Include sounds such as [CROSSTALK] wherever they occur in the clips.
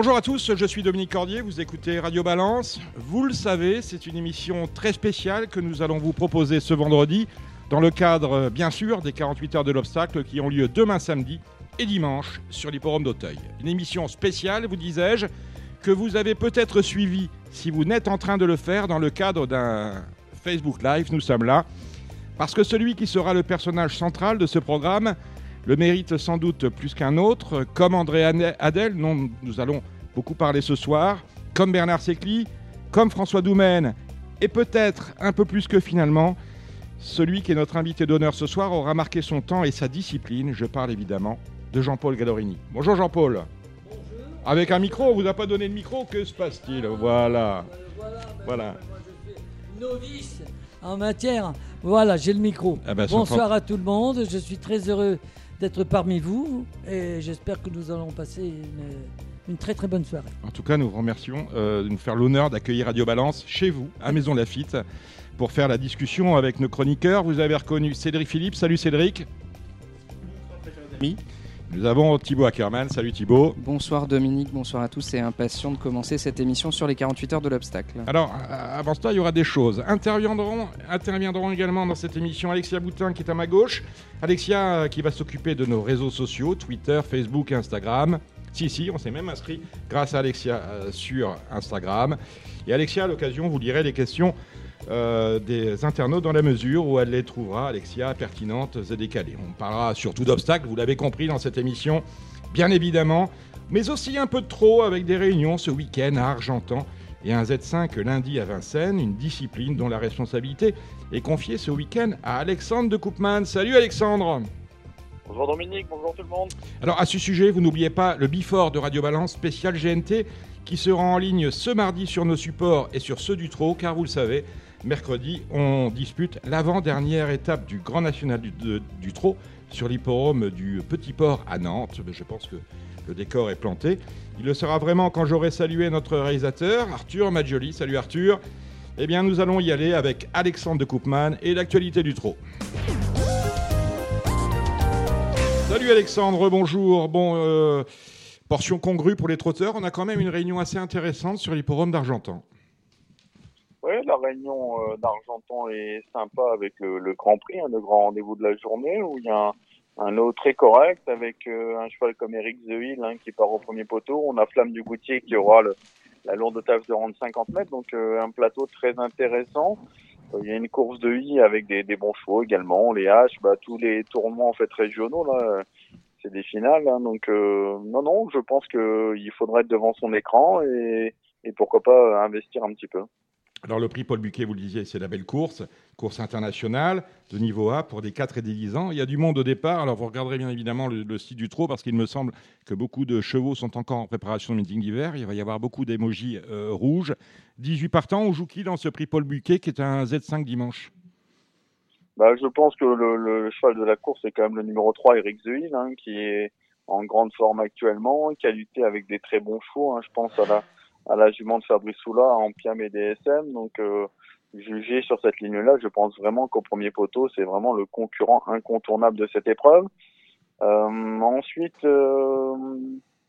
Bonjour à tous, je suis Dominique Cordier, vous écoutez Radio Balance. Vous le savez, c'est une émission très spéciale que nous allons vous proposer ce vendredi dans le cadre, bien sûr, des 48 heures de l'obstacle qui ont lieu demain samedi et dimanche sur l'hipporome d'Auteuil. Une émission spéciale, vous disais-je, que vous avez peut-être suivie si vous n'êtes en train de le faire dans le cadre d'un Facebook Live. Nous sommes là parce que celui qui sera le personnage central de ce programme le mérite sans doute plus qu'un autre, comme André Adel, dont nous allons beaucoup parler ce soir, comme Bernard Secli, comme François Doumen, et peut-être un peu plus que finalement, celui qui est notre invité d'honneur ce soir aura marqué son temps et sa discipline. Je parle évidemment de Jean-Paul Gallorini. Bonjour Jean-Paul. Bonjour. Avec un micro, on vous a pas donné de micro, que se passe-t-il? Voilà. Voilà. Moi, je suis novice en matière. Voilà, j'ai le micro. Ah ben, Bonsoir à tout le monde. Je suis très heureux d'être parmi vous et j'espère que nous allons passer une, très très bonne soirée. En tout cas, nous vous remercions euh, de nous faire l'honneur d'accueillir Radio Balance chez vous, à Maison Lafitte, pour faire la discussion avec nos chroniqueurs. Vous avez reconnu Cédric Philippe. Salut Cédric. Nous avons Thibaut Ackerman. Salut Thibaut. Bonsoir Dominique, bonsoir à tous et impatient de commencer cette émission sur les 48 heures de l'obstacle. Alors, avant cela, il y aura des choses. Interviendront, interviendront également dans cette émission Alexia Boutin qui est à ma gauche. Alexia euh, qui va s'occuper de nos réseaux sociaux, Twitter, Facebook Instagram. Si, si, on s'est même inscrit grâce à Alexia euh, sur Instagram. Et Alexia, à l'occasion, vous lirez les questions euh, des internautes dans la mesure où elle les trouvera, Alexia, pertinentes et décalées. On parlera surtout d'obstacles, vous l'avez compris dans cette émission, bien évidemment, mais aussi un peu de trop avec des réunions ce week-end à Argentan et un Z5 lundi à Vincennes, une discipline dont la responsabilité est confiée ce week-end à Alexandre de Koopman. Salut Alexandre Bonjour Dominique, bonjour tout le monde. Alors à ce sujet, vous n'oubliez pas le Bifort de Radio Balance spécial GNT qui sera en ligne ce mardi sur nos supports et sur ceux du Trot, car vous le savez, mercredi, on dispute l'avant-dernière étape du Grand National du, Trot sur l'hipporome du Petit Port à Nantes. Je pense que le décor est planté. Il le sera vraiment quand j'aurai salué notre réalisateur, Arthur Maggioli. Salut Arthur. Eh bien, nous allons y aller avec Alexandre de Koopman et l'actualité du trot. Salut Alexandre, bonjour. Bon, euh, portion congrue pour les trotteurs. On a quand même une réunion assez intéressante sur l'hipporome d'Argentan. Oui, la réunion euh, d'Argenton est sympa avec le, Grand Prix, hein, le grand rendez-vous de la journée, où il y a un, lot très correct avec euh, un cheval comme Eric The hein, qui part au premier poteau. On a Flamme du Goutier qui aura la lourde tâche de rendre 50 mètres, donc euh, un plateau très intéressant. Il y a une course de I avec des, bons chevaux également, les H, bah, tous les tournois en fait régionaux là, c'est des finales. Hein, donc non non, je pense qu'il faudrait être devant son écran et pourquoi pas investir un petit peu. Alors le prix Paul Buquet, vous le disiez, c'est la belle course, course internationale de niveau A pour des 4 et des 10 ans. Il y a du monde au départ. Alors vous regarderez bien évidemment le, site du trot parce qu'il me semble que beaucoup de chevaux sont encore en préparation de meeting d'hiver. Il va y avoir beaucoup d'émojis euh, rouges. 18 partants, on joue qui dans ce prix Paul Buquet qui est un Z5 dimanche? Bah, Je pense que le, cheval de la course est quand même le numéro 3, Eric Zeuil, qui est en grande forme actuellement, qui a lutté avec des très bons chevaux. Hein. Je pense à la à la jument de Fabrice Soula en Piam et DSM. Donc, euh, jugé sur cette ligne-là, je pense vraiment qu'au premier poteau, c'est vraiment le concurrent incontournable de cette épreuve. Euh, ensuite, euh,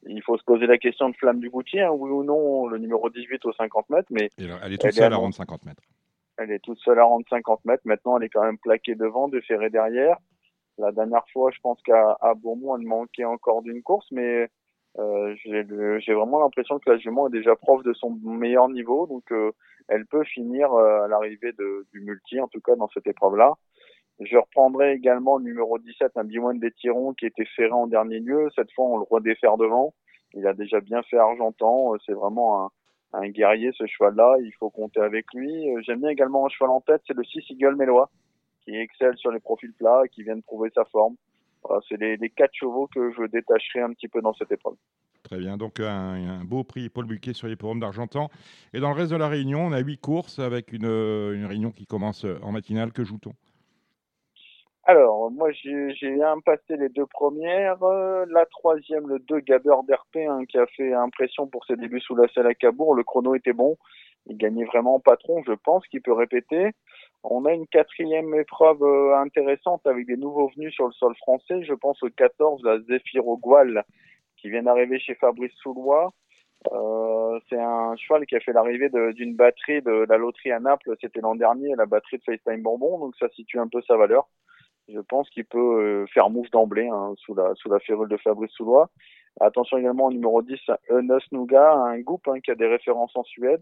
il faut se poser la question de Flamme du Goutier, hein, oui ou non, le numéro 18 aux 50 mètres. Mais elle est toute seule à rendre 50 mètres. Elle est toute seule à rendre 50 mètres. Maintenant, elle est quand même plaquée devant, de ferré derrière. La dernière fois, je pense qu'à Beaumont, elle manquait encore d'une course, mais euh, j'ai vraiment l'impression que la jument est déjà proche de son meilleur niveau, donc euh, elle peut finir euh, à l'arrivée du multi, en tout cas dans cette épreuve-là. Je reprendrai également le numéro 17, un Biwan des Tirons, qui était ferré en dernier lieu. Cette fois, on le redéfère devant. Il a déjà bien fait Argentan. C'est vraiment un, un, guerrier, ce cheval-là. Il faut compter avec lui. J'aime bien également un cheval en tête, c'est le 6 Eagle Mélois, qui excelle sur les profils plats, qui vient de prouver sa forme c'est les, quatre chevaux que je détacherai un petit peu dans cette épreuve. Très bien, donc un, beau prix Paul Buquet sur l'hippodrome d'Argentan. Et dans le reste de la réunion, on a huit courses avec une, une réunion qui commence en matinale. Que joue-t-on? Alors, moi, j'ai bien passé les deux premières. Euh, la troisième, le 2, Gaber d'RP, hein, qui a fait impression pour ses débuts sous la selle à Cabourg. Le chrono était bon. Il gagnait vraiment en patron. Je pense qu'il peut répéter. On a une quatrième épreuve euh, intéressante avec des nouveaux venus sur le sol français. Je pense au 14, la Zéphiro Goual, qui vient d'arriver chez Fabrice Soulois. Euh, c'est un cheval qui a fait l'arrivée d'une batterie de la loterie à Naples, c'était l'an dernier, la batterie de FaceTime Bonbon, donc ça situe un peu sa valeur je pense qu'il peut euh, faire mouche d'emblée hein, sous la sous férule de Fabrice Soulois. Attention également au numéro 10, Eunus Nougat, un groupe hein, qui a des références en Suède.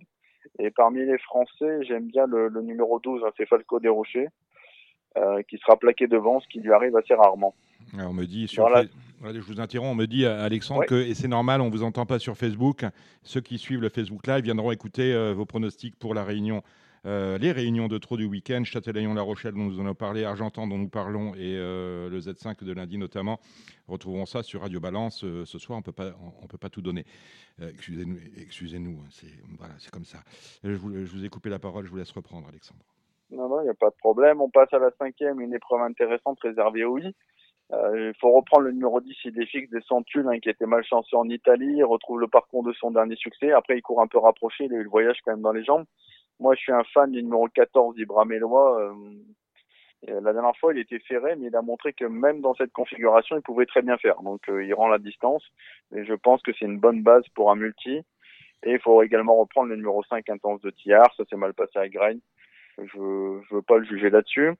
Et parmi les Français, j'aime bien le, numéro 12, hein, c'est Falco Desrochers, euh, qui sera plaqué devant, ce qui lui arrive assez rarement. on me dit sur je vous interromps, on me dit Alexandre que et c'est normal, on vous entend pas sur Facebook. Ceux qui suivent le Facebook Live viendront écouter euh, vos pronostics pour la réunion euh, les réunions de trop du week-end, Châtelaillon-La Rochelle dont nous en avons parlé, Argentan dont nous parlons et euh, le Z5 de lundi notamment. Retrouvons ça sur Radio Balance euh, ce soir. On peut pas, on, peut pas tout donner. excusez-nous, excusez-nous. Hein, c'est voilà, c'est comme ça. Je vous, ai coupé la parole. Je vous laisse reprendre, Alexandre. Non, non, il n'y a pas de problème. On passe à la cinquième, une épreuve intéressante réservée au I. Il faut reprendre le numéro 10, Idéfix des Centules, hein, qui était malchanceux en Italie. Il retrouve le parcours de son dernier succès. Après, il court un peu rapproché. Il a eu le voyage quand même dans les jambes. Moi, je suis un fan du numéro 14 d'Ibram Euh, la dernière fois, il était ferré, mais il a montré que même dans cette configuration, il pouvait très bien faire. Donc, euh, il rend la distance. Et je pense que c'est une bonne base pour un multi. Et il faut également reprendre le numéro 5 intense de Tillard. Ça s'est mal passé à Grain. Je ne veux pas le juger là-dessus.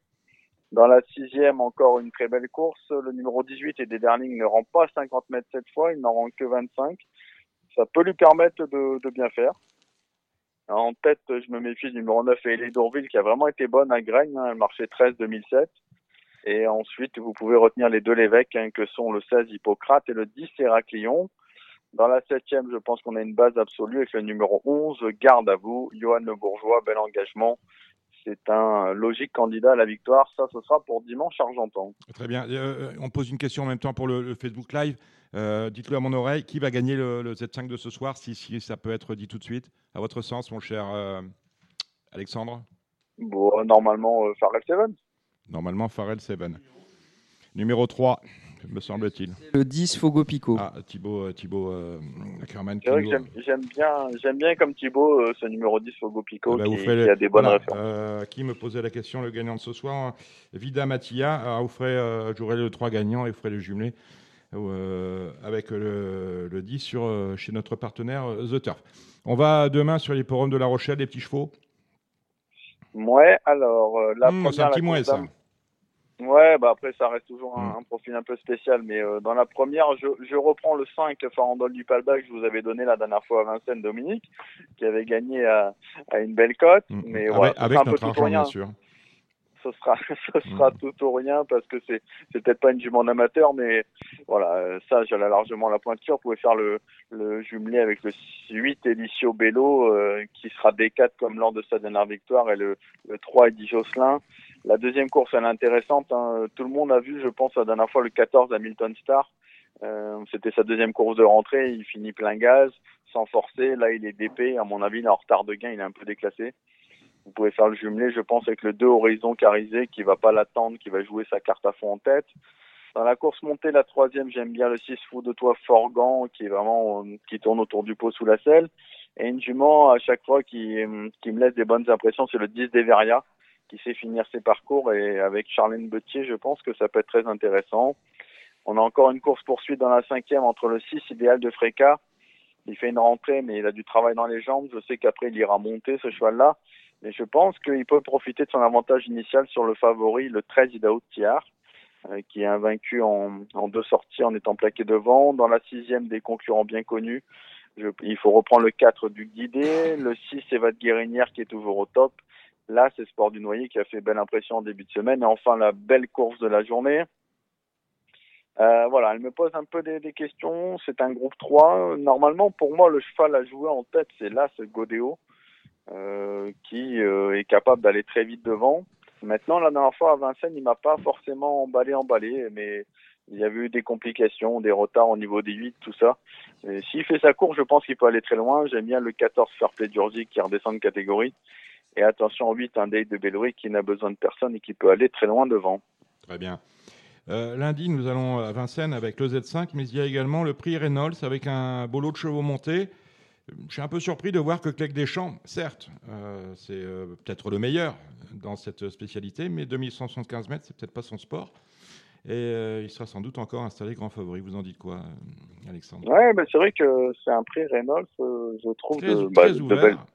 Dans la sixième, encore une très belle course. Le numéro 18 et des Darling ne rend pas 50 mètres cette fois. Il n'en rend que 25. Ça peut lui permettre de bien faire. En tête, je me méfie du numéro 9, Elie Dourville, qui a vraiment été bonne à Gragne. Hein, elle marchait 13-2007. Et ensuite, vous pouvez retenir les deux l'évêque, hein, que sont le 16 Hippocrate et le 10 Héraclion. Dans la septième, je pense qu'on a une base absolue avec le numéro 11, Garde à vous, Johan Le Bourgeois, bel engagement. C'est un logique candidat à la victoire. Ça, ce sera pour dimanche Argentan. Très bien. Euh, on pose une question en même temps pour le Facebook Live. Euh, dites-le à mon oreille, qui va gagner le, Z5 de ce soir, si, ça peut être dit tout de suite, à votre sens, mon cher euh, Alexandre? Bon, Normalement, Farrell Seven. Normalement, Farrell Seven. Numéro 3, me semble-t-il. Le 10, Fogo Pico. Ah, Thibaut, Thibaut Ackerman. j'aime bien, j'aime bien comme Thibaut ce numéro 10, Fogo Pico, ah bah, qui, a des bonnes références. qui me posait la question, le gagnant de ce soir Vida Mattia. Ah, vous ferez, j'aurai le 3 gagnants et vous ferez le jumelé. Euh, avec le, 10 sur, euh, chez notre partenaire euh, The Turf. On va demain sur les forums de La Rochelle, les petits chevaux? Ouais, alors la mmh, C'est un petit moins ça. Ouais, bah après ça reste toujours un, mmh. profil un peu spécial, mais dans la première, je, reprends le 5 Farandole du Palba que je vous avais donné la dernière fois à Vincennes Dominique, qui avait gagné à, une belle cote, mmh. mais avec, avec notre argent bien sûr ce sera [LAUGHS] ce sera mm. tout ou rien parce que c'est c'est peut-être pas une jument amateur mais voilà euh, ça j'allais largement la pointure vous pouvez faire le le jumelé avec le 8 Elicio Bello euh, qui sera D4 comme lors de sa dernière victoire et le le 3 Eddie Josselin la deuxième course elle est intéressante hein. tout le monde a vu je pense la dernière fois le 14 Hamilton Star euh, c'était sa deuxième course de rentrée il finit plein gaz sans forcer là il est DP à mon avis il est en retard de gain il est un peu déclassé vous pouvez faire le jumelé, je pense, avec le 2 Horizon Carisé qui va pas l'attendre, qui va jouer sa carte à fond en tête. Dans la course montée, la troisième, j'aime bien le 6 Fou de Toi Forgan qui est vraiment qui tourne autour du pot sous la selle. Et une jument à chaque fois qui, qui me laisse des bonnes impressions, c'est le 10 Deveria qui sait finir ses parcours et avec Charlène Bettier, je pense que ça peut être très intéressant. On a encore une course poursuite dans la cinquième entre le 6 Idéal de Fréca. Il fait une rentrée, mais il a du travail dans les jambes. Je sais qu'après, il ira monter ce cheval-là. Mais je pense qu'il peut profiter de son avantage initial sur le favori, le 13 Idaho Tiar, euh, qui est invaincu en, deux sorties en étant plaqué devant. Dans la sixième des concurrents bien connus, il faut reprendre le 4 du Guidé, le 6 Evad Guérinière qui est toujours au top. Là, c'est Sport du Noyer qui a fait belle impression en début de semaine. Et enfin, la belle course de la journée. Euh, voilà, elle me pose un peu des, questions. C'est un groupe 3. Normalement, pour moi, le cheval à jouer en tête, c'est là, ce Godéo. Euh, qui euh, est capable d'aller très vite devant. Maintenant, la dernière fois à Vincennes, il m'a pas forcément emballé, emballé, mais il y avait eu des complications, des retards au niveau des 8, tout ça. S'il fait sa course, je pense qu'il peut aller très loin. J'aime bien le 14 Fairplay Georgie qui redescend de catégorie. Et attention, 8, un Date de Bellory qui n'a besoin de personne et qui peut aller très loin devant. Très bien. Euh, lundi, nous allons à Vincennes avec le Z5, mais il y a également le prix Reynolds avec un beau lot de chevaux montés. Je suis un peu surpris de voir que Clegg Deschamps, certes, euh, c'est euh, peut-être le meilleur dans cette spécialité, mais 2175 mètres, c'est peut-être pas son sport. Et il sera sans doute encore installé grand favori. Vous en dites quoi, Alexandre? Ouais, mais c'est vrai que c'est un prix Reynolds, je trouve, très, de, bah, ouvert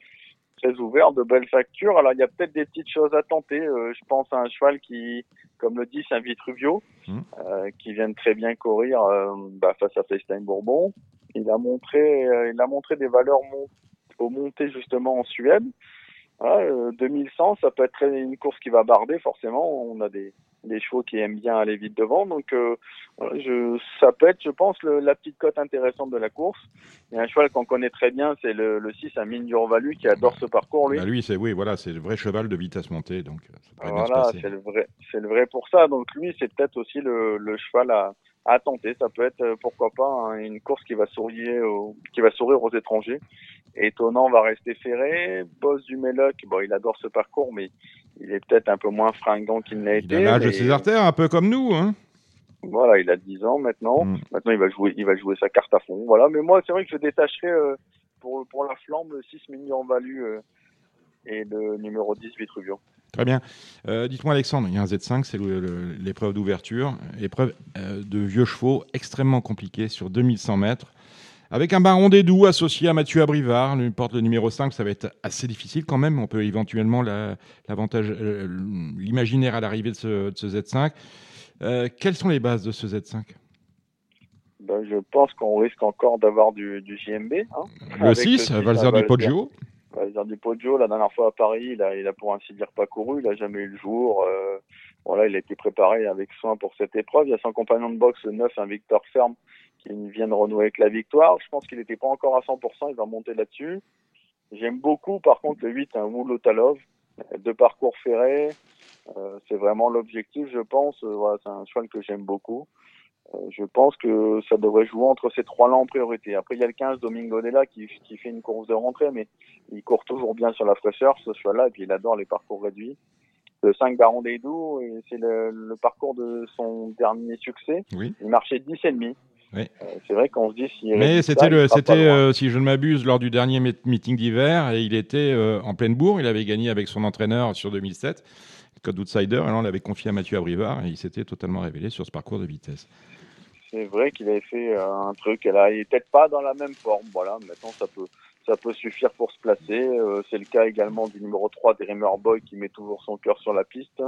très ouvert, de belles factures. Alors il y a peut-être des petites choses à tenter. Euh, je pense à un cheval qui, comme le dit, c'est un Vitruvio, mmh. euh, qui vient de très bien courir euh, bah, face à FaceTime Bourbon. Il a montré, il a montré des valeurs au montées justement en Suède. 2100, ça peut être une course qui va barder forcément. On a des, des chevaux qui aiment bien aller vite devant. Donc, euh, je, ça peut être, je pense, la petite cote intéressante de la course. Il y a un cheval qu'on connaît très bien, c'est le, le 6 à Mine Valu qui adore ce parcours, lui. Bah lui, c'est oui, voilà, c'est le vrai cheval de vitesse montée, donc ça Voilà, c'est le vrai, c'est le vrai pour ça. Donc lui, c'est peut-être aussi le, le cheval à, à tenter. Ça peut être, euh, pourquoi pas, hein, une course qui va sourire, qui va sourire aux étrangers. Étonnant va rester ferré. Boss du Méloc, bon, il adore ce parcours, mais il est peut-être un peu moins fringant qu'il n'a été. Il a l'âge de ses artères, un peu comme nous, hein. Voilà, il a 10 ans maintenant. Mm. Maintenant, il va jouer, il va jouer sa carte à fond. Voilà, mais moi, c'est vrai que je détacherai euh, pour pour la flamme le 6 millions en value euh, et le numéro 10 Vitruvio. Très bien. Euh, dites-moi, Alexandre, il y a un Z5, c'est l'épreuve d'ouverture, épreuve de vieux chevaux extrêmement compliquée sur 2100 mètres. Avec un baron des doux associé à Mathieu Abrivard, lui porte le numéro 5, ça va être assez difficile quand même. On peut éventuellement l'avantage, euh, l'imaginaire à l'arrivée de ce, Z5. Euh, quelles sont les bases de ce Z5 ben, Je pense qu'on risque encore d'avoir du, du, JMB. Hein, le 6, Valzer du Poggio. Valzer du Poggio, la dernière fois à Paris, il a, il a pour ainsi dire pas couru, il n'a jamais eu le jour. Euh, voilà, il a été préparé avec soin pour cette épreuve. Il y a son compagnon de boxe, le 9, un Victor Ferme, qui vient de renouer avec la victoire. Je pense qu'il n'était pas encore à 100%, il va monter là-dessus. J'aime beaucoup, par contre, le 8, un Moulotalov, de parcours ferré. Euh, c'est vraiment l'objectif, je pense. Euh, voilà, c'est un cheval que j'aime beaucoup. Euh, je pense que ça devrait jouer entre ces trois-là en priorité. Après, il y a le 15, Domingo Della, qui, qui fait une course de rentrée, mais il court toujours bien sur la fraîcheur, ce cheval-là, et puis il adore les parcours réduits. Le 5 Baron des Doux, c'est le, le, parcours de son dernier succès. Oui. Il marchait 10 et demi. Oui. Euh, c'est vrai qu'on se dit si. Mais c'était le, c'était euh, si je ne m'abuse lors du dernier meeting d'hiver et il était euh, en pleine bourre. Il avait gagné avec son entraîneur sur 2007, Code Outsider. Et là, on l'avait confié à Mathieu Abrivard et il s'était totalement révélé sur ce parcours de vitesse. C'est vrai qu'il avait fait un truc. Elle il peut-être pas dans la même forme. Voilà. Maintenant, ça peut, ça peut suffire pour se placer. c'est le cas également du numéro 3 Dreamer Boy qui met toujours son cœur sur la piste.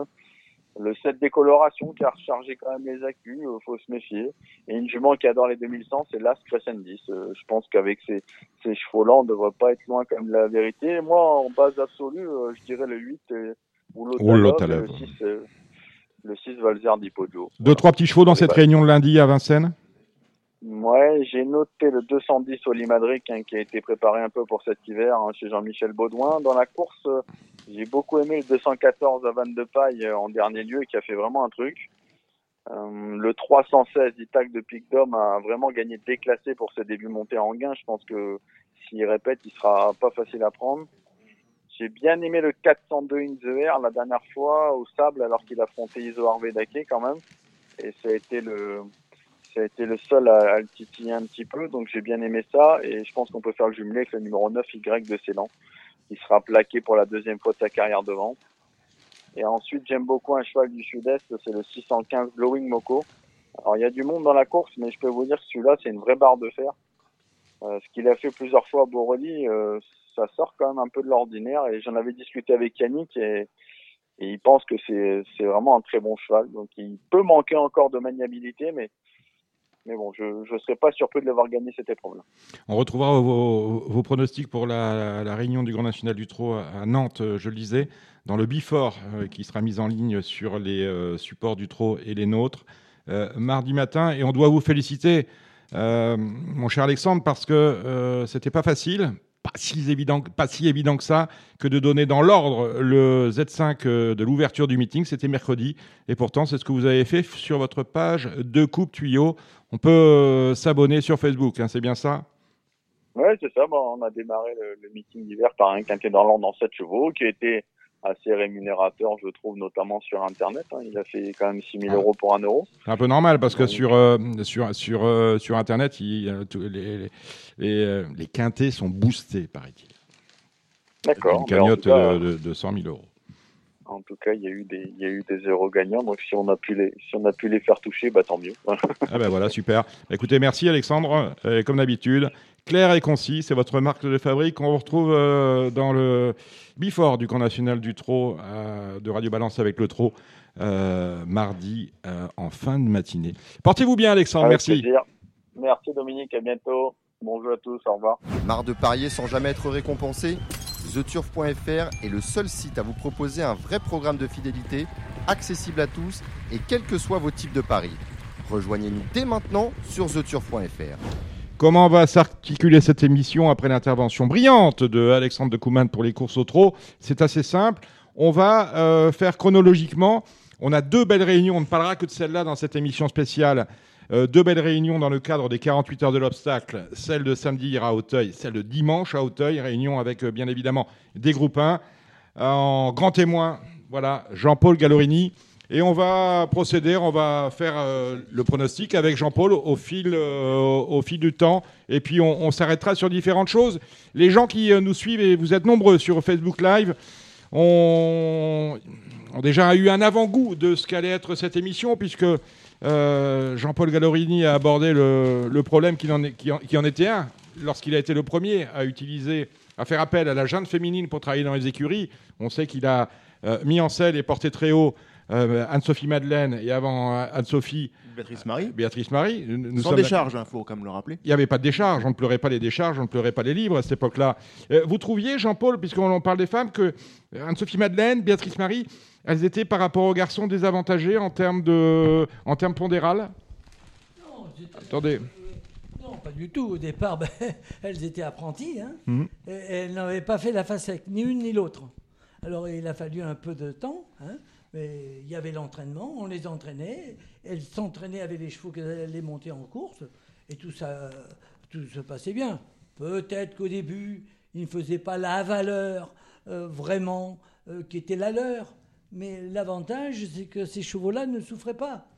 Le set décoloration qui a rechargé quand même les accus, euh, faut se méfier. Et une jument qui adore les 2100, c'est Last Crescent 10. Euh, je pense qu'avec ces, ces chevaux-là, on ne devrait pas être loin comme la vérité. moi, en base absolue, euh, je dirais le 8 ou l'autre le 6, le 6 Valzer d'Hippodjo. Deux, trois petits chevaux dans cette réunion de lundi à Vincennes Ouais, j'ai noté le 210 au hein, qui a été préparé un peu pour cet hiver hein, chez Jean-Michel Baudouin. Dans la course, j'ai beaucoup aimé le 214 à Vannes de Paille euh, en dernier lieu qui a fait vraiment un truc. Euh, le 316 d'Itac de Picdom a vraiment gagné déclassé pour ses débuts montés en gain. Je pense que s'il répète, il sera pas facile à prendre. J'ai bien aimé le 402 in the air la dernière fois au sable alors qu'il affrontait Iso Harvey quand même. Et ça a été le, ça le seul à, le titiller un petit peu, donc j'ai bien aimé ça, et je pense qu'on peut faire le jumelé avec le numéro 9 Y de Célan, qui sera plaqué pour la deuxième fois de sa carrière devant. Et ensuite, j'aime beaucoup un cheval du sud-est, c'est le 615 Glowing Moko. Alors, il y a du monde dans la course, mais je peux vous dire que celui-là, c'est une vraie barre de fer. Euh, ce qu'il a fait plusieurs fois à Borelli, euh, ça sort quand même un peu de l'ordinaire, et j'en avais discuté avec Yannick, et, il pense que c'est vraiment un très bon cheval. Donc, il peut manquer encore de maniabilité, mais bon, je ne serais pas surpris de l'avoir gagné cette épreuve-là. On retrouvera vos, pronostics pour la, réunion du Grand National du Trot à Nantes, euh, je le disais, dans le Bifort euh, qui sera mis en ligne sur les euh, supports du Trot et les nôtres mardi matin. Et on doit vous féliciter, mon cher Alexandre, parce que c'était pas facile. Si évident, pas si évident que ça que de donner dans l'ordre le Z5 euh, de l'ouverture du meeting. C'était mercredi. Et pourtant, c'est ce que vous avez fait sur votre page de Coupe Tuyau. On peut euh, s'abonner sur Facebook, hein, c'est bien ça? Oui, c'est ça. Bon, on a démarré le, meeting d'hiver par un quintet dans l'ordre dans 7 chevaux qui a été assez rémunérateur, je trouve, notamment sur Internet. Hein. Il a fait quand même 6 000 ah. euros pour un euro. C'est un peu normal parce que sur, euh, sur, sur, euh, sur Internet, il, euh, les, les, les, quintés sont boostés, paraît-il. D'accord. Une cagnotte de, de 100 000 euros. En tout cas, il y a eu des, il y a eu des euros gagnants. Donc, si on a pu les, si on a pu les faire toucher, bah, tant mieux. [LAUGHS] ah ben voilà, super. Écoutez, merci Alexandre. comme d'habitude, clair et concis, c'est votre marque de fabrique. On vous retrouve euh, dans le Before du camp national du Trot euh, de Radio Balance avec le Trot euh, mardi en fin de matinée. Portez-vous bien, Alexandre. merci. Merci Dominique. À bientôt. Bonjour à tous. Au revoir. Marre de parier sans jamais être récompensé? TheTurf.fr est le seul site à vous proposer un vrai programme de fidélité, accessible à tous et quels que soient vos types de paris. Rejoignez-nous dès maintenant sur TheTurf.fr. Comment va s'articuler cette émission après l'intervention brillante de Alexandre de Kouman pour les courses au trot? C'est assez simple. On va euh, faire chronologiquement. On a deux belles réunions. On ne parlera que de celle-là dans cette émission spéciale euh, deux belles réunions dans le cadre des 48 heures de l'obstacle. Celle de samedi à Auteuil, celle de dimanche à Auteuil. Réunion avec euh, bien évidemment des groupes 1. En grand témoin, voilà, Jean-Paul Gallorini. Et on va procéder, on va faire euh, le pronostic avec Jean-Paul au fil, au fil du temps. Et puis on, s'arrêtera sur différentes choses. Les gens qui nous suivent, et vous êtes nombreux sur Facebook Live, ont, déjà eu un avant-goût de ce qu'allait être cette émission, puisque euh, Jean-Paul Gallorini a abordé le, problème qui en, était un lorsqu'il a été le premier à utiliser, à faire appel à la jeune féminine pour travailler dans les écuries. On sait qu'il a euh, mis en scène et porté très haut euh, Anne-Sophie Madeleine et avant Anne-Sophie. Béatrice Marie. Béatrice Marie. Nous Sans décharge, il hein, faut quand même le rappeler. Il n'y avait pas de décharge, on ne pleurait pas les décharges, on ne pleurait pas les livres à cette époque-là. vous trouviez, Jean-Paul, puisqu'on parle des femmes, que Anne-Sophie Madeleine, Béatrice Marie, elles étaient par rapport aux garçons désavantagés en termes, de, en termes pondéral Non, Attendez. Non, pas du tout. Au départ, [LAUGHS] ben, elles étaient apprenties. Hein. Mhm. elles n'avaient pas fait la facette, ni une ni l'autre. Alors il a fallu un peu de temps. Hein, mais il y avait l'entraînement, on les entraînait. Elles s'entraînaient avec les chevaux qu'elles allaient monter en course. Et tout ça, tout se passait bien. Peut-être qu'au début, ils ne faisaient pas la valeur euh, vraiment euh, qui était la leur. Mais l'avantage, c'est que ces chevaux-là ne souffraient pas.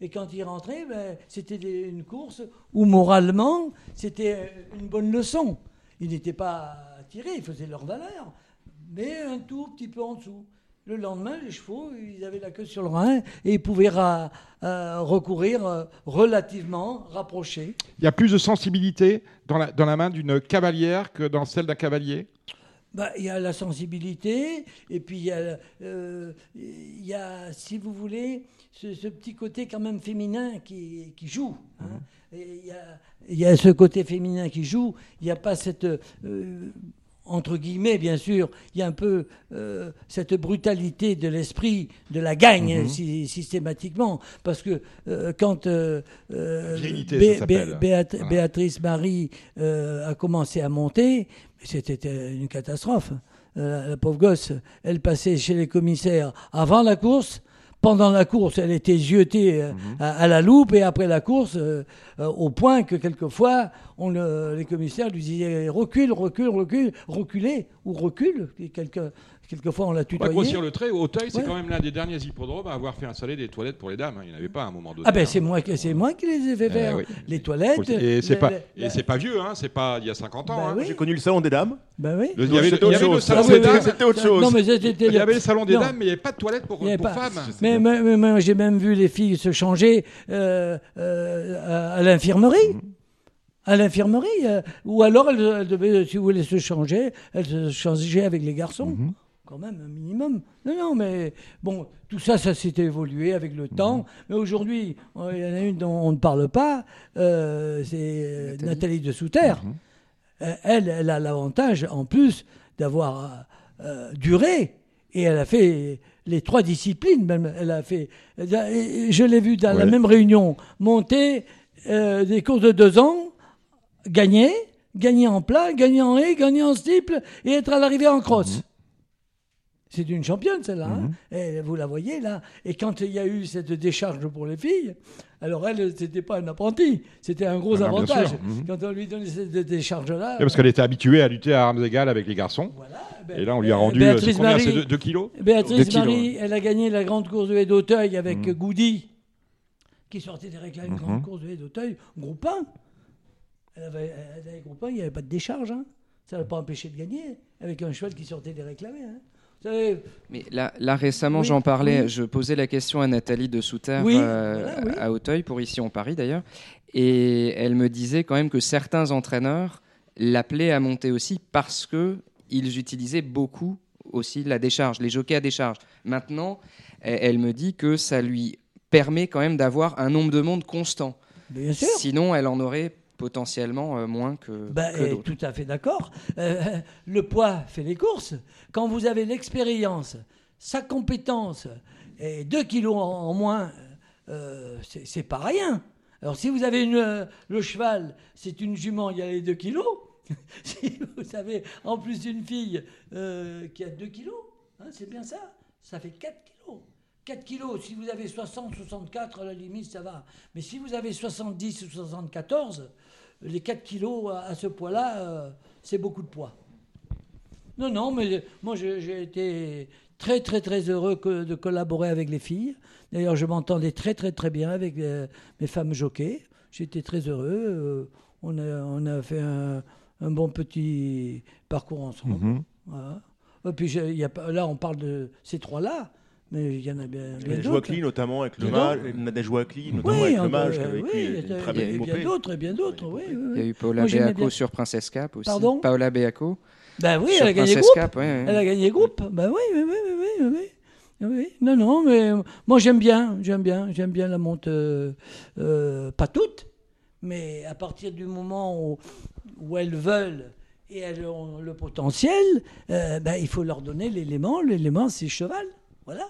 Et quand ils rentraient, ben, c'était une course où moralement, c'était une bonne leçon. Ils n'étaient pas tirés, ils faisaient leur valeur, mais un tout petit peu en dessous. Le lendemain, les chevaux, ils avaient la queue sur le rein et ils pouvaient recourir euh, relativement rapprochés. Il y a plus de sensibilité dans la, dans la main d'une cavalière que dans celle d'un cavalier? Bah, il y a la sensibilité, et puis il y a, euh, y a si vous voulez, ce, petit côté quand même féminin qui, qui joue. Hein. Mhm. Il y, a, ce côté féminin qui joue, il n'y a pas cette... Euh, entre guillemets, bien sûr, il y a un peu euh, cette brutalité de l'esprit, de la gagne mhm. systématiquement. Parce que quand Béatrice Marie a commencé à monter, c'était euh, une catastrophe. Euh, la pauvre gosse, elle passait chez les commissaires avant la course. Pendant la course, elle était jetée euh, mhm. à, la loupe et après la course, au point que quelquefois, on les commissaires lui disaient recule, recule, recule, reculez ou recule. Quelques, Quelquefois, on l'a tutoyé. grossir le trait, Auteuil, c'est quand même l'un des derniers hippodromes à avoir fait installer des toilettes pour les dames. Hein. Il n'y en avait pas à un moment donné. Ah ben c'est moi, c'est moi qui les ai fait eh faire. Les toilettes. Et c'est pas, c'est pas vieux, hein. C'est pas il y a 50 ans. Ben hein. J'ai connu le salon des dames. Ben oui. il y avait, le salon des dames. C'était autre chose. Non, mais il y avait le salon des dames, mais il n'y avait pas de toilettes pour, pour femmes. Mais, mais, j'ai même vu les filles se changer euh, euh, à l'infirmerie. Mhm. à l'infirmerie, euh, ou alors elles, devaient, si vous voulez se changer, elles se changeaient avec les garçons. Mhm quand même un minimum. Non, non, mais bon, tout ça, ça s'est évolué avec le temps. Mhm. Mais aujourd'hui, il y en a une dont on ne parle pas, euh, c'est Nathalie. de Souterre. Mhm. Euh, elle, elle a l'avantage, en plus, d'avoir euh, duré. Et elle a fait les trois disciplines, même. Elle a fait. Je l'ai vu dans la même réunion monter des courses de deux ans, gagner gagner en plat, gagner en haie, gagner en steeple et être à l'arrivée en crosse. Mhm. C'est une championne, celle-là. Hein. Mhm. et vous la voyez, là. Et quand il y a eu cette décharge pour les filles, alors elle, c'était pas un apprenti. C'était un gros ah, avantage. Mhm. Quand on lui donnait cette décharge-là. parce qu'elle était habituée à lutter à armes égales avec les garçons. Ben, et là, on lui a rendu euh, Béatrice combien, Marie, 2 kilos Béatrice Marie, elle a gagné la grande course de haie d'Auteuil avec mmh. Goudy, qui sortait des réclames, une grande course de haie d'Auteuil, groupe 1. Elle avait, elle avait groupe 1, il n'y avait pas de décharge. Hein. Ça ne l'a pas empêché de gagner, avec un cheval qui sortait des réclamés. Hein. Mais là, là récemment, j'en parlais, je posais la question à Nathalie de Souter euh, à Auteuil, pour ici en Paris d'ailleurs, et elle me disait quand même que certains entraîneurs l'appelaient à monter aussi parce que ils utilisaient beaucoup aussi la décharge, les jockeys à décharge. Maintenant, elle me dit que ça lui permet quand même d'avoir un nombre de monde constant. Bien sûr. Sinon, elle en aurait potentiellement euh, moins que, ben, Tout à fait d'accord. Euh, le poids fait les courses. Quand vous avez l'expérience, sa compétence et 2 kilos en, moins, euh, c'est pas rien. Alors si vous avez une, le cheval, c'est une jument, il y a les 2 kilos. [LAUGHS] si vous avez en plus une fille qui a 2 kilos, hein, c'est bien ça, ça fait 4 kilos. 4 kilos, si vous avez 60, 64, à la limite, ça va. Mais si vous avez 70 ou 74, les 4 kilos à, ce poids-là, euh, c'est beaucoup de poids. Non, non, mais moi j'ai été très très très heureux de collaborer avec les filles. D'ailleurs, je m'entendais très très très bien avec euh, mes femmes jockeys. J'étais très heureux. Euh, on, a, on a fait un, bon petit parcours ensemble. Mhm. Et puis y a, là, on parle de ces trois-là. Mais il y en a bien, bien d'autres. notamment avec le Joaquin, notamment avec le mage, oui, il y a bien d'autres, bien d'autres, oui, Il y a eu Paola Beaco sur Princesse Cap aussi. Pardon Paola Beaco. Ben oui, elle a gagné groupe. Cap, elle a gagné groupe. Ben oui, oui, oui, oui, oui. Oui, non, non, mais moi j'aime bien, j'aime bien, j'aime bien la monte, euh, euh, pas toutes, mais à partir du moment où, où elles veulent et elles ont le potentiel, euh, ben, il faut leur donner l'élément. L'élément, c'est cheval. Voilà.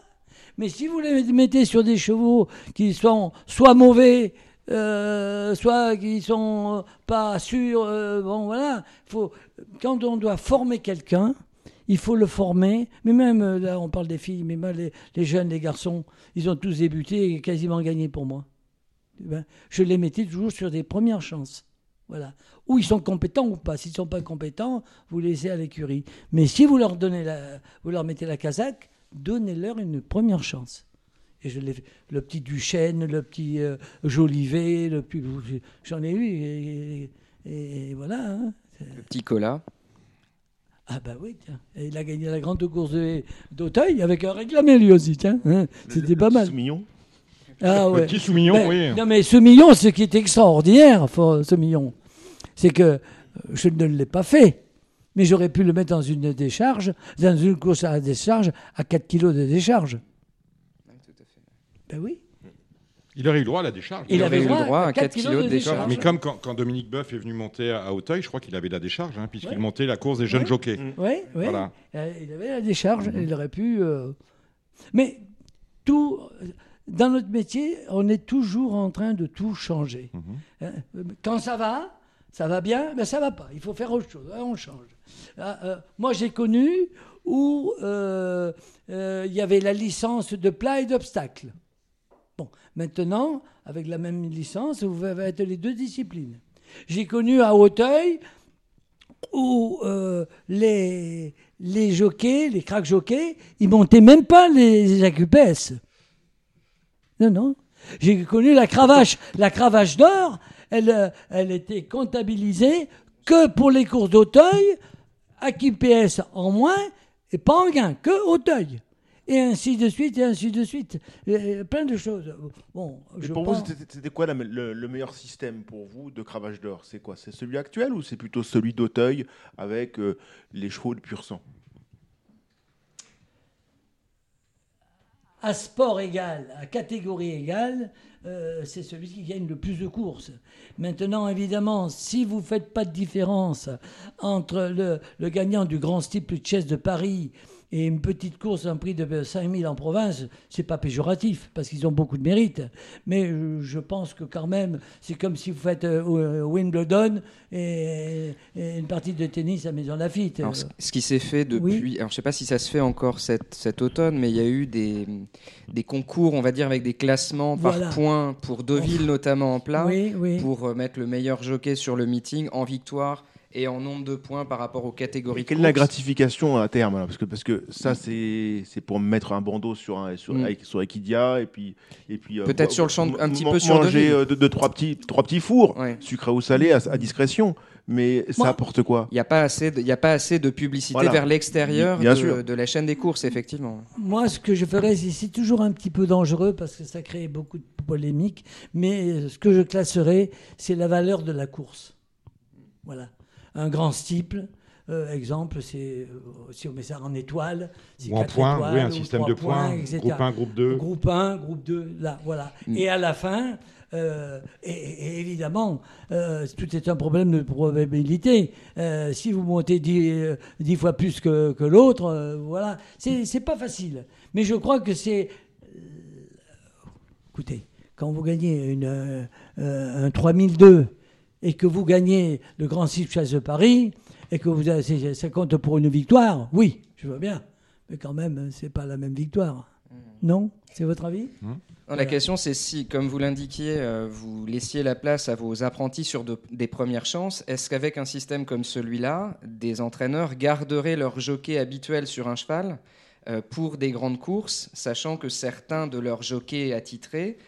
Mais si vous les mettez sur des chevaux qui sont soit mauvais, euh, soit qui sont pas sûrs, euh, bon voilà, faut, quand on doit former quelqu'un, il faut le former. Mais même euh, là, on parle des filles, mais même les, jeunes, les garçons, ils ont tous débuté et quasiment gagné pour moi. Eh ben, je les mettais toujours sur des premières chances. Voilà. Ou ils sont compétents ou pas. S'ils ne sont pas compétents, vous les laissez à l'écurie. Mais si vous leur donnez vous leur mettez la casaque, donnez-leur une première chance. Et je l'ai le petit Duchesne, le petit euh, Jolivet, le plus, j'en ai eu, et, voilà. Hein. Le petit Cola. Ah bah oui, tiens. il a gagné la grande course d'Auteuil avec un réclamé lui aussi, tiens. Hein. C'était pas mal. Soumillon. Ah ouais. Petit Soumillon, ben, oui. Non mais Soumillon, ce qui est extraordinaire, Soumillon, c'est que je ne l'ai pas fait mais j'aurais pu le mettre dans une décharge, dans une course à décharge, à 4 kg de décharge. Oui, tout à fait. Ben oui. Il aurait eu le droit à la décharge. Il, avait eu le droit à 4 kg de décharge. Mais comme quand, Dominique Boeuf est venu monter à Auteuil, je crois qu'il avait la décharge, hein, puisqu'il montait la course des jeunes jockeys. Oui, oui. Voilà. Euh, il avait la décharge, il aurait pu. Euh, mais tout. Dans notre métier, on est toujours en train de tout changer. Mhm. Hein, quand ça va, ça va bien, mais ça va pas. Il faut faire autre chose. Hein, on change. Ah, euh, moi, j'ai connu où euh, euh, il y avait la licence de plat et d'obstacle. Bon, maintenant, avec la même licence, vous être les deux disciplines. J'ai connu à Hauteuil où les, les jockeys, les crack jockeys, ils montaient même pas les AQPS. Non, non. J'ai connu la cravache. La cravache d'or, elle, elle était comptabilisée que pour les courses d'Auteuil, PS en moins et pas en gain, que Auteuil. Et ainsi de suite, et ainsi de suite. plein de choses. Bon, je pour vous, c'était quoi le, meilleur système pour vous de cravage d'or? C'est quoi? C'est celui actuel ou c'est plutôt celui d'Auteuil avec euh, les chevaux de pur sang? À sport égal, à catégorie égale, euh, c'est celui qui gagne le plus de courses. Maintenant, évidemment, si vous ne faites pas de différence entre le, gagnant du Grand Steeple Chess de Paris Et une petite course, un prix de 5000 en province, c'est pas péjoratif, parce qu'ils ont beaucoup de mérite. Mais je pense que quand même, c'est comme si vous faites euh, Wimbledon et, une partie de tennis à Maison Lafitte. Alors, ce qui s'est fait depuis, alors je sais pas si ça se fait encore cet, cet automne, mais il y a eu des, des concours, on va dire, avec des classements par points pour Deauville notamment en plat, pour euh, mettre le meilleur jockey sur le meeting en victoire et en nombre de points par rapport aux catégories. quelle est la gratification à terme parce que, parce que ça, c'est pour mettre un bandeau sur, un, sur, mm. sur Equidia et puis. Et puis euh, Peut-être sur le champ, un petit peu sur Manger euh, deux, trois, petits, trois petits fours, sucré ou salé, à, discrétion. Mais ça apporte quoi? Il n'y a, pas assez de, a pas assez de publicité vers l'extérieur de, de, la chaîne des courses, effectivement. Moi, ce que je ferais, c'est toujours un petit peu dangereux parce que ça crée beaucoup de polémiques. Mais ce que je classerais, c'est la valeur de la course. Voilà un grand stiple. Euh, exemple, c'est euh, si on met ça en étoile, ou en point, oui, un système de points, groupe 1, groupe 2. Groupe 1, groupe 2, là, voilà. Mm. Et à la fin, euh, et, évidemment, tout est un problème de probabilité. si vous montez 10, fois plus que, que l'autre, voilà, c'est pas facile. Mais je crois que c'est. écoutez, quand vous gagnez une, un 3002 et que vous gagnez le Grand Six Chasse de Paris et que vous avez, ça compte pour une victoire, oui, je veux bien. Mais quand même, c'est pas la même victoire. Hmm. Non? C'est votre avis? Hmm. La question, c'est si, comme vous l'indiquiez, euh, vous laissiez la place à vos apprentis sur des premières chances, est-ce qu'avec un système comme celui-là, des entraîneurs garderaient leur jockey habituel sur un cheval euh, pour des grandes courses, sachant que certains de leurs jockeys attitrés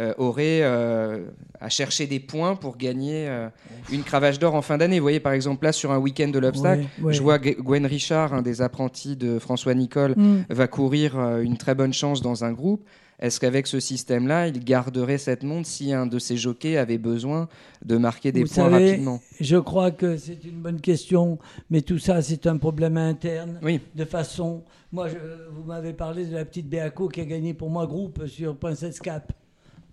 euh, aurait euh, à chercher des points pour gagner euh, une cravache d'or en fin d'année. Vous voyez, par exemple, là, sur un week-end de l'obstacle, je vois Gwen Richard, un des apprentis de François Nicole, mm. va courir une très bonne chance dans un groupe. Est-ce qu'avec ce système-là, il garderait cette montre si un de ses jockeys avait besoin de marquer des points rapidement? Je crois que c'est une bonne question, mais tout ça, c'est un problème interne. Oui. De façon. Moi, vous m'avez parlé de la petite Béaco qui a gagné pour moi groupe sur Princess Cap.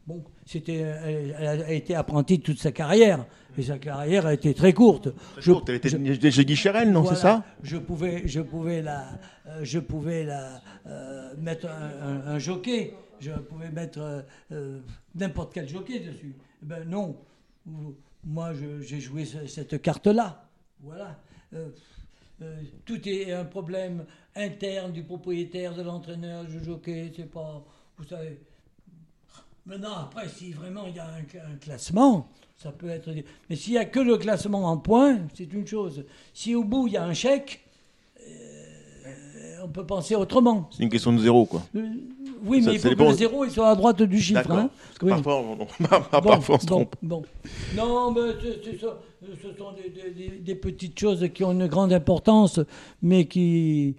Bon, c'était, elle, a été apprentie toute sa carrière. Et sa carrière a été très courte. je, Elle était chez Guicherel, non, c'est ça? Je pouvais, je pouvais la, euh, je pouvais la euh, mettre un, jockey. Je pouvais mettre euh, n'importe quel jockey dessus. Eh ben non. Moi, j'ai joué cette carte-là. Voilà. tout est un problème interne du propriétaire, de l'entraîneur, du jockey. C'est pas, vous savez. Maintenant, après, si vraiment il y a un, classement, ça peut être. Mais s'il n'y a que le classement en points, c'est une chose. Si au bout il y a un chèque, euh, on peut penser autrement. C'est une question de zéro, quoi. Euh, oui, mais il faut que le zéro il soit à droite du chiffre. Hein. Parfois, on, se trompe. Bon, Non, mais ce sont des, petites choses qui ont une grande importance, mais qui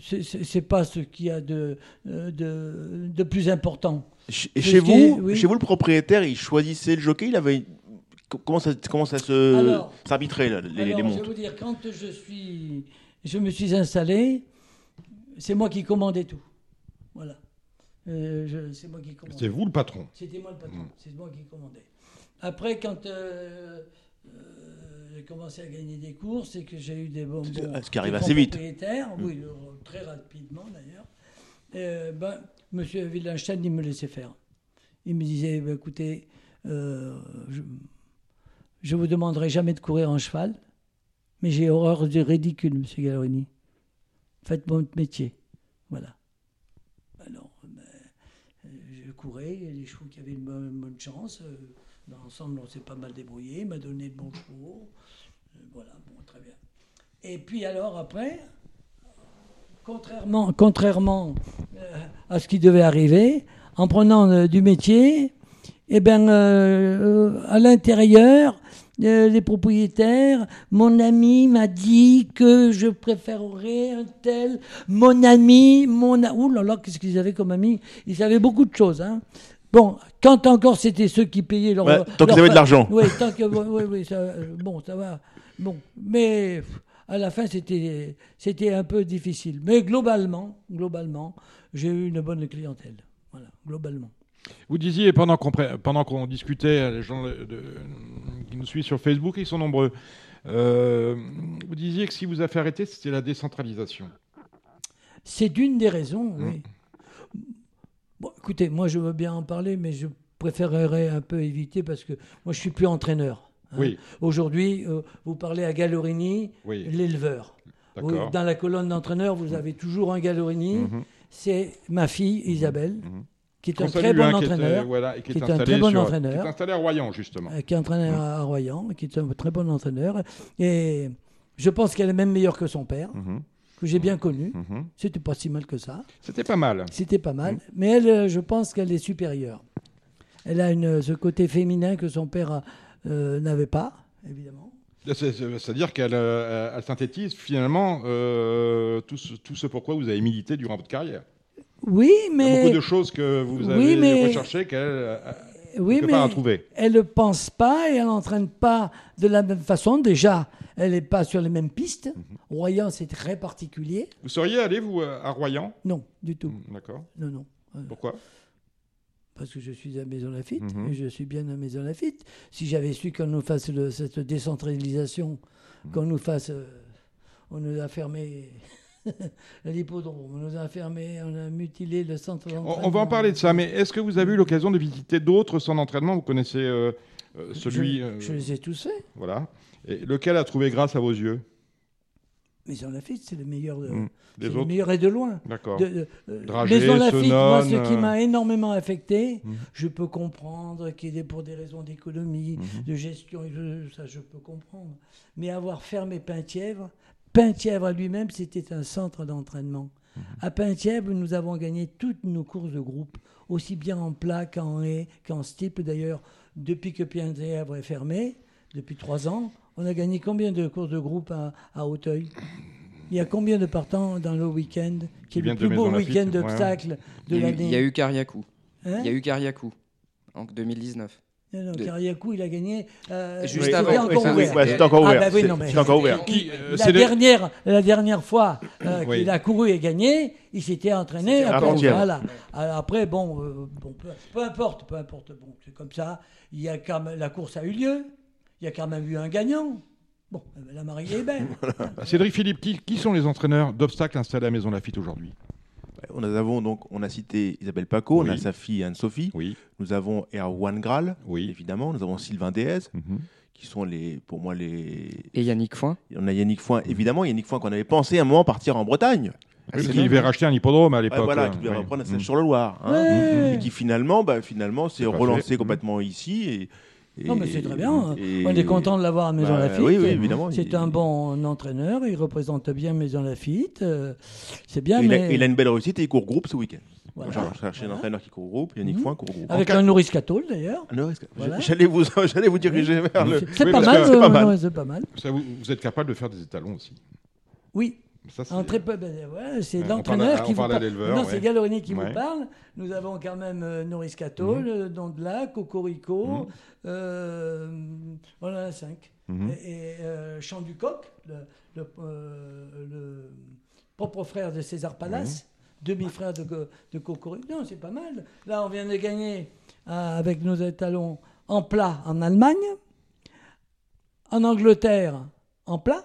c'est pas ce qu'il y a de, de, de, plus important. Et chez vous, chez vous, le propriétaire, il choisissait le jockey, il avait comment ça, comment ça se s'arbitrait les, les montres Je vais vous dire, quand je suis, je me suis installé, c'est moi qui commandais tout. Voilà. Euh, c'est moi qui commandais. C'était vous le patron. C'était moi le patron. Hmm. C'est moi qui commandais. Après, quand euh, euh, j'ai commencé à gagner des courses et que j'ai eu des bons, ce qui arrive assez vite. Hmm. Oui, très rapidement d'ailleurs. ben, Monsieur Wittgenstein, il me laissait faire. Il me disait, bah, écoutez, euh, je ne vous demanderai jamais de courir en cheval, mais j'ai horreur du ridicule, Monsieur Gallerini. Faites votre métier. Voilà. Alors, ben, je courais, les chevaux qui avaient une bonne, chance. Euh, dans l'ensemble, on s'est pas mal débrouillé. Il m'a donné de bons chevaux. Euh, voilà, bon, très bien. Et puis alors, après, contrairement, contrairement euh, à ce qui devait arriver, en prenant euh, du métier, eh ben, euh, à l'intérieur, les propriétaires, mon ami m'a dit que je préférerais un tel, mon ami, mon... Ouh là là, qu'est-ce qu'ils avaient comme ami? Ils avaient beaucoup de choses. Hein. Bon, quand encore c'était ceux qui payaient leur... tant qu'ils avaient de l'argent. Oui, tant que... Oui, oui, ça, bon, ça va. Bon, mais à la fin, c'était, c'était un peu difficile. Mais globalement, globalement, j'ai eu une bonne clientèle. Voilà, globalement. Vous disiez, pendant qu'on, pendant qu'on discutait, les gens qui nous suivent sur Facebook, ils sont nombreux, euh, vous disiez que si vous avez arrêté, c'était la décentralisation. C'est d'une des raisons, mm. oui. Bon, écoutez, moi je veux bien en parler, mais je préférerais un peu éviter parce que moi je suis plus entraîneur. Hein. Oui. Aujourd'hui, euh, vous parlez à Gallorini, l'éleveur. Dans la colonne d'entraîneur, vous avez toujours un Gallorini. Mm-hmm. C'est ma fille Isabelle. Mm-hmm qui est un très bon entraîneur, qui est, un très bon entraîneur, qui est installé à Royan justement, euh, qui est entraîné à Royan, qui est un très bon entraîneur, et je pense qu'elle est même meilleure que son père. Mhm. Que j'ai bien connu, mhm. c'était pas si mal que ça. C'était pas mal. C'était pas mal, mhm. mais elle, euh, je pense qu'elle est supérieure. Elle a une, ce côté féminin que son père euh, n'avait pas, évidemment. C'est-à-dire qu'elle synthétise finalement tout, ce, tout ce pourquoi vous avez milité durant votre carrière. Oui, mais. Il y a beaucoup de choses que vous avez oui, recherchées qu'elle euh, oui, mais pas trouver. Elle ne pense pas et elle n'entraîne pas de la même façon. Déjà, elle n'est pas sur les mêmes pistes. Mhm. Royan, c'est très particulier. Vous seriez allé, vous, euh, à Royan? Non, du tout. D'accord. Non, non. Euh, Pourquoi? Parce que je suis à Maison Lafitte mhm. et je suis bien à Maison Lafitte. Si j'avais su qu'on nous fasse cette décentralisation, mhm. qu'on nous fasse. on nous a fermé [LAUGHS] l'hippodrome, on nous a fermés, on a mutilé le centre d'entraînement. On va en parler de ça, mais est-ce que vous avez eu l'occasion de visiter d'autres centres d'entraînement? Vous connaissez euh, euh, celui. Je, euh, je, les ai tous faits. Voilà. Et lequel a trouvé grâce à vos yeux? Maison Lafitte, c'est le meilleur de, mmh. le meilleur et de loin. D'accord. Maison Lafitte, moi, ce qui m'a énormément affecté, mmh. je peux comprendre qu'il est pour des raisons d'économie, mmh. de gestion, ça je peux comprendre. Mais avoir fermé Pinthièvre, Penthièvre lui-même, c'était un centre d'entraînement. Mhm. À Penthièvre, nous avons gagné toutes nos courses de groupe, aussi bien en plat qu'en haie, qu'en steeple. D'ailleurs, depuis que Penthièvre est fermé, depuis trois ans, on a gagné combien de courses de groupe à, Hauteuil? Il y a combien de partants dans le week-end, qui est le plus beau week-end d'obstacles de l'année? Il y a eu Cariacou. Hein? Il y a eu Cariacou en 2019. Non, non, Kariakou, il a gagné. Euh, Juste avant. C'était encore ouvert. C'était encore ouvert. Ah, bah oui, encore ouvert. la, dernière, la dernière fois euh, qu'il a couru et gagné, il s'était entraîné. Après, voilà. après, bon, euh, bon peu, importe, peu importe. Bon, c'est comme ça. Il y a quand même, la course a eu lieu. Il y a quand même eu un gagnant. Bon, la mariée est belle. [LAUGHS] [LAUGHS] Cédric Philippe, qui, qui sont les entraîneurs d'obstacles installés à Maison Lafitte aujourd'hui? Nous avons donc, on a cité Isabelle Paco, on a sa fille Anne-Sophie. Oui. Nous avons Erwan Graal, oui. évidemment. Nous avons Sylvain Déez, mhm. qui sont les, pour moi les. Et Yannick Foin. On a Yannick Foin, évidemment. Yannick Foin qu'on avait pensé à un moment partir en Bretagne. Ah, qui devait racheter un hippodrome à l'époque. voilà, qui devait reprendre mhm. sur le Loir. Hein. Et qui finalement, bah, finalement s'est relancé complètement ici. Et, non, mais c'est très bien. on est content de l'avoir à Maison bah, Lafitte. Oui, oui, évidemment. C'est un bon entraîneur. Il représente bien Maison Lafitte. Euh, c'est bien. mais... il, a, une belle réussite et il court groupe ce week-end. Voilà. J'ai cherché un entraîneur qui court groupe, Yannick mmh. Foin court groupe. Avec un Nouris Catol d'ailleurs. J'allais vous, [LAUGHS] vous diriger vers le. C'est pas, mal. C'est pas mal. vous êtes capable de faire des étalons aussi. Oui, très peu, ben, c'est l'entraîneur qui vous parle. Non, c'est Gallorini qui vous parle. Nous avons quand même euh, Norris Cato, Lac, Cocorico. Euh, on en a cinq. Mmh. Et, euh, Champ du Coq, le, propre frère de César Palace, demi-frère de, de Cocorico. Non, c'est pas mal. Là, on vient de gagner avec nos étalons en plat en Allemagne, en Angleterre en plat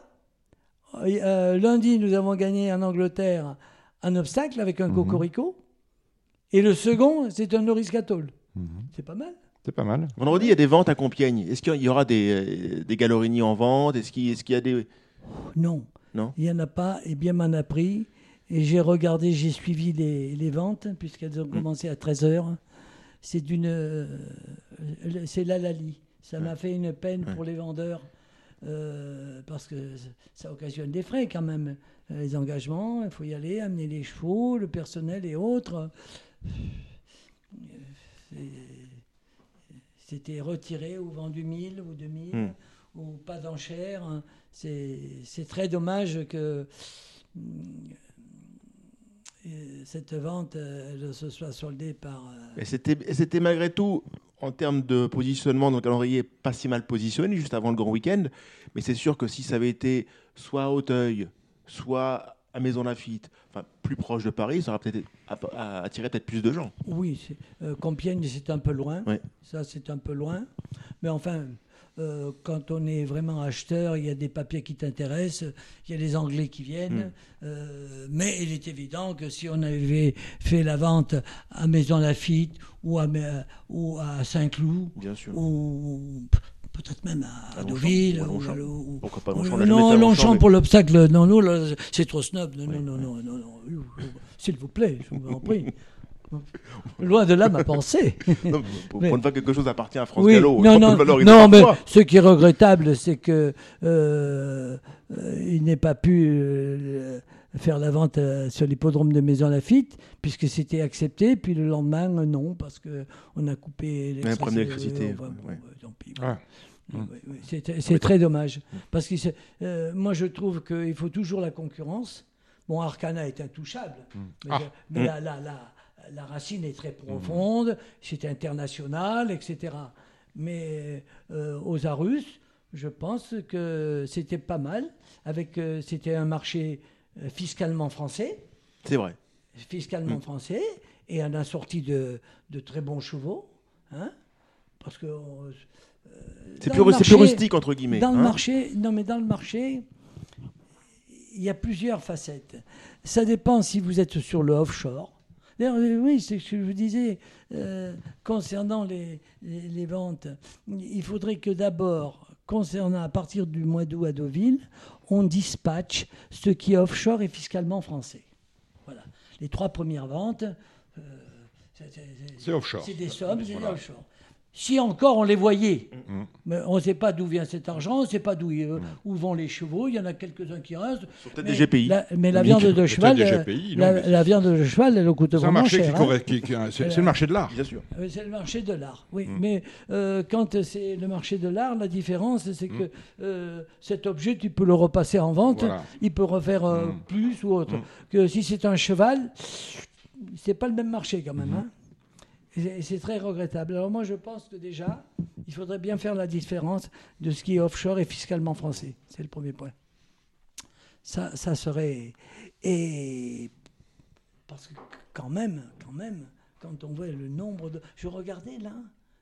euh, lundi, nous avons gagné en Angleterre un obstacle avec un mhm. cocorico. Et le second, c'est un Norris Catol. Mhm. C'est pas mal. C'est pas mal. Vendredi, il y a des ventes à Compiègne. Est-ce qu'il y aura des, des Gallorini en vente? Est-ce qu'il y a des. Non. Non? Il n'y en a pas, et bien m'en a pris. Et j'ai regardé, j'ai suivi les, les ventes, puisqu'elles ont mm. commencé à 13h. C'est d'une. Euh, c'est la Lali. Ça m'a fait une peine pour les vendeurs. Euh, parce que ça occasionne des frais quand même. Euh, les engagements, il faut y aller, amener les chevaux, le personnel et autres. C'était retiré ou vendu 1000 ou 2000 hmm. ou pas d'enchères. C'est très dommage que euh, cette vente se soit soldée par. C'était malgré tout en termes de positionnement dans le calendrier, pas si mal positionné juste avant le grand week-end. Mais c'est sûr que si ça avait été soit à Hauteuil, soit à Maison Lafitte, enfin plus proche de Paris, ça aurait peut-être attiré peut-être plus de gens. Oui, euh, Compiègne, c'est un peu loin. Ça, c'est un peu loin. Mais enfin, euh, quand on est vraiment acheteur, il y a des papiers qui t'intéressent, il y a les Anglais qui viennent. Hmm. mais il est évident que si on avait fait la vente à Maison Lafitte ou à, ou à Saint-Cloud, ou peut-être même à, Deauville. Pourquoi pas Non, Longchamp pour l'obstacle, non, non, c'est trop snob. Non, non, non, non, non, non, s'il vous plaît, je vous en prie. [LAUGHS] Loin de là ma pensée. [LAUGHS] pour ne pas quelque chose appartient à France Gallo. Non, non, non mais ce qui est regrettable, c'est que euh, euh, il n'ait pas pu euh, faire la vente sur l'hippodrome de Maison Lafitte, puisque c'était accepté, puis le lendemain, non, parce qu'on a coupé l'électricité. C'est très dommage. Parce que moi, je trouve qu'il faut toujours la concurrence. Bon, Arcana est intouchable, mm. mais, ah. mais mm. la, la, racine est très profonde, c'est international, etc. Mais euh, aux Arus, je pense que c'était pas mal. Avec, euh, c'était un marché euh, fiscalement français. C'est vrai. Fiscalement mm. français et on a sorti de, de très bons chevaux. Hein, parce que. c'est plus, plus, rustique, entre guillemets. Dans le hein. marché, non, mais dans le marché, il y a plusieurs facettes. Ça dépend si vous êtes sur le offshore. D'ailleurs, euh, oui, c'est ce que je vous disais euh, concernant les, les, ventes. Il faudrait que d'abord, concernant à partir du mois d'août à Deauville, on dispatche ce qui est offshore et fiscalement français. Voilà. Les trois premières ventes, euh, c'est offshore. C'est des sommes, c'est offshore. Si encore on les voyait, mm. mais on ne sait pas d'où vient cet argent, on ne sait pas d'où mm. où vont les chevaux. Il y en a quelques-uns qui restent. peut-être des GPI. mais la viande de cheval, la, viande de cheval, elle coûte vraiment cher. Hein. C'est le marché de l'art. Bien sûr. C'est le marché de l'art, oui. Mm. Mais euh, quand c'est le marché de l'art, la différence, c'est que euh, cet objet, tu peux le repasser en vente. Il peut refaire euh, plus ou autre. Que si c'est un cheval, c'est pas le même marché quand même. Hein. C'est très regrettable. Alors moi, je pense que déjà, il faudrait bien faire la différence de ce qui est offshore et fiscalement français. C'est le premier point. Ça, ça serait... Et parce que quand même, quand même, quand on voit le nombre de... Je regardais là,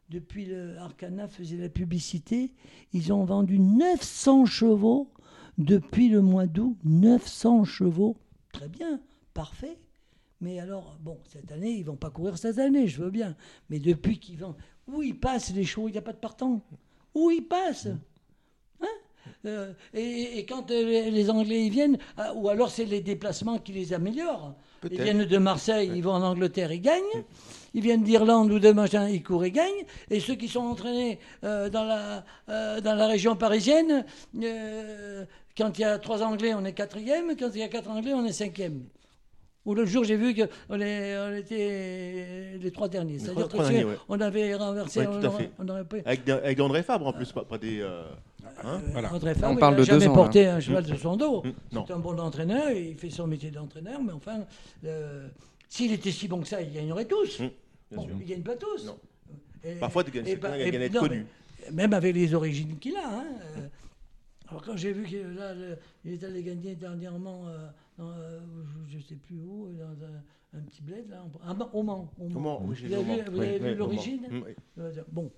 depuis le Arcana faisait la publicité, ils ont vendu 900 chevaux depuis le mois d'août. 900 chevaux. Très bien, parfait. Mais alors, bon, cette année, ils vont pas courir cette année, je veux bien. Mais depuis qu'ils vont. Où ils passent les chevaux Il n'y a pas de partant. Où ils passent hein euh, et, quand euh, les Anglais ils viennent, ah, ou alors c'est les déplacements qui les améliorent. Ils viennent de Marseille, ils vont en Angleterre, ils gagnent. Ils viennent d'Irlande ou de machin, ils courent et gagnent. Et ceux qui sont entraînés euh, dans, la, dans la région parisienne, quand il y a trois Anglais, on est quatrième. Quand il y a quatre Anglais, on est cinquième. Ou le jour, j'ai vu qu'on on était les trois derniers. C'est-à-dire qu'on avait renversé. on, aurait avec, avec André Fabre en plus, pas, des. Euh, hein euh, André Fabre, on parle il n'a jamais porté un cheval de son dos. Mm, c'est un bon entraîneur, il fait son métier d'entraîneur, mais enfin, euh, s'il était si bon que ça, il gagnerait tous. Mm, bon, il ne gagne pas tous. Non. Parfois, il gagne être connu. Même avec les origines qu'il a. Hein, alors quand j'ai vu qu'il est allé gagner dernièrement euh, je ne sais plus où, dans un, petit bled, là, au Mans. Au Mans. vous avez vu, l'origine euh, Bon.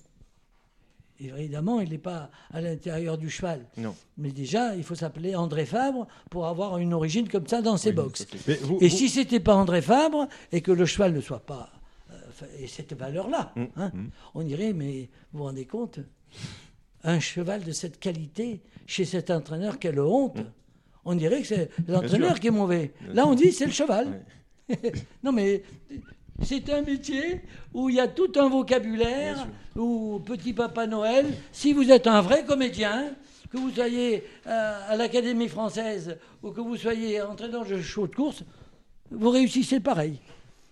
Évidemment, il n'est pas à l'intérieur du cheval. Non. Mais déjà, il faut s'appeler André Fabre pour avoir une origine comme ça dans ses box. et si si c'était pas André Fabre et que le cheval ne soit pas euh, et cette valeur-là, mm. hein, mm. on dirait, mais vous vous rendez compte, un cheval de cette qualité chez cet entraîneur, quelle honte. On dirait que c'est l'entraîneur qui est mauvais. Là, on dit c'est le cheval. [LAUGHS] non, mais c'est un métier où il y a tout un vocabulaire, où petit papa Noël, si vous êtes un vrai comédien, que vous soyez euh, à, l'Académie française ou que vous soyez entraîneur de show de course, vous réussissez pareil.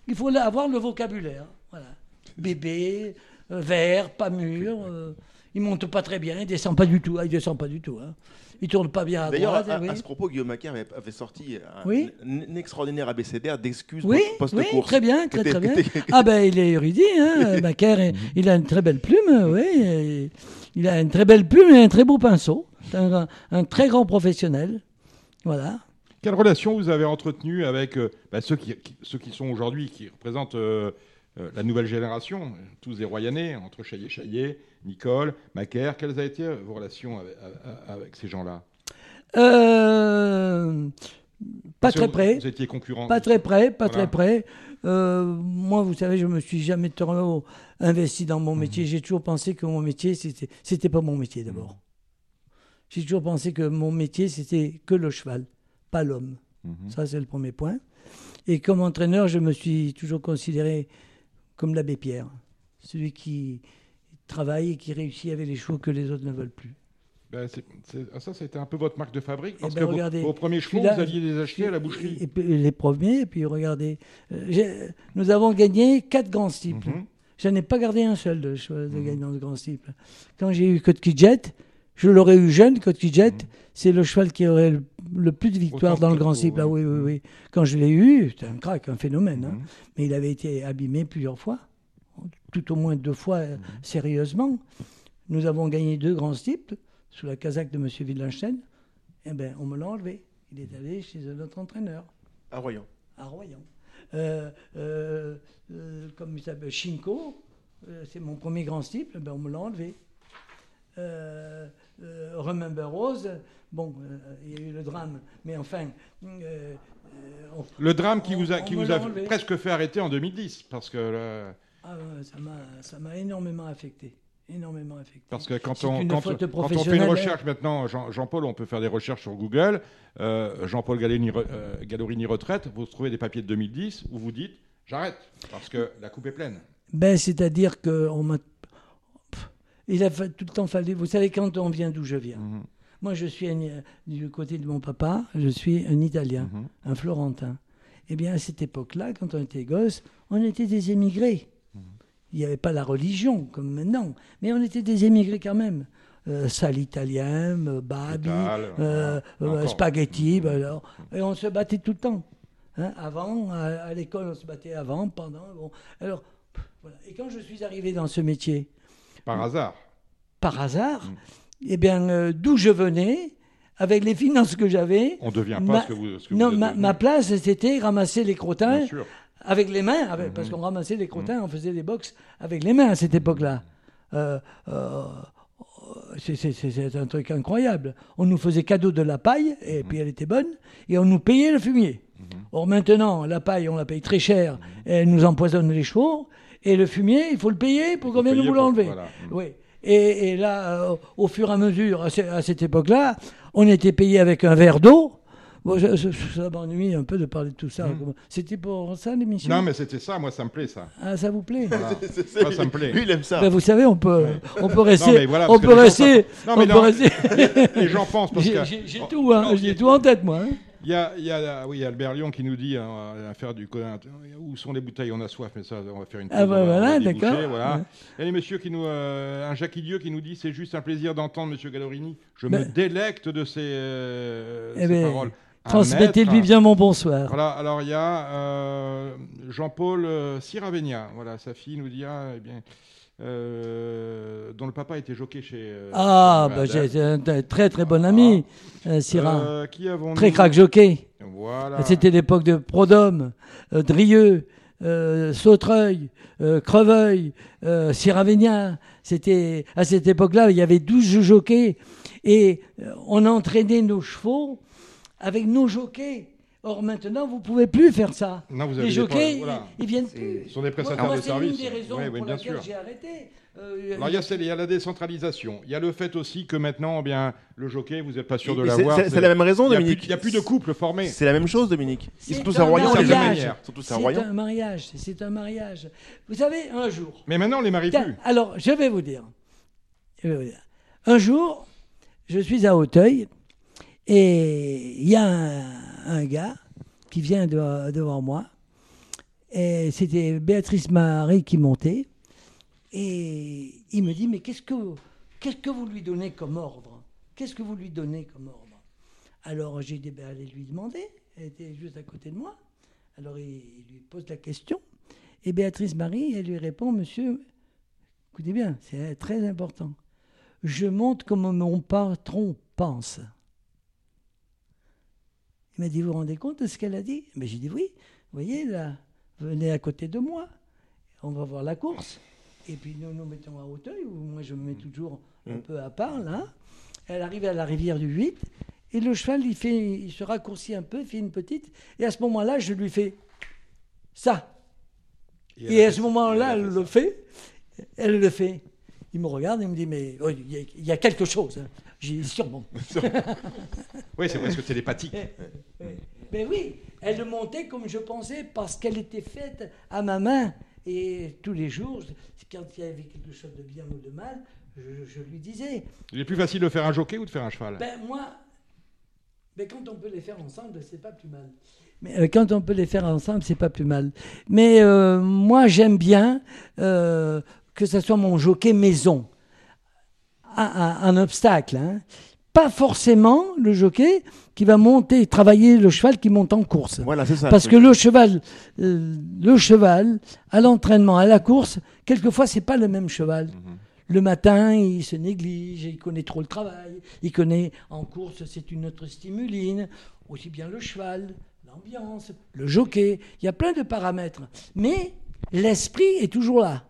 Il faut avoir le vocabulaire. Voilà. Bébé, euh, vert, pas mûr. Euh, il monte pas très bien, il descend pas du tout. Ah, il descend pas du tout. Hein il tourne pas bien à droite. D'ailleurs, à, ce propos, Guillaume Macaire avait, sorti un, extraordinaire abécédaire d'excuses oui, post-course. Oui, très bien, très très bien. ah ben, il est érudit, hein, [LAUGHS] Macaire. il a une très belle plume, oui. Il a une très belle plume et un très beau pinceau. Un, un très grand professionnel. Voilà. Quelle relation vous avez entretenue avec euh, bah, ceux, qui, ceux qui sont aujourd'hui, qui représentent euh, la nouvelle génération, tous des Royanais, entre Chaillet-Chaillet, Nicole, Macaire. Quelles ont été vos relations avec, ces gens-là? Pas très près. Vous étiez concurrents Pas très près, pas très près. moi, vous savez, je me suis jamais trop investi dans mon métier. Mhm. J'ai toujours pensé que mon métier, c'était, c'était pas mon métier d'abord. Mhm. J'ai toujours pensé que mon métier, c'était que le cheval, pas l'homme. Mhm. Ça, c'est le premier point. Et comme entraîneur, je me suis toujours considéré comme l'abbé Pierre, celui qui travaille et qui réussit avec les chevaux que les autres ne veulent plus. Ben, ah, ça, c'était un peu votre marque de fabrique. Parce eh ben, que regardez, vos, premiers chevaux, vous alliez les acheter à la boucherie. Et, les premiers, et puis regardez, euh, nous avons gagné quatre grands cycles. Mhm. Je n'ai pas gardé un seul de, de mhm. gagnant de grands cycles. Quand j'ai eu Kotkijet, je l'aurais eu jeune, Kotkijet, mmh. c'est le cheval qui aurait le, plus de victoires dans le grand cycle. Ah, oui, oui, oui. Quand je l'ai eu, c'était un crack, un phénomène. Hein. Mmh. Mais il avait été abîmé plusieurs fois, tout au moins deux fois euh, mmh. sérieusement. Nous avons gagné deux grands cycles sous la casaque de M. Wittgenstein. Eh bien, on me l'a enlevé. Il est allé chez un autre entraîneur. À Royan. À Royan. Euh, euh, comme il s'appelle, Shinko, c'est mon premier grand eh ben, on me l'a enlevé. Remember Rose, bon, euh, il y a eu le drame, mais enfin. Euh, le drame qui vous a, qui vous a presque fait arrêter en 2010, parce que. Ah, ça m'a énormément affecté énormément affecté. Parce que quand on, quand, on fait une recherche maintenant, Jean-Paul, on peut faire des recherches sur Google, Jean-Paul Gallorini, retraite, vous trouvez des papiers de 2010 où vous dites j'arrête, parce que la coupe est pleine. Ben, C'est-à-dire qu'on m'a il a tout le temps fallu. Vous savez, quand on vient d'où je viens. Mhm. Moi, je suis du côté de mon papa, je suis un Italien, mhm. un Florentin. Eh bien, à cette époque-là, quand on était gosse, on était des émigrés. Mhm. Il n'y avait pas la religion comme maintenant, mais on était des émigrés quand même. Euh, sale italien, euh, babi, euh, spaghetti, ben alors, et on se battait tout le temps. Hein. avant, à, l'école, on se battait avant, pendant. Bon. Alors, voilà. Et quand je suis arrivé dans ce métier, par hasard. Par hasard? Mm. Eh bien, euh, d'où je venais, avec les finances que j'avais. On ne devient pas ce que vous. Ce que non, ma, place, c'était ramasser les crottins avec les mains, parce mm-hmm. qu'on ramassait les crottins, mm. on faisait des box avec les mains à cette époque-là. Euh, euh, c'est un truc incroyable. On nous faisait cadeau de la paille, et mm-hmm. puis elle était bonne, et on nous payait le fumier. Or maintenant, la paille, on la paye très cher, et elle nous empoisonne les chevaux, et le fumier, il faut le payer pour qu'on vienne nous l'enlever. Oui. Et, là, euh, au fur et à mesure, à, cette époque-là, on était payé avec un verre d'eau. Bon, ça m'ennuie un peu de parler de tout ça. Hmm. C'était pour ça l'émission Non, mais c'était ça, moi ça me plaît ça. Ah, ça vous plaît ça, [LAUGHS] ça me plaît. Lui, il aime ça. Ben, vous savez, on peut, on peut rester. on peut rester. Non, mais on peut rester... [LAUGHS] les, gens pensent parce que. J'ai tout, hein, j'ai tout en tête, moi. Hein. Il y a, il y a, oui, Albert Lyon qui nous dit hein, à faire du où sont les bouteilles? On a soif, mais ça, on va faire une. Ah bah voilà, d'accord. Voilà. Et les messieurs qui nous, euh, un Jacques Idieux qui nous dit c'est juste un plaisir d'entendre Monsieur Gallorini. Je me délecte de ces, euh, eh ben, paroles. Transmettez-lui bien mon bonsoir. Voilà, alors il y a euh, Jean-Paul Siravenia. Voilà, sa fille nous dit ah, eh bien. Euh, dont le papa était jockey chez. Euh, ah, bah, j'ai un très très bon ami, euh, Syrah. très crack jockey. Voilà. C'était l'époque de Prodhomme, Drieux, Sautreuil, Creveuil, Siravenia. C'était à cette époque-là, il y avait 12 jockeys et on entraînait nos chevaux avec nos jockeys. Or maintenant, vous ne pouvez plus faire ça. Non, vous les jockeys, ils, viennent plus. Ce sont des prestataires de services. C'est une des raisons oui, pour laquelle j'ai arrêté. Euh, Alors, il, y a, il y, a, la décentralisation. Il y a le fait aussi que maintenant, eh bien, le jockey, vous n'êtes pas sûr de l'avoir. C'est la même raison, Dominique. Il n'y a, plus de couple formé. C'est la même chose, Dominique. Ils sont tous un royaume. C'est un mariage. C'est un mariage. Vous savez, un jour. Mais maintenant, on les marie plus. Alors, je vais vous dire. Un jour, je suis à Hauteuil et il y a un, gars qui vient devant moi. Et c'était Béatrice Marie qui montait. Et il me dit, mais qu'est-ce que, qu'est-ce que vous lui donnez comme ordre? Qu'est-ce que vous lui donnez comme ordre? Alors j'ai dit, ben, allez lui demander. Elle était juste à côté de moi. Alors il, il lui pose la question. Et Béatrice Marie, elle lui répond, monsieur, écoutez bien, c'est très important. Je monte comme mon patron pense. Il m'a dit, vous vous rendez compte de ce qu'elle a dit? Mais j'ai dit, oui, vous voyez, là, venez à côté de moi. on va voir la course. Et puis nous nous mettons à Hauteuil, où moi je me mets toujours un mm. peu à part, là. Elle arrive à la rivière du 8, et le cheval, il, fait, il se raccourcit un peu, il fait une petite, et à ce moment-là, je lui fais ça. Et, à ce moment-là, elle le fait, elle le fait. Il me regarde et me dit, mais oh, il y, a quelque chose. J'ai sûrement. [LAUGHS] oui, c'est presque télépathique. mais oui, elle le montait comme je pensais parce qu'elle était faite à ma main. Et tous les jours, quand il y avait quelque chose de bien ou de mal, je, lui disais. Il est plus facile de faire un jockey ou de faire un cheval? Ben moi, mais quand on peut les faire ensemble, c'est pas plus mal. Mais euh, quand on peut les faire ensemble, c'est pas plus mal. Mais euh, moi, j'aime bien euh, que ce soit mon jockey maison. Un, obstacle. Hein. Pas forcément le jockey qui va monter, travailler le cheval qui monte en course. Voilà, c'est ça. Parce que le cheval, le cheval, à l'entraînement, à la course, quelquefois, c'est pas le même cheval. Mhm. Le matin, il se néglige, il connaît trop le travail, il connaît en course, c'est une autre stimuline, aussi bien le cheval, l'ambiance, le jockey, il y a plein de paramètres. Mais l'esprit est toujours là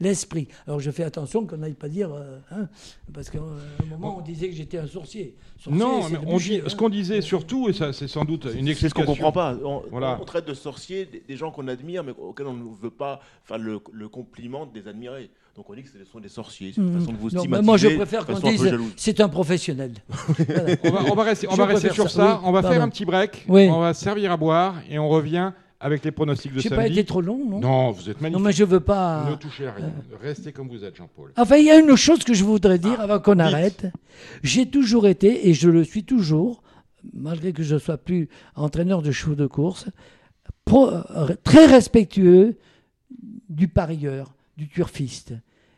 l'esprit. Alors je fais attention qu'on n'aille pas dire, euh, hein, parce qu'à un moment on disait que j'étais un sorcier. non, mais on dit, ce qu'on disait surtout, et ça c'est sans doute une explication. C'est ce qu'on comprend pas. On, traite de sorciers des, gens qu'on admire, mais auxquels on ne veut pas faire le, compliment de les admirer. Donc on dit que ce sont des sorciers. C'est une mmh. façon de vous stigmatiser. moi je préfère qu'on dise c'est un professionnel. [LAUGHS] on, va, on, va, rester, on va rester sur ça. on va faire un petit break. On va servir à boire et on revient avec les pronostics de samedi. n'ai pas été trop long, non Non, vous êtes magnifique. Non, mais je veux pas. Ne touchez à rien. Restez comme vous êtes, Jean-Paul. Enfin, il y a une chose que je voudrais dire ah, avant qu'on arrête. J'ai toujours été, et je le suis toujours, malgré que je ne sois plus entraîneur de chevaux de course, très respectueux du parieur, du turfiste.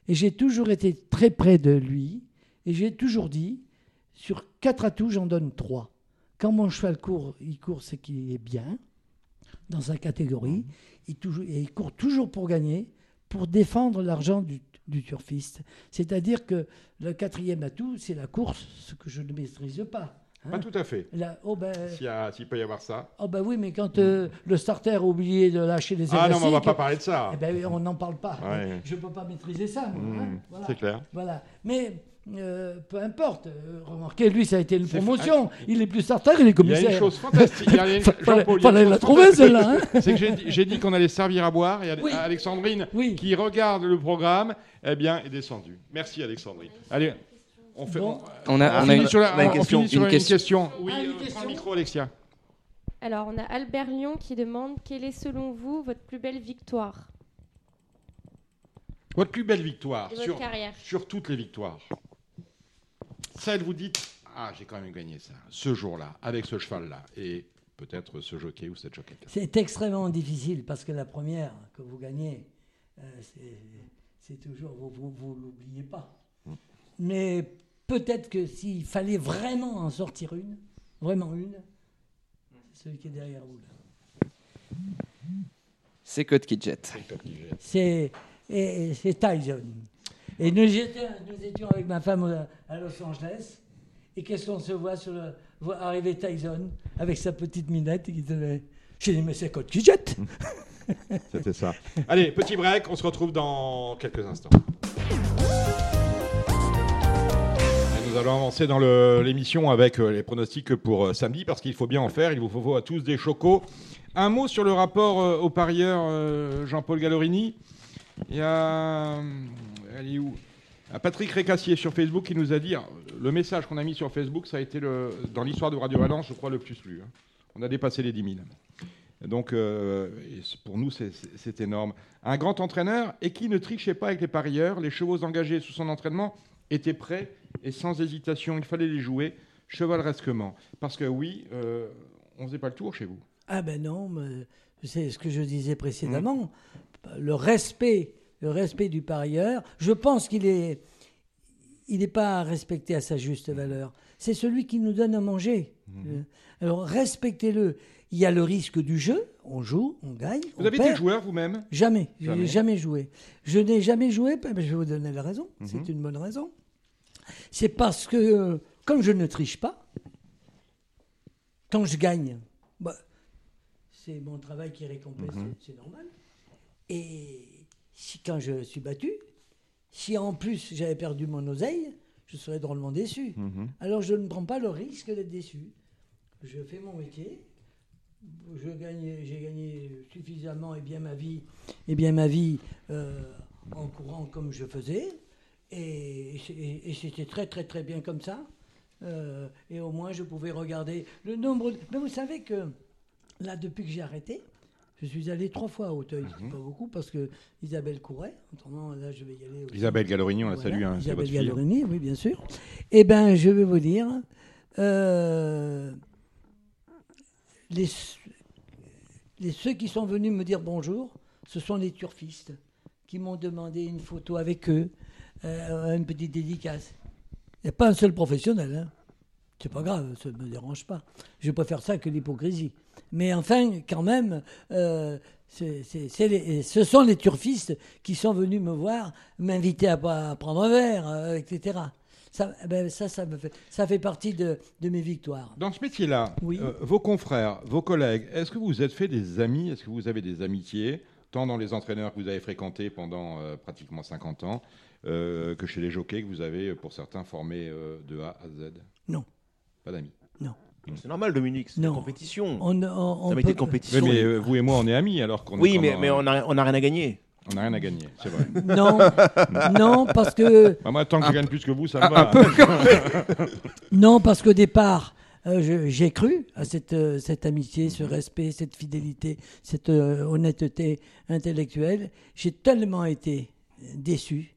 Et j'ai toujours été très près de lui. Et j'ai toujours dit, sur quatre atouts, j'en donne trois. Quand mon cheval court, il court, c'est qu'il est bien dans sa catégorie. Il, toujours, et il court toujours pour gagner, pour défendre l'argent du, du turfiste. C'est-à-dire que le quatrième atout, c'est la course, ce que je ne maîtrise pas. Hein. Pas tout à fait. oh ben, S'il peut y avoir ça. Oh ben oui, mais quand euh, le starter a oublié de lâcher les Ah non, mais on va pas parler de ça. Eh ben, on n'en parle pas. Je ne peux pas maîtriser ça. Moi, hein. mmh, C'est clair. Voilà. Mais euh, peu importe. Euh, remarquez, lui, ça a été une promotion. Il est plus starter, il est commissaire. Il y a une chose fantastique. Il [LAUGHS] fallait la trouver, celle-là. Hein. C'est que j'ai dit qu'on allait servir à boire. Et Alexandrine, qui regarde le programme, eh bien, est descendue. Merci, Alexandrine. Allez, on fait. On, a, une, sur une, question. Une, question. Oui, ah, euh, le micro, Alexia. Alors, on a Albert Lyon qui demande quelle est selon vous votre plus belle victoire? Votre plus belle victoire sur, sur toutes les victoires celle vous dites Ah, j'ai quand même gagné ça, ce jour-là, avec ce cheval-là, et peut-être ce jockey ou cette jockey. C'est extrêmement difficile parce que la première que vous gagnez, euh, c'est toujours, vous ne l'oubliez pas. Hmm. Mais peut-être que s'il fallait vraiment en sortir une, vraiment une, c'est celui qui est derrière vous là. C'est Code Kidjet. C'est Tyson. Et nous, étions avec ma femme à Los Angeles. Et qu'est-ce qu'on se voit sur arriver Tyson avec sa petite minette et qui disait J'ai dit, mais c'est Code qui jette? [LAUGHS] C'était ça. Allez, petit break, on se retrouve dans quelques instants. nous allons avancer dans l'émission avec euh, les pronostics pour euh, samedi parce qu'il faut bien en faire. Il vous faut à tous des chocos. Un mot sur le rapport euh, aux parieurs, Jean-Paul Gallorini. Il y a elle est où? Patrick Récassier sur Facebook qui nous a dit le message qu'on a mis sur Facebook, ça a été le, dans l'histoire de Radio Valence, je crois, le plus lu. Hein. On a dépassé les 10 000. Donc, euh, pour nous, c'est énorme. Un grand entraîneur et qui ne trichait pas avec les parieurs. Les chevaux engagés sous son entraînement étaient prêts et sans hésitation, il fallait les jouer chevaleresquement. Parce que oui, euh, on ne faisait pas le tour chez vous. Ah ben non, c'est ce que je disais précédemment. Mmh. Le respect le respect du parieur. Je pense qu'il est, il n'est pas respecté à sa juste valeur. C'est celui qui nous donne à manger. Mhm. Euh, alors respectez-le. Il y a le risque du jeu. On joue, on gagne. Vous avez été joueur vous-même? Jamais. Je n'ai jamais joué. Je n'ai jamais joué. je vais vous donner la raison. Mhm. C'est une bonne raison. C'est parce que, comme je ne triche pas, quand je gagne, bah, c'est mon travail qui est récompensé. Mhm. C'est normal. Et si, quand je suis battu, si en plus j'avais perdu mon oseille, je serais drôlement déçu. Mhm. Alors je ne prends pas le risque d'être déçu. Je fais mon métier. Je j'ai gagné suffisamment et bien ma vie, et bien ma vie euh, en courant comme je faisais. Et, c'était très très très bien comme ça. Euh, et au moins je pouvais regarder le nombre. Mais vous savez que là, depuis que j'ai arrêté, je suis allé trois fois à Hauteuil, mhm. pas beaucoup, parce que Isabelle courait. là, je vais y aller. Isabelle Gallorini, on la salue. Hein, Isabelle Gallorini, oui, bien sûr. Eh bien, je vais vous dire, euh, les, les, ceux qui sont venus me dire bonjour, ce sont les turfistes qui m'ont demandé une photo avec eux, euh, une petite dédicace. Il n'y a pas un seul professionnel. Hein. C'est pas grave, ça ne me dérange pas. Je préfère ça que l'hypocrisie. Mais enfin, quand même, euh, ce sont les turfistes qui sont venus me voir, m'inviter à, prendre un verre, euh, etc. Ça, eh ben, ça, ça, me fait, ça fait partie de, mes victoires. Dans ce métier-là, euh, vos confrères, vos collègues, est-ce que vous vous êtes fait des amis? Est-ce que vous avez des amitiés, tant dans les entraîneurs que vous avez fréquentés pendant pratiquement 50 ans, que chez les jockeys que vous avez, pour certains, formés de A à Z? Non. Pas d'amis Non. C'est normal, Dominique, c'est une compétition. On, on, peut... compétition. mais euh, vous et moi, on est amis alors qu'on Oui, mais, mais on n'a on a rien à gagner. On n'a rien à gagner, c'est vrai. [LAUGHS] Non, non, parce que. [LAUGHS] Bah, moi, tant que je gagne plus que vous, ça me va. [LAUGHS] non, parce qu'au départ, euh, j'ai cru à cette, euh, cette amitié, ce respect, cette fidélité, cette honnêteté intellectuelle. J'ai tellement été déçu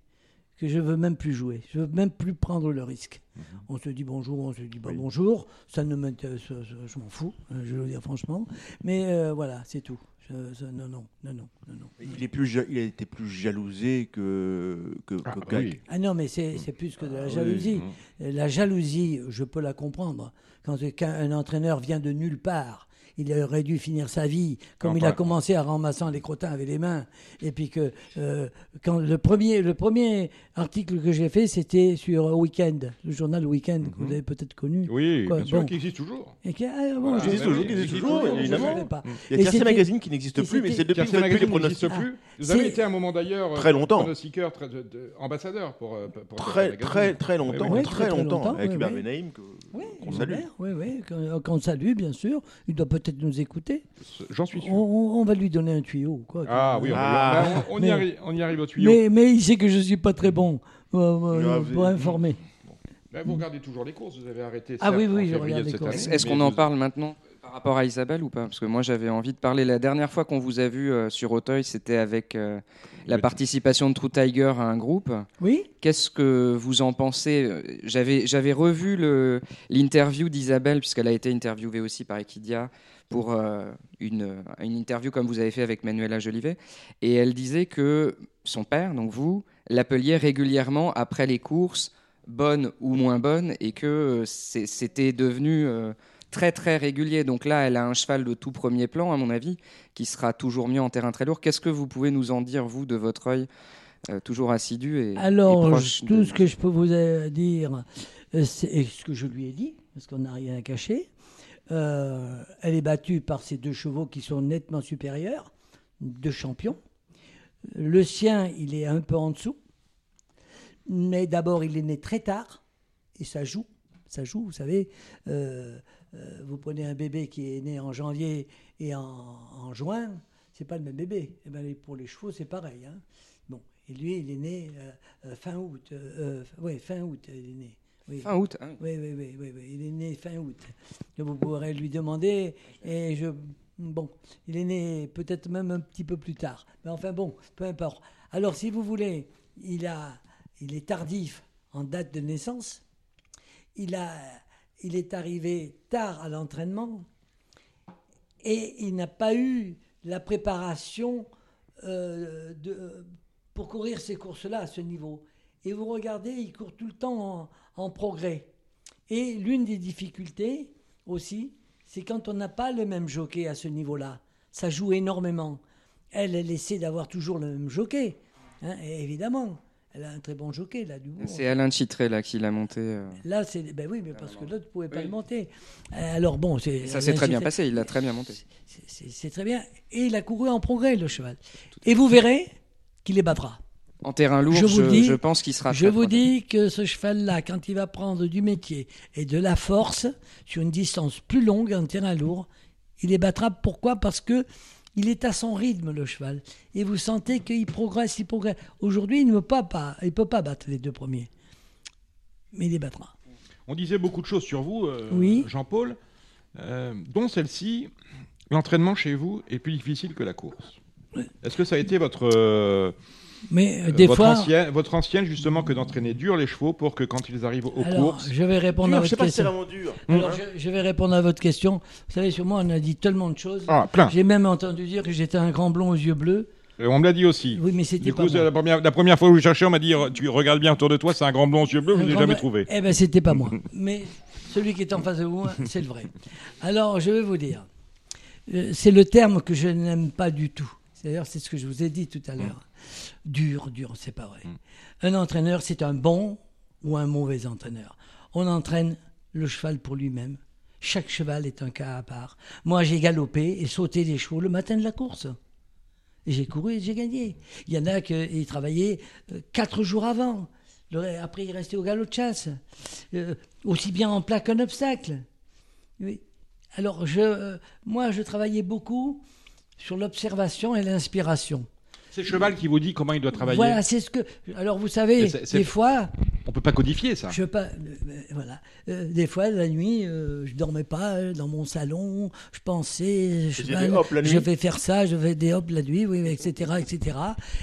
que je veux même plus jouer. Je veux même plus prendre le risque. Mhm. On se dit bonjour, on se dit pas bonjour. Ça ne m'intéresse, je m'en fous, hein, je veux dire franchement. Mais euh, voilà, c'est tout. non, non, non, non, non, Il, est plus, il a été plus jalousé que. que, ah, ah, non, mais c'est plus que de la ah jalousie. La jalousie, je peux la comprendre. Quand un entraîneur vient de nulle part il aurait dû finir sa vie comme il a commencé à ramassant les crottins avec les mains. Et puis que euh, quand le premier, le premier article que j'ai fait, c'était sur Weekend, le journal Weekend que vous mhm. avez peut-être connu. Oui, bien sûr, qui existe toujours. Et qui, ah, bon, existe toujours, qui existe toujours, évidemment. Il y a Magazine qui n'existe plus, mais c'est depuis que les pronostics. plus. Vous avez été à un moment d'ailleurs très longtemps ambassadeur pour, très très très longtemps, très longtemps avec Hubert Benaim qu'on salue. Oui, oui, qu'on salue bien sûr. Il doit peut-être nous écouter. J'en suis sûr. On, va lui donner un tuyau. Quoi, ah oui, on, ah. on, y arrive, on, y arrive, au tuyau. Mais, mais il sait que je ne suis pas très bon euh, pour informer. vous regardez toujours les courses, vous avez arrêté. Ah oui, oui, je regarde les courses. Est-ce qu'on en parle maintenant par rapport à Isabelle ou pas? Parce que moi j'avais envie de parler. La dernière fois qu'on vous a vu euh, sur Auteuil, c'était avec euh, la participation de True Tiger à un groupe. Oui. Qu'est-ce que vous en pensez? J'avais j'avais revu l'interview d'Isabelle puisqu'elle a été interviewée aussi par Equidia pour euh, une, une, interview comme vous avez fait avec Manuela Jolivet. Et elle disait que son père, donc vous, l'appeliez régulièrement après les courses, bonnes ou moins bonnes, et que euh, c'était devenu euh, très très régulier. Donc là, elle a un cheval de tout premier plan, à mon avis, qui sera toujours mieux en terrain très lourd. Qu'est-ce que vous pouvez nous en dire, vous, de votre œil toujours assidu et, Alors, tout ce que je peux vous dire, c'est ce que je lui ai dit, parce qu'on n'a rien à cacher. Euh, elle est battue par ces deux chevaux qui sont nettement supérieurs, deux champions. Le sien, il est un peu en dessous. Mais d'abord, il est né très tard et ça joue. Ça joue, vous savez. Euh, euh, vous prenez un bébé qui est né en janvier et en, en juin, c'est pas le même bébé. Et eh ben, pour les chevaux, c'est pareil. Hein. Bon, et lui, il est né fin août. oui, fin août, il est né. Fin août hein. oui, oui, oui, oui, il est né fin août. Vous pourrez lui demander. Et je, bon, il est né peut-être même un petit peu plus tard. Mais enfin bon, peu importe. Alors si vous voulez, il, a, il est tardif en date de naissance. Il, a, il est arrivé tard à l'entraînement. Et il n'a pas eu la préparation euh, de, pour courir ces courses-là à ce niveau. Et vous regardez, il court tout le temps en, progrès. Et l'une des difficultés aussi, c'est quand on n'a pas le même jockey à ce niveau-là. Ça joue énormément. Elle, elle essaie d'avoir toujours le même jockey. Hein, évidemment, elle a un très bon jockey là du C'est Alain Chitré là qui l'a monté. Euh. Là, c'est ben oui, mais parce que l'autre ne pouvait pas le monter. Euh, alors bon, c'est. Ça s'est très bien passé. Il l'a très bien monté. C'est très bien. Et il a couru en progrès le cheval. Et vous verrez, qui les battra. En terrain lourd, je, vous dis, je pense qu'il sera. Je vous dis que ce cheval-là, quand il va prendre du métier et de la force sur une distance plus longue en terrain lourd, il les battra. Pourquoi? Parce que il est à son rythme le cheval et vous sentez qu'il progresse, il progresse. Aujourd'hui, il ne peut pas, pas, il peut pas battre les deux premiers, mais il les battra. On disait beaucoup de choses sur vous, euh, Jean-Paul, euh, dont celle-ci. L'entraînement chez vous est plus difficile que la course. Est-ce que ça a été votre euh, mais euh, des votre fois, ancienne, votre ancienne justement que d'entraîner dur les chevaux pour que quand ils arrivent aux courses. Je vais répondre à votre question. dur. Alors, je, vais répondre à votre question. Vous savez, sur moi, on a dit tellement de choses. Ah, plein. J'ai même entendu dire que j'étais un grand blond aux yeux bleus. Euh, on me l'a dit aussi. Oui, mais c'était pas La première, la première fois où je cherchais, on m'a dit tu regardes bien autour de toi, c'est un grand blond aux yeux bleus, je ne l'ai jamais trouvé. Eh ben, c'était pas moi. [LAUGHS] mais celui qui est en face de vous, c'est le vrai. Alors, je vais vous dire, euh, c'est le terme que je n'aime pas du tout. D'ailleurs, c'est ce que je vous ai dit tout à l'heure. Dur, dur, c'est pas vrai. Mm. Un entraîneur, c'est un bon ou un mauvais entraîneur. On entraîne le cheval pour lui-même. Chaque cheval est un cas à part. Moi, j'ai galopé et sauté des chevaux le matin de la course. J'ai couru et j'ai gagné. Il y en a qui travaillaient euh, quatre jours avant. Après, ils restaient au galop de chasse. Euh, aussi bien en plat qu'un obstacle. Oui. Alors, je, euh, moi, je travaillais beaucoup sur l'observation et l'inspiration. C'est Cheval qui vous dit comment il doit travailler. Voilà, c'est ce que. Alors vous savez, des fois. On peut pas codifier ça. Je pas. Euh, voilà. Euh, des fois, la nuit, euh, je dormais pas dans mon salon. Je pensais. Je vais faire ça, je vais des hops la nuit, oui, etc., etc.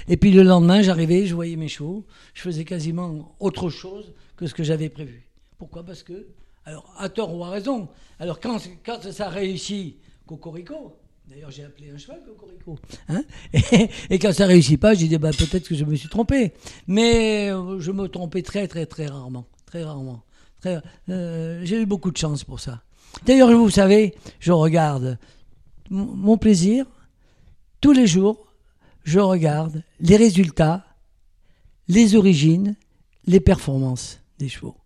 Et puis le lendemain, j'arrivais, je voyais mes chevaux. Je faisais quasiment autre chose que ce que j'avais prévu. Pourquoi? Parce que. Alors, à tort ou à raison. Alors, quand, quand ça réussit, cocorico, D'ailleurs, j'ai appelé un cheval Cocorico. Hein et, quand ça ne réussit pas, j'ai dit bah, peut-être que je me suis trompé. Mais euh, je me trompais très, très, très rarement. Très rarement. Euh, j'ai eu beaucoup de chance pour ça. D'ailleurs, vous savez, je regarde mon plaisir. Tous les jours, je regarde les résultats, les origines, les performances des chevaux.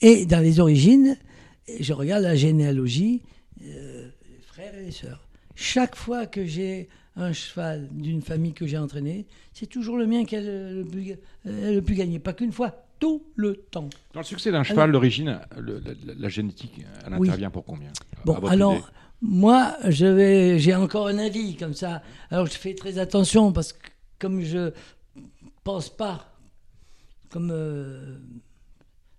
Et dans les origines, je regarde la généalogie, euh, frères et les sœurs. Chaque fois que j'ai un cheval d'une famille que j'ai entraîné, c'est toujours le mien qui a le, plus, gagné. Pas qu'une fois, tout le temps. Dans le succès d'un cheval, l'origine, la, génétique, elle intervient pour combien Bon, alors, moi, j'ai encore un avis comme ça. Alors, je fais très attention parce que comme je pense pas comme euh,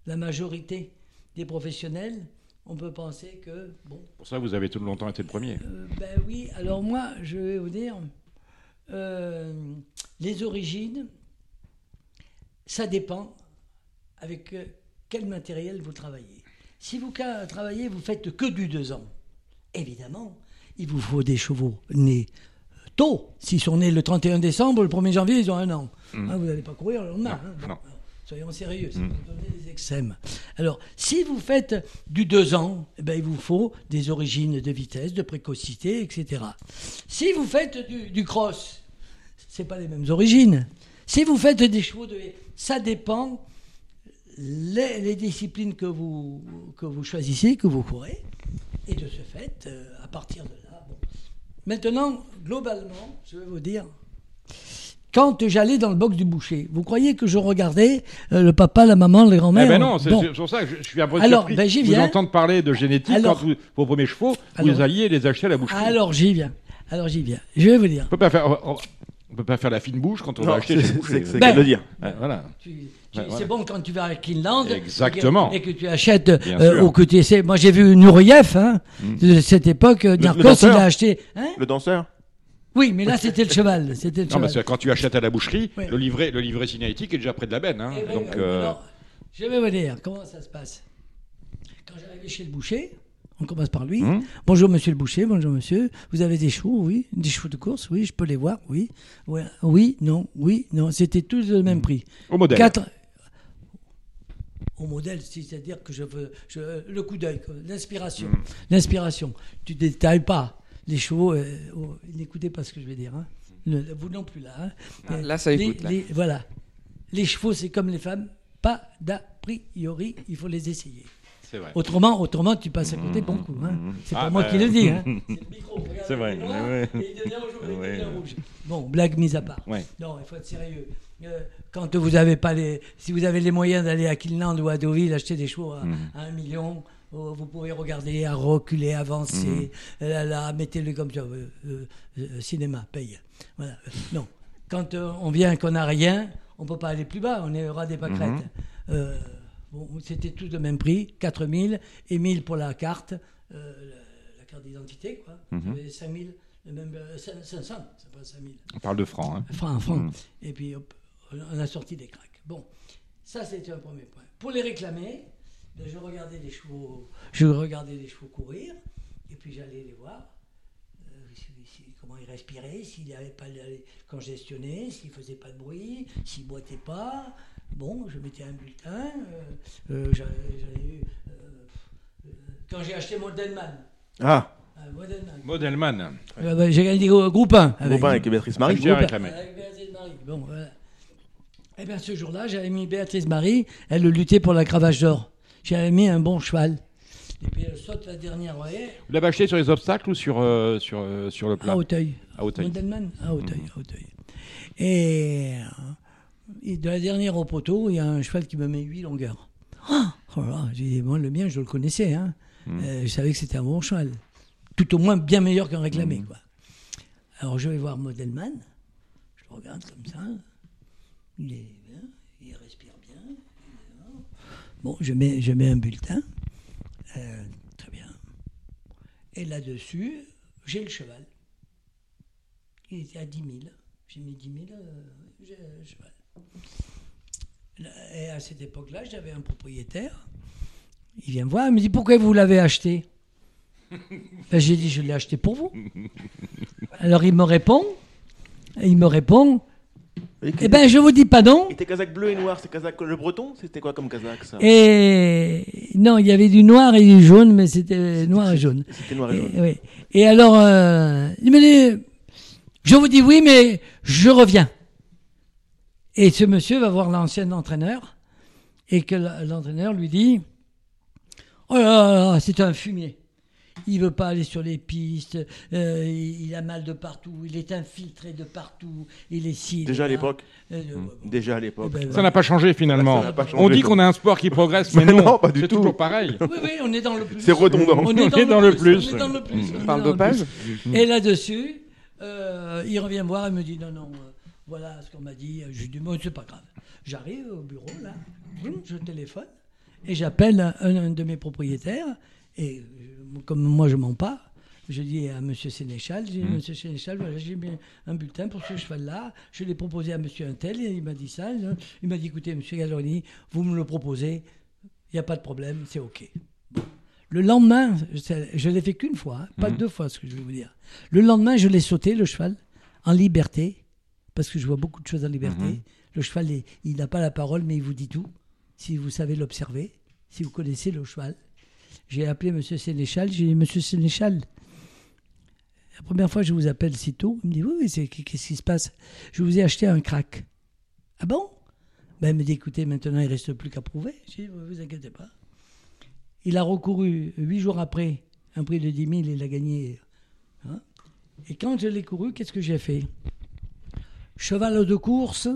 la majorité des professionnels, on peut penser que. Bon, Pour ça, vous avez tout longtemps été le premier. Euh, ben oui, alors moi, je vais vous dire, euh, les origines, ça dépend avec euh, quel matériel vous travaillez. Si vous travaillez, vous faites que du deux ans. Évidemment, il vous faut des chevaux nés tôt. S'ils sont nés le 31 décembre, le 1er janvier, ils ont un an. Mmh. Hein, vous n'allez pas courir le lendemain. Non, hein. Soyons sérieux, c'est mm. donner des extrêmes. Alors, si vous faites du 2 ans, eh ben, il vous faut des origines de vitesse, de précocité, etc. Si vous faites du, du cross, c'est pas les mêmes origines. Si vous faites des chevaux de ça dépend les, disciplines que vous, que vous choisissez, que vous courez. Et de ce fait, euh, à partir de là. Maintenant, globalement, je vais vous dire, quand j'allais dans le box du boucher. Vous croyez que je regardais euh, le papa, la maman, les grands-mères Eh ben non, c'est pour ça que je, suis un peu Alors, surpris. Ben, j'y viens. Vous entendre parler de génétique quand vos premiers chevaux, vous alliez les acheter à la boucherie. Alors j'y viens. Alors j'y viens. Je vais vous dire. On peut pas faire. On peut pas faire la fine bouche quand on va acheter chez boucher. C'est ben, le dire. voilà. C'est bon quand tu vas à Kinland Exactement. Et, que, tu achètes euh, au côté. Moi j'ai vu Nourieff, hein, mm. de cette époque. Narcos, il a acheté. Hein le danseur oui, mais là, c'était le cheval. C'était non, parce que quand tu achètes à la boucherie, le livret, le livret signalétique est déjà près de la benne. Hein. Eh donc, euh, je vais vous dire comment ça se passe. Quand j'arrivais chez le boucher, on commence par lui. Hum. Bonjour, monsieur le boucher. Bonjour, monsieur. Vous avez des chevaux Oui. Des chevaux de course Oui, je peux les voir. Oui. Oui, non, oui, non. C'était tous le même hum. prix. Au modèle. Quatre... Au modèle, c'est-à-dire que je veux le coup d'œil, l'inspiration. Hum. L'inspiration. Tu détailles pas les chevaux, euh, oh, n'écoutez pas ce que je vais dire, hein. vous non plus là. Hein. Ah, là, ça écoute. voilà. Les chevaux, c'est comme les femmes, pas d'a priori, il faut les essayer. Vrai. Autrement, autrement, tu passes à côté bon coup. Hein. C'est pas ah, moi qui le dis. Hein. [LAUGHS] C'est le micro, C'est vrai. Bon, blague mise à part. Non, il faut être sérieux. Euh, quand vous avez pas les, si vous avez les moyens d'aller à Kinland ou à Deauville acheter des chevaux à, 1 mhm. million, oh, vous pouvez regarder, à reculer, avancer, mhm. là, mettez-le comme ça. Euh, euh, cinéma, paye. Voilà. non. Quand on vient qu'on n'a rien, on peut pas aller plus bas, on est au ras des pâquerettes. Mhm. bon, c'était tout le même prix, 4000 et 1000 pour la carte, la, carte d'identité, quoi. 5000 même 500, c'est pas 5000. On parle de francs. Hein. Francs, francs. Et puis, hop, on a sorti des craques. Bon, ça c'était un premier point. Pour les réclamer, je regardais les chevaux, je regardais les chevaux courir, et puis j'allais les voir, euh, comment ils respiraient, s'ils n'avaient pas congestionné, s'ils faisaient pas de bruit, s'ils boitaient pas. Bon, je mettais un bulletin. Euh, euh, quand j'ai acheté mon Delman. Ah. Modelman. Bah, j'ai gagné groupe 1. Avec, groupe 1 avec Béatrice Marie. Avec Béatrice Marie. Bon, voilà. Eh bien, ce jour-là, j'avais mis Béatrice Marie, elle luttait pour la cravache d'or. J'avais mis un bon cheval. Et puis elle saute la dernière voyez. Vous l'avez acheté sur les obstacles ou sur, euh, sur, euh, sur le plat À Hauteuil. À Hauteuil. Modelman À Hauteuil. À Hauteuil. Et, de la dernière au poteau, il y a un cheval qui me met 8 longueurs. Oh, oh j'ai dit, moi, le mien, je le connaissais. Hein. Euh, je savais que c'était un bon cheval. Tout au moins bien meilleur qu'un réclamé. Hmm. Quoi. Alors je vais voir Modelman. Je le regarde comme ça il est bien, il respire bien. Bon, je mets, je mets un bulletin. Euh, très bien. Et là-dessus, j'ai le cheval. Il était à 10 000. J'ai mis 10 000, euh, j'ai le cheval. Et à cette époque-là, j'avais un propriétaire. Il vient me voir, il me dit Pourquoi vous l'avez acheté? [LAUGHS] Ben, J'ai dit Je l'ai acheté pour vous. Alors il me répond Il me répond eh ben, je vous dis pas non. Et tes casaques bleu et noir, c'est casaque le breton C'était quoi comme casaque ça? Et non, il y avait du noir et du jaune, mais c'était noir et jaune. C'était noir et jaune. Et, oui. Et alors, euh, il me dit, je vous dis oui, mais je reviens. Et ce monsieur va voir l'ancien entraîneur et que l'entraîneur lui dit, oh là là, c'est un fumier il veut pas aller sur les pistes, euh, il a mal de partout, il est infiltré de partout, il est si. Déjà à l'époque. Euh, hmm. Déjà à l'époque. Eh ben, ça n'a pas changé finalement. on dit qu'on a un sport qui progresse, [LAUGHS] mais, non, pas du c'est toujours pareil. [LAUGHS] Oui, oui, on est dans le plus. C'est redondant. On est dans, le, plus. On est dans le plus. On, parle dopage. Et là-dessus, euh, il revient me voir et me dit non, non, voilà ce qu'on m'a dit. Je dis, bon, c'est pas grave. J'arrive au bureau, là, je téléphone et j'appelle un de mes propriétaires et comme moi je mens pas, je dis à M. Sénéchal, j'ai mmh. Monsieur Sénéchal, voilà, j'ai mis un bulletin pour ce cheval-là. Je l'ai proposé à M. Untel et il m'a dit ça. Il m'a dit, écoutez, M. Galloni, vous me le proposez, il n'y a pas de problème, c'est OK. Le lendemain, je ne l'ai fait qu'une fois, hein, pas mmh. deux fois, ce que je vais vous dire. Le lendemain, je l'ai sauté, le cheval, en liberté, parce que je vois beaucoup de choses en liberté. Mmh. Le cheval, il n'a pas la parole, mais il vous dit tout, si vous savez l'observer, si vous connaissez le cheval. J'ai appelé M. Sénéchal, j'ai dit Monsieur Sénéchal, la première fois je vous appelle si tôt, il me dit Oui, qu'est-ce qui se passe? Je vous ai acheté un crack. Ah bon? Ben, Il me dit Écoutez, maintenant il ne reste plus qu'à prouver. Je dis Vous inquiétez pas. Il a recouru huit jours après, un prix de 10 000, il a gagné. Hein. Et quand je l'ai couru, qu'est-ce que j'ai fait? Cheval de course,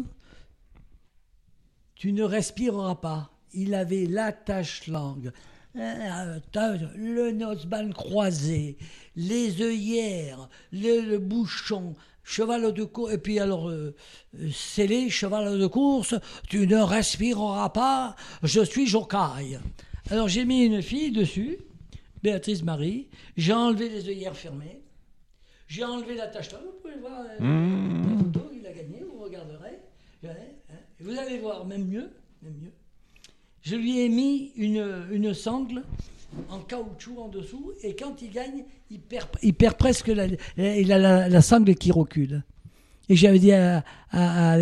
tu ne respireras pas. Il avait la tache langue, le noseband croisé, les œillères, le, bouchon, cheval de course, et puis alors euh, scellé, cheval de course, tu ne respireras pas, je suis jocaille. Alors j'ai mis une fille dessus, Béatrice Marie, j'ai enlevé les œillères fermées, j'ai enlevé la tache vous pouvez voir euh, mmh. la photo, il a gagné, vous regarderez, hein, vous allez voir, même mieux, même mieux je lui ai mis une, une sangle en caoutchouc en dessous, et quand il gagne, il perd, il perd presque la, il a la, sangle qui recule. Et j'avais dit à, à,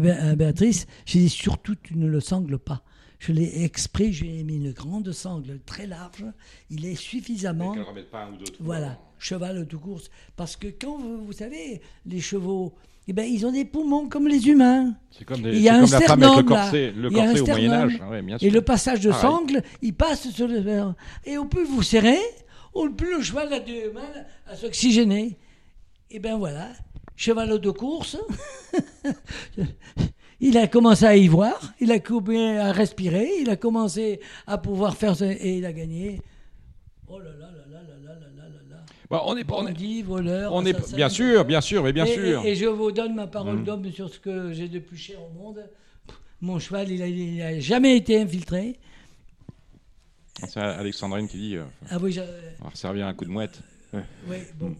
Béatrice, j'ai dit surtout tu ne le sangles pas. Je l'ai exprès, j'ai mis une grande sangle très large. Il est suffisamment. pas un ou deux voilà, cheval de course. Parce que quand vous savez, les chevaux, eh ben, ils ont des poumons comme les humains. C'est comme, des, il y a un comme la femme avec le corset, le corset au Moyen Âge. Ah et le passage de sangle, il passe sur le... Et au plus vous serrez, Oh, le cheval a du mal à s'oxygéner. Et bien voilà, cheval de course. [LAUGHS] il a commencé à y voir, il a commencé à respirer, il a commencé à pouvoir faire. Et il a gagné. Oh là là là Bah, on est pas. On dit voleur. On est bien sûr, bien sûr, mais bien sûr. Et, je vous donne ma parole mmh. d'homme sur ce que j'ai de plus cher au monde. Mon cheval, il n'a jamais été infiltré. C'est Alexandrine qui dit. Euh, ah oui, on va servir un coup de mouette. Oui, bon.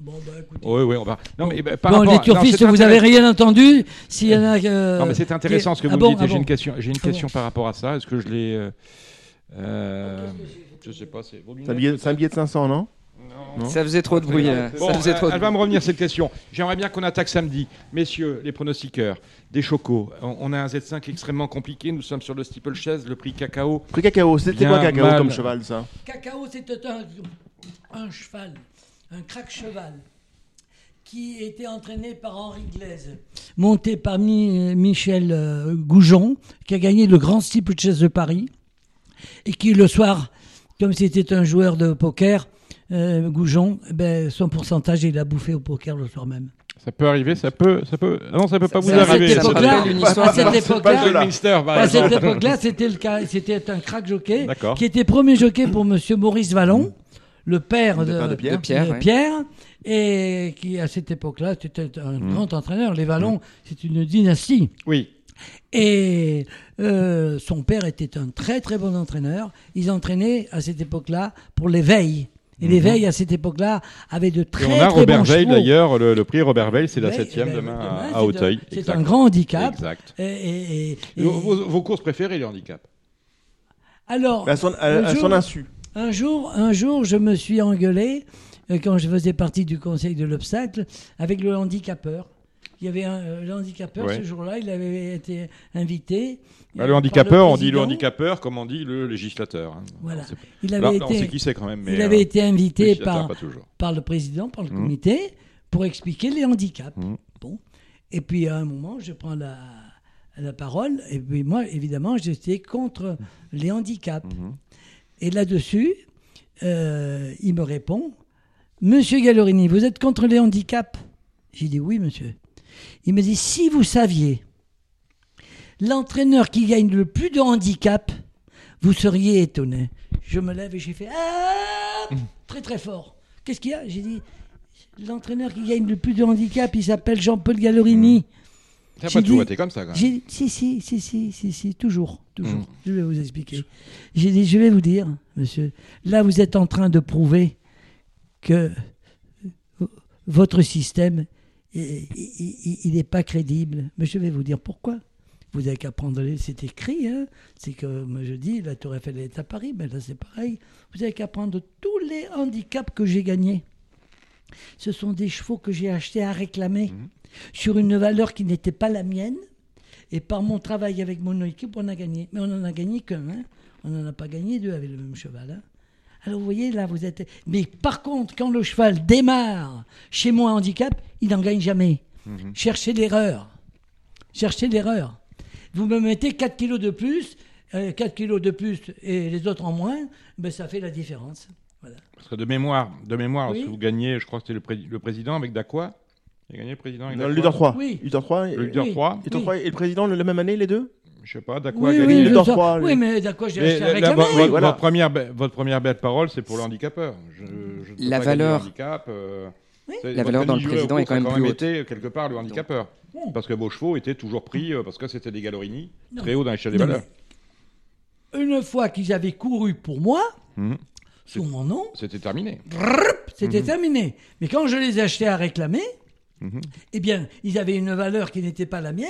Bon, bah, écoutez. Oui, oui, on va. Non, mais bah, par bon, rapport les turfistes, vous n'avez rien entendu? S'il y en a. Euh... Non, mais c'est intéressant ce que ah vous dites. Ah j'ai une question, j'ai une ah question par rapport à ça. Est-ce que je l'ai. Euh... euh je sais pas. C'est un billet de 500, non? Non. Ça faisait trop de bruit. Euh, bon, faisait trop elle, va me revenir cette question. J'aimerais bien qu'on attaque samedi. Messieurs, les pronostiqueurs, des chocos. On, a un Z5 extrêmement compliqué. Nous sommes sur le steeple chaise, le prix cacao. Prix cacao, c'était quoi cacao comme cheval ça? Cacao, c'était un, un cheval un crack cheval qui était entraîné par Henri Glaise, monté par Michel euh, Goujon, qui a gagné le grand steeple chess de Paris, et qui le soir, comme c'était un joueur de poker, euh, Goujon, ben, son pourcentage, il a bouffé au poker le soir même. Ça peut arriver, ça peut, ça peut. Non, ça peut pas vous arriver. À cette époque-là, c'était le cas, c'était un crack jockey qui était premier jockey pour Monsieur Maurice Vallon le père de, Pierre, et qui à cette époque-là c'était un mmh. grand entraîneur. Les Vallons, mmh. c'est une dynastie. Oui. Et euh, son père était un très très bon entraîneur. Ils entraînaient à cette époque-là pour les veilles. Et les veilles à cette époque-là avaient de très, et on a Robert Veil d'ailleurs, le, prix Robert Veil, c'est la septième ben, demain, à, Hauteuil. C'est un grand handicap. Exact. Et, vos, courses préférées, les handicaps Alors, à son, à son insu. Un jour, un jour, je me suis engueulé euh, quand je faisais partie du conseil de l'obstacle avec le handicapeur. Il y avait un euh, handicapeur ce jour-là, il avait été invité. Bah, le handicapeur, on dit le handicapeur comme on dit le législateur. Hein. Voilà. Il avait été, on sait qui c'est quand même. il avait euh, été invité par, par le président, par le mmh. comité, pour expliquer les handicaps. Mmh. Bon. Et puis à un moment, je prends la, la parole, et puis moi, évidemment, j'étais contre les handicaps. Mmh. Et là-dessus, euh, il me répond Monsieur Gallorini, vous êtes contre les handicaps? J'ai dit Oui, monsieur. Il me dit Si vous saviez l'entraîneur qui gagne le plus de handicaps, vous seriez étonné. Je me lève et j'ai fait Ah Très très fort. Qu'est-ce qu'il y a? J'ai dit L'entraîneur qui gagne le plus de handicaps, il s'appelle Jean-Paul Gallorini. Ça pas toujours été comme ça, quand même. Si, si, si, si, si, si, toujours, toujours. Hmm. Je vais vous expliquer. J'ai dit, je vais vous dire, monsieur, là, vous êtes en train de prouver que votre système, il n'est pas crédible. Mais je vais vous dire pourquoi. Vous n'avez qu'à prendre, c'est écrit, hein c'est que, moi je dis, la Tour Eiffel est à Paris, mais là c'est pareil. Vous avez qu'à prendre tous les handicaps que j'ai gagnés. Ce sont des chevaux que j'ai achetés à réclamer. Hmm sur une valeur qui n'était pas la mienne. Et par mon travail avec mon équipe, on a gagné. Mais on n'en a gagné qu'un. Hein. On n'en a pas gagné deux avec le même cheval. Hein. Alors vous voyez, là, vous êtes... Mais par contre, quand le cheval démarre chez moi handicap, il n'en gagne jamais. Mhm. Cherchez l'erreur. Cherchez l'erreur. Vous me mettez 4 kilos de plus, 4 euh, kilos de plus et les autres en moins, ben ça fait la différence. Voilà. Parce que de mémoire, de mémoire, si vous gagnez, je crois que c'était le, le président avec Daqua, il a gagné le président Le leader 3. Oui. Leader 3. Le leader 3. Et le président la même année, les deux? Je sais pas, Daqua a gagné. Oui, leader 3. Oui, mais Daqua, j'ai acheté avec la, votre, votre, première, votre première belle parole, c'est pour le handicapeur. Je, je la valeur. Handicap, euh, la valeur dans le président est quand même, plus haute. quelque part le handicapeur. Parce que vos chevaux étaient toujours pris, euh, parce que c'était des Gallorini, très haut dans l'échelle des valeurs. Une fois qu'ils avaient couru pour moi, mmh. sous mon nom, c'était terminé. C'était mmh. terminé. Mais quand je les ai achetés à réclamer, eh bien, ils avaient une valeur qui n'était pas la mienne.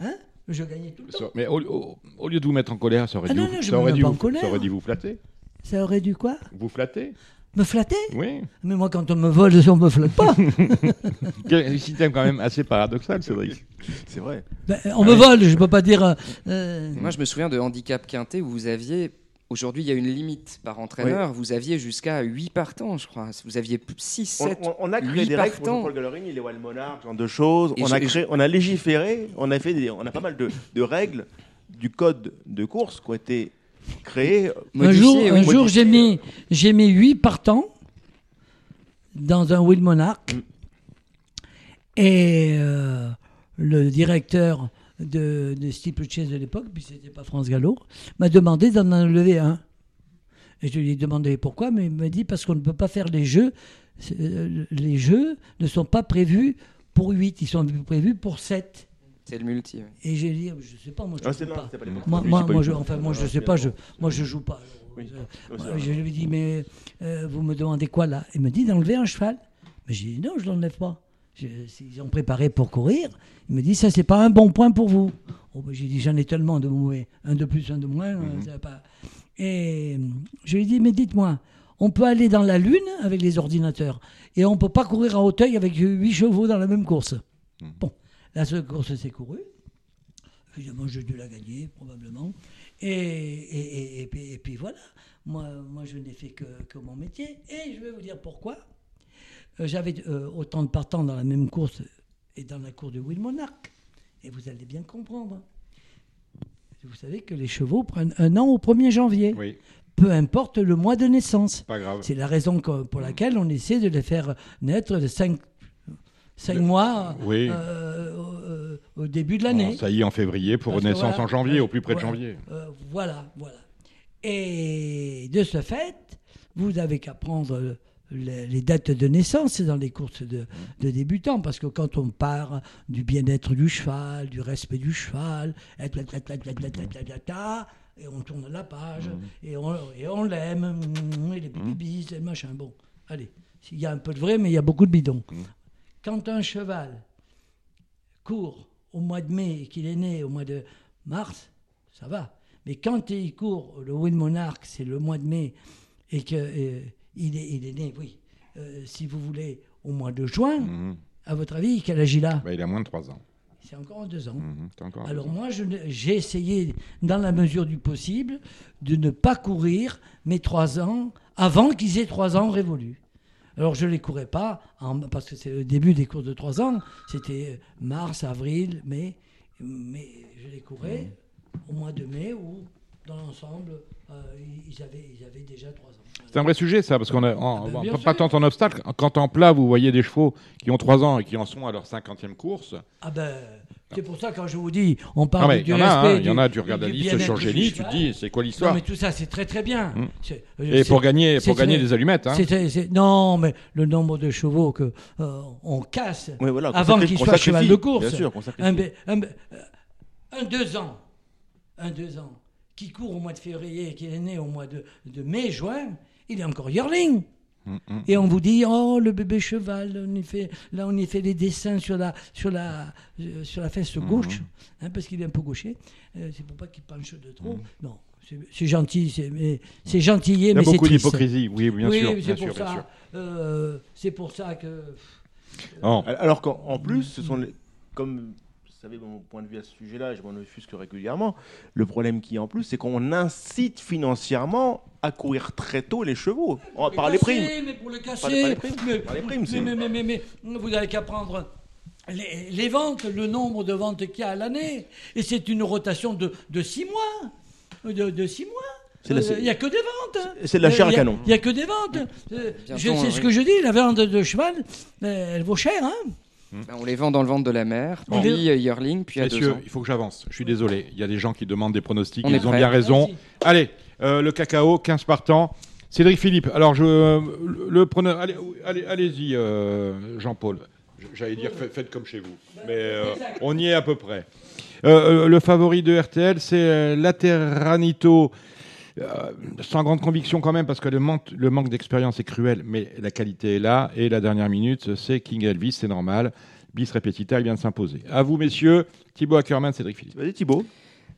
Hein je gagnais tout le temps. Mais au, lieu de vous mettre en colère, ça aurait, ah dû, non, non, ça aurait dû, vous, ça aurait dû vous flatter. Ça aurait dû quoi? Vous flatter? Me flatter Oui. Mais moi, quand on me vole, on me flatte pas. [LAUGHS] un système quand même assez paradoxal, Cédric. [LAUGHS] C'est vrai. Ben, on me vole, je peux pas dire. Euh, euh, moi, je me souviens de handicap quintet où vous aviez Aujourd'hui, il y a une limite par entraîneur. Vous aviez jusqu'à 8 partants, je crois. Vous aviez 6, 7, on, on a créé des règles pour Paul Gallerini, les Wild Monarch, genre de choses. on a, créé, on a légiféré, on a, fait on a pas mal de, règles du code de course qui ont été Un jour, un jour j'ai mis, j'ai mis 8 partants dans un Will Monarch. Mm. Et euh, le directeur de, de Steeplechase de l'époque, puis c'était pas France Gallo, m'a demandé d'en enlever un. Et je lui ai demandé pourquoi, mais il m'a dit parce qu'on ne peut pas faire les jeux. Euh, les jeux ne sont pas prévus pour 8, ils sont prévus pour 7. C'est le multi. Et j'ai dit, je sais pas, moi je ne ah, pas. Moi, moi, je, enfin, moi je sais pas, je, moi je joue pas. je lui ai dit, mais euh, vous me demandez quoi là? Il me dit d'enlever un cheval. Mais j'ai dit, non, je ne l'enlève pas. Ils ont préparé pour courir. Il me dit, ça, c'est pas un bon point pour vous. Oh, ben, j'ai dit, j'en ai tellement de mauvais. Un de plus, un de moins. Mhm. pas... Et je lui ai dit, mais dites-moi, on peut aller dans la Lune avec les ordinateurs et on ne peut pas courir à Hauteuil avec 8 chevaux dans la même course? Mhm. Bon, la seule course s'est courue. Évidemment, j'ai dû la gagner, probablement. Et, et, puis, voilà, moi, moi je n'ai fait que, que mon métier. Et je vais vous dire pourquoi. Euh, j'avais euh, autant de partants dans la même course et dans la cour de Will Monarch. Et vous allez bien comprendre. Vous savez que les chevaux prennent un an au 1er janvier. Peu importe le mois de naissance. Pas grave. C'est la raison pour laquelle on essaie de les faire naître de 5 cinq mois euh, au, début de l'année. ça y est, en février, pour une naissance en janvier, au plus près de janvier. voilà, voilà. Et de ce fait, vous avez qu'à prendre les, dates de naissance dans les courses de, débutants, parce que quand on part du bien-être du cheval, du respect du cheval, et on tourne la page, et on, et on l'aime, et les bibis, et machin. Bon, allez, il y a un peu de vrai, mais il y a beaucoup de bidons. Quand un cheval court au mois de mai et qu'il est né au mois de mars, ça va. Mais quand il court, le Win Monarch, c'est le mois de mai, et que il est, né, oui, euh, si vous voulez, au mois de juin. Mhm. À votre avis, quel âge il a? Bah, Il a moins de 3 ans. C'est encore en 2 ans. Mhm, Alors moi, j'ai essayé, dans la mesure du possible, de ne pas courir mes 3 ans avant qu'ils aient 3 ans révolus. Alors je ne les courais pas, parce que c'est le début des courses de 3 ans, c'était mars, avril, mai, mais je les courais au mois de mai ou dans l'ensemble, euh, ils, avaient, ils avaient déjà 3 ans. C'est un vrai sujet, ça, parce qu'on a ah ben, pas tant en obstacle. Quand en plat, vous voyez des chevaux qui ont 3 ans et qui en sont à leur 50e course. Ah ben. C'est pour ça quand je vous dis, on parle ah du respect. Hein, il y en a, tu regardes la liste sur Génie, tu te dis, c'est quoi l'histoire Non, mais tout ça, c'est très très bien. Hum. Et pour gagner, pour gagner des allumettes. Hein. non, mais le nombre de chevaux que euh, on casse avant qu'ils soient cheval de course. Bien sûr, un, un, un, deux ans, un deux ans, qui court au mois de février et qui est né au mois de, de mai, juin, il est encore yearling. Et on vous dit, oh, le bébé cheval, on y fait, là on y fait des dessins sur la, sur la, euh, sur la fesse gauche, hein, parce qu'il est un peu gaucher. Euh, c'est pour pas qu'il penche de trop. Non, c'est gentil, c'est gentillé, mais c'est Il y a beaucoup d'hypocrisie, oui, bien sûr. c'est pour, ça, euh, c'est pour ça que... Alors qu'en plus, ce sont les, comme savez mon point de vue à ce sujet-là, je m'en offusque régulièrement. Le problème qui est en plus, c'est qu'on incite financièrement à courir très tôt les chevaux par les primes. Mais pour les casser, mais, mais, mais, mais, vous n'avez qu'à prendre les, ventes, le nombre de ventes qu'il y a à l'année, et c'est une rotation de, de six mois, de, six mois. Il n'y a que des ventes. C'est de la chair à canon. Il n'y a que des ventes. C'est ce que je dis, la vente de cheval, elle vaut cher. Hein ben, on les vend dans le ventre de la mer, puis euh, yearling, puis à Messieurs, il faut que j'avance. Je suis désolé. Il y a des gens qui demandent des pronostics. ils ont bien raison. Allez, euh, le cacao, 15 partants. Cédric Philippe. Alors, je, le Allez, allez, allez-y, euh, Jean-Paul. J'allais dire faites, comme chez vous, mais on y est à peu près. le favori de RTL, c'est Lateranito. Sans grande conviction quand même, parce que le manque, le manque d'expérience est cruel, mais la qualité est là. Et la dernière minute, c'est King Elvis, c'est normal. Bis repetita, il vient de s'imposer. À vous, messieurs. Thibaut Ackerman, Cédric Philippe. Vas-y, Thibaut.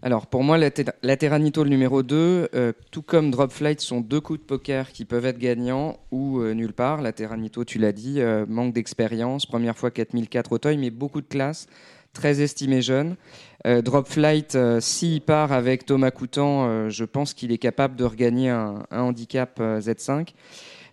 Alors pour moi, la, Terranito, le numéro 2, euh, tout comme Drop Flight, sont deux coups de poker qui peuvent être gagnants ou euh, nulle part. La Terranito, tu l'as dit, euh, manque d'expérience, première fois 4004 Auteuil, mais beaucoup de classe, très estimé jeune. Drop Flight, s'il part avec Thomas Coutan, je pense qu'il est capable de regagner un, handicap Z5.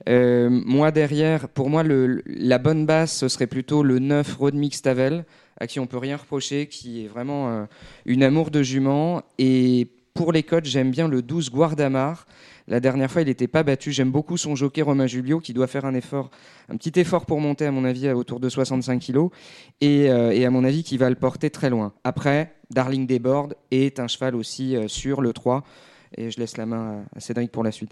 moi derrière, pour moi, la bonne base, ce serait plutôt le 9 Road Mix Tavel à qui on peut rien reprocher, qui est vraiment euh, une amour de jument. Et pour les codes, j'aime bien le 12 Guardamar. La dernière fois, il n'était pas battu. J'aime beaucoup son jockey Romain Julio qui doit faire un effort, un petit effort pour monter, à mon avis, autour de 65 kg. Et, et, à mon avis, qui va le porter très loin. Après, Darling Desbordes est un cheval aussi sur le 3. Et je laisse la main à Cédric pour la suite.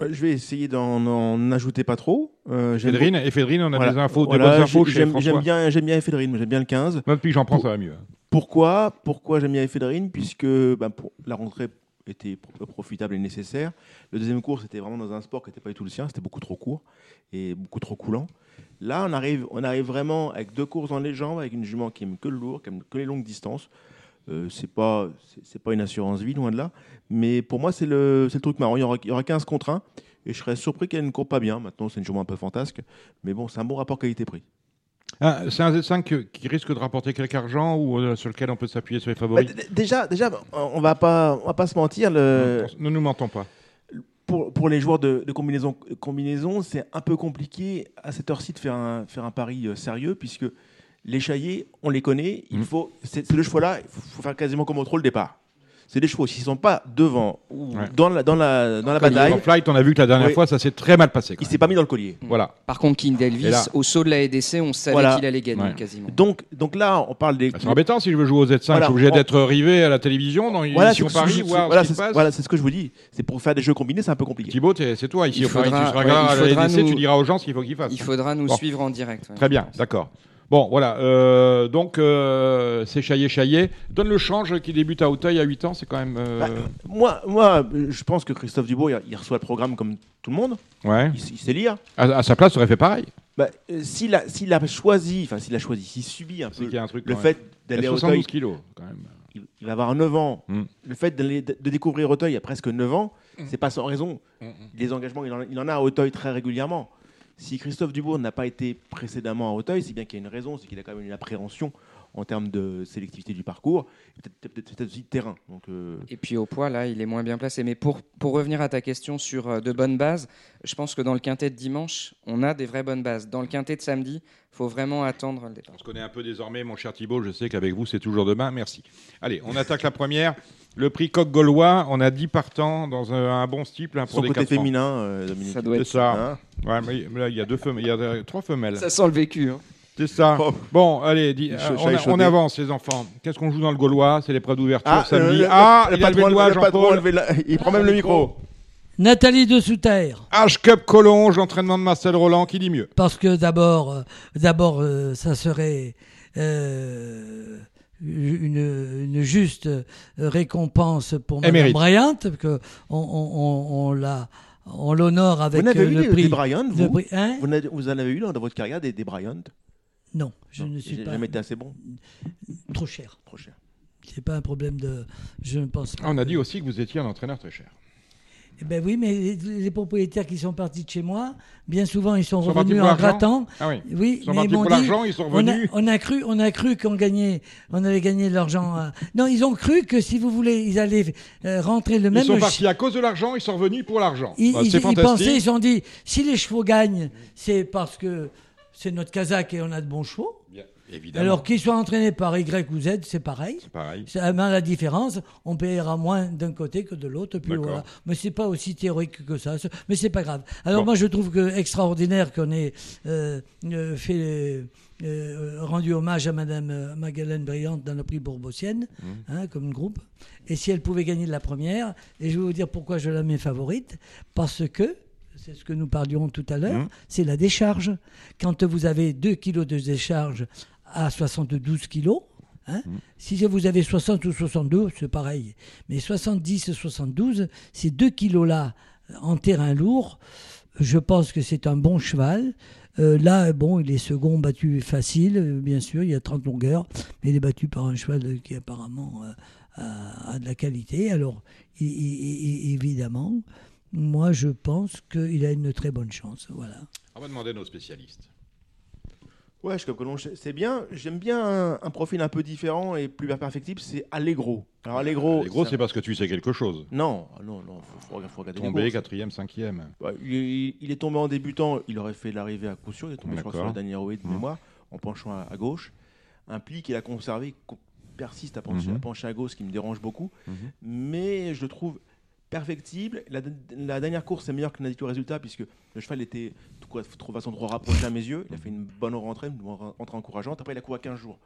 Je vais essayer d'en ajouter pas trop. Euh, Fédrine, et Fédrine, on a des infos, des bonnes infos chez J'aime bien, j'aime bien Fédrine, j'aime bien le 15. Même depuis j'en prends, ça va mieux. Pourquoi Pourquoi j'aime bien Fédrine Puisque bah, pour, la rentrée était profitable et nécessaire. Le deuxième cours, c'était vraiment dans un sport qui n'était pas du tout le sien, c'était beaucoup trop court et beaucoup trop coulant. Là, on arrive, on arrive vraiment avec deux courses dans les jambes, avec une jument qui aime que le lourd, qui aime que les longues distances. Euh, c'est pas c'est pas une assurance vie loin de là mais pour moi c'est le, le truc marrant il y aura, il y aura 15 contre 1 et je serais surpris qu'elle ne court pas bien maintenant c'est une journée un peu fantasque mais bon c'est un bon rapport qualité-prix ah, c'est un Z5 qui risque de rapporter quelque argent ou euh, sur lequel on peut s'appuyer sur les favoris bah, Déjà, déjà, on va pas, on va pas se mentir. Le... Ne nous mentons pas. Pour, pour les joueurs de, de combinaison, combinaison c'est un peu compliqué à cette heure-ci de faire un, faire un pari euh, sérieux puisque les chaillés, on les connaît. Il mm. faut, c'est le cheval-là, il faut faire quasiment comme au trop le départ. C'est des chevaux. S'ils ne sont pas devant ou dans la, dans la, dans la bataille. En flight, on a vu que la dernière fois, ça s'est très mal passé. Il s'est pas mis dans le collier. Mm. Voilà. Par contre, King Elvis, au saut de la EDC, on savait qu'il allait gagner quasiment. Donc, donc là, on parle des. Bah, c'est embêtant si je veux jouer au Z5. je suis obligé d'être rivé à la télévision dans une voilà, Paris. Voilà, c'est ce que je vous dis. C'est pour faire des jeux combinés, c'est un peu compliqué. Thibaut, c'est toi ici au Paris. Tu seras à la EDC, tu diras aux gens ce qu'il faut qu'ils fassent. Il faudra nous suivre en direct. Très bien, d'accord. Bon, voilà. Euh, donc, euh, c'est Chaillé Chaillé. Donne le change qui débute à Hauteuil à 8 ans, c'est quand même. Euh, bah, moi, moi, je pense que Christophe Dubois, il, reçoit le programme comme tout le monde. Ouais. Il, sait lire. À, sa place, il aurait fait pareil. Bah, s'il a, a, choisi, enfin, s'il a choisi, s'il subit un peu un truc, le fait d'aller à Hauteuil. kilos, quand même. Il, va avoir 9 ans. Hmm. Le fait de découvrir Hauteuil à presque 9 ans, hmm. c'est pas sans raison. Hmm, Les engagements, il en, il en a à Hauteuil très régulièrement. Si Christophe Dubourg n'a pas été précédemment à Auteuil, c'est bien qu'il y a une raison, c'est qu'il a quand même une appréhension en termes de sélectivité du parcours, peut-être peut aussi de terrain. Donc, euh, Et puis au poids, là, il est moins bien placé. Mais pour, pour revenir à ta question sur euh, de bonnes bases, je pense que dans le quintet de dimanche, on a des vraies bonnes bases. Dans le quintet de samedi, il faut vraiment attendre le départ. On se connaît un peu désormais, mon cher Thibault. Je sais qu'avec vous, c'est toujours demain. Merci. Allez, on attaque la première. Le prix coq gaulois, on a 10 partants dans un, bon style hein, pour Son côté féminin, euh, Dominique. Ça doit être ça. Hein ouais, mais là, il y a deux femelles, il y a trois femelles. Ça sent le vécu. Hein. C'est ça. Oh. Bon, allez, on, avance, les enfants. Qu'est-ce qu'on joue dans le Gaulois? C'est l'épreuve d'ouverture ah, samedi. ah, il, a levé le il prend même le micro. Nathalie de Souterre. H-Cup Collonge, entraînement de Marcel Roland, qui dit mieux? Parce que d'abord, euh, d'abord, euh, ça serait une, juste récompense pour Mme Bryant, que on, on, l'a on l'honore avec vous le prix. Des Bryant, vous, hein? Vous, en avez eu dans votre carrière des, des Bryant? Non, je ne suis pas. jamais été assez bon. Trop cher. Trop cher. C'est pas un problème de. Je ne pense pas. on a dit aussi que vous étiez un entraîneur très cher. Eh ben oui, mais les, propriétaires qui sont partis de chez moi, bien souvent, ils sont, revenus en grattant. Ah oui. oui ils sont partis pour l'argent, ils sont revenus. On a, cru, on a cru qu'on gagnait, on allait gagner de l'argent. Non, ils ont cru que si vous voulez, ils allaient euh, rentrer le même. Ils sont partis à cause de l'argent, ils sont revenus pour l'argent. Ils, bah, ils, ils pensaient, ils ont dit, si les chevaux gagnent, c'est parce que c'est notre Kazakh et on a de bons chevaux. Alors qu'ils soient entraînés par Y ou Z, c'est pareil. C'est pareil. la différence, on payera moins d'un côté que de l'autre. Puis voilà. Mais c'est pas aussi théorique que ça. Mais c'est pas grave. Alors moi, je trouve que extraordinaire qu'on ait euh, euh, fait. Euh, rendu hommage à Madame Magdalene Brillante dans le prix Bourbossienne, mmh. hein, comme groupe. Et si elle pouvait gagner de la première, et je vais vous dire pourquoi je la mets favorite, parce que c'est ce que nous parlions tout à l'heure, mmh. c'est la décharge. Quand vous avez 2 kilos de décharge à 72 kilos. Hein. Mm. Si vous avez 60 ou 62, c'est pareil. Mais 70 et 72, ces deux kilos-là en terrain lourd, je pense que c'est un bon cheval. Euh, là, bon, il est second battu facile, euh, bien sûr, il y a 30 longueurs, mais il est battu par un cheval qui apparemment euh, a, de la qualité. Alors, évidemment, moi je pense qu'il a une très bonne chance. Voilà. On va demander à nos spécialistes. Ouais, je c'est bien. J'aime bien un, profil un peu différent et plus perfectible, c'est Allegro. Alors Allegro, Allegro c'est parce que tu sais quelque chose. Non, non, non, faut, faut, regarder Tombé, quatrième, cinquième. il, est tombé en débutant, il aurait fait l'arrivée à coup sûr, il est tombé je crois, sur la dernière de mémoire, en penchant à, gauche. Un pli qu'il a conservé persiste à pencher, à, pencher à gauche, ce qui me dérange beaucoup. Mais je le trouve perfectible. La, dernière course est meilleure que l'indice résultat puisque le cheval était de façon trop rapproché à mes yeux. Il a fait une bonne rentrée, une rentrée encourageante. Après, il a couru à 15 jours.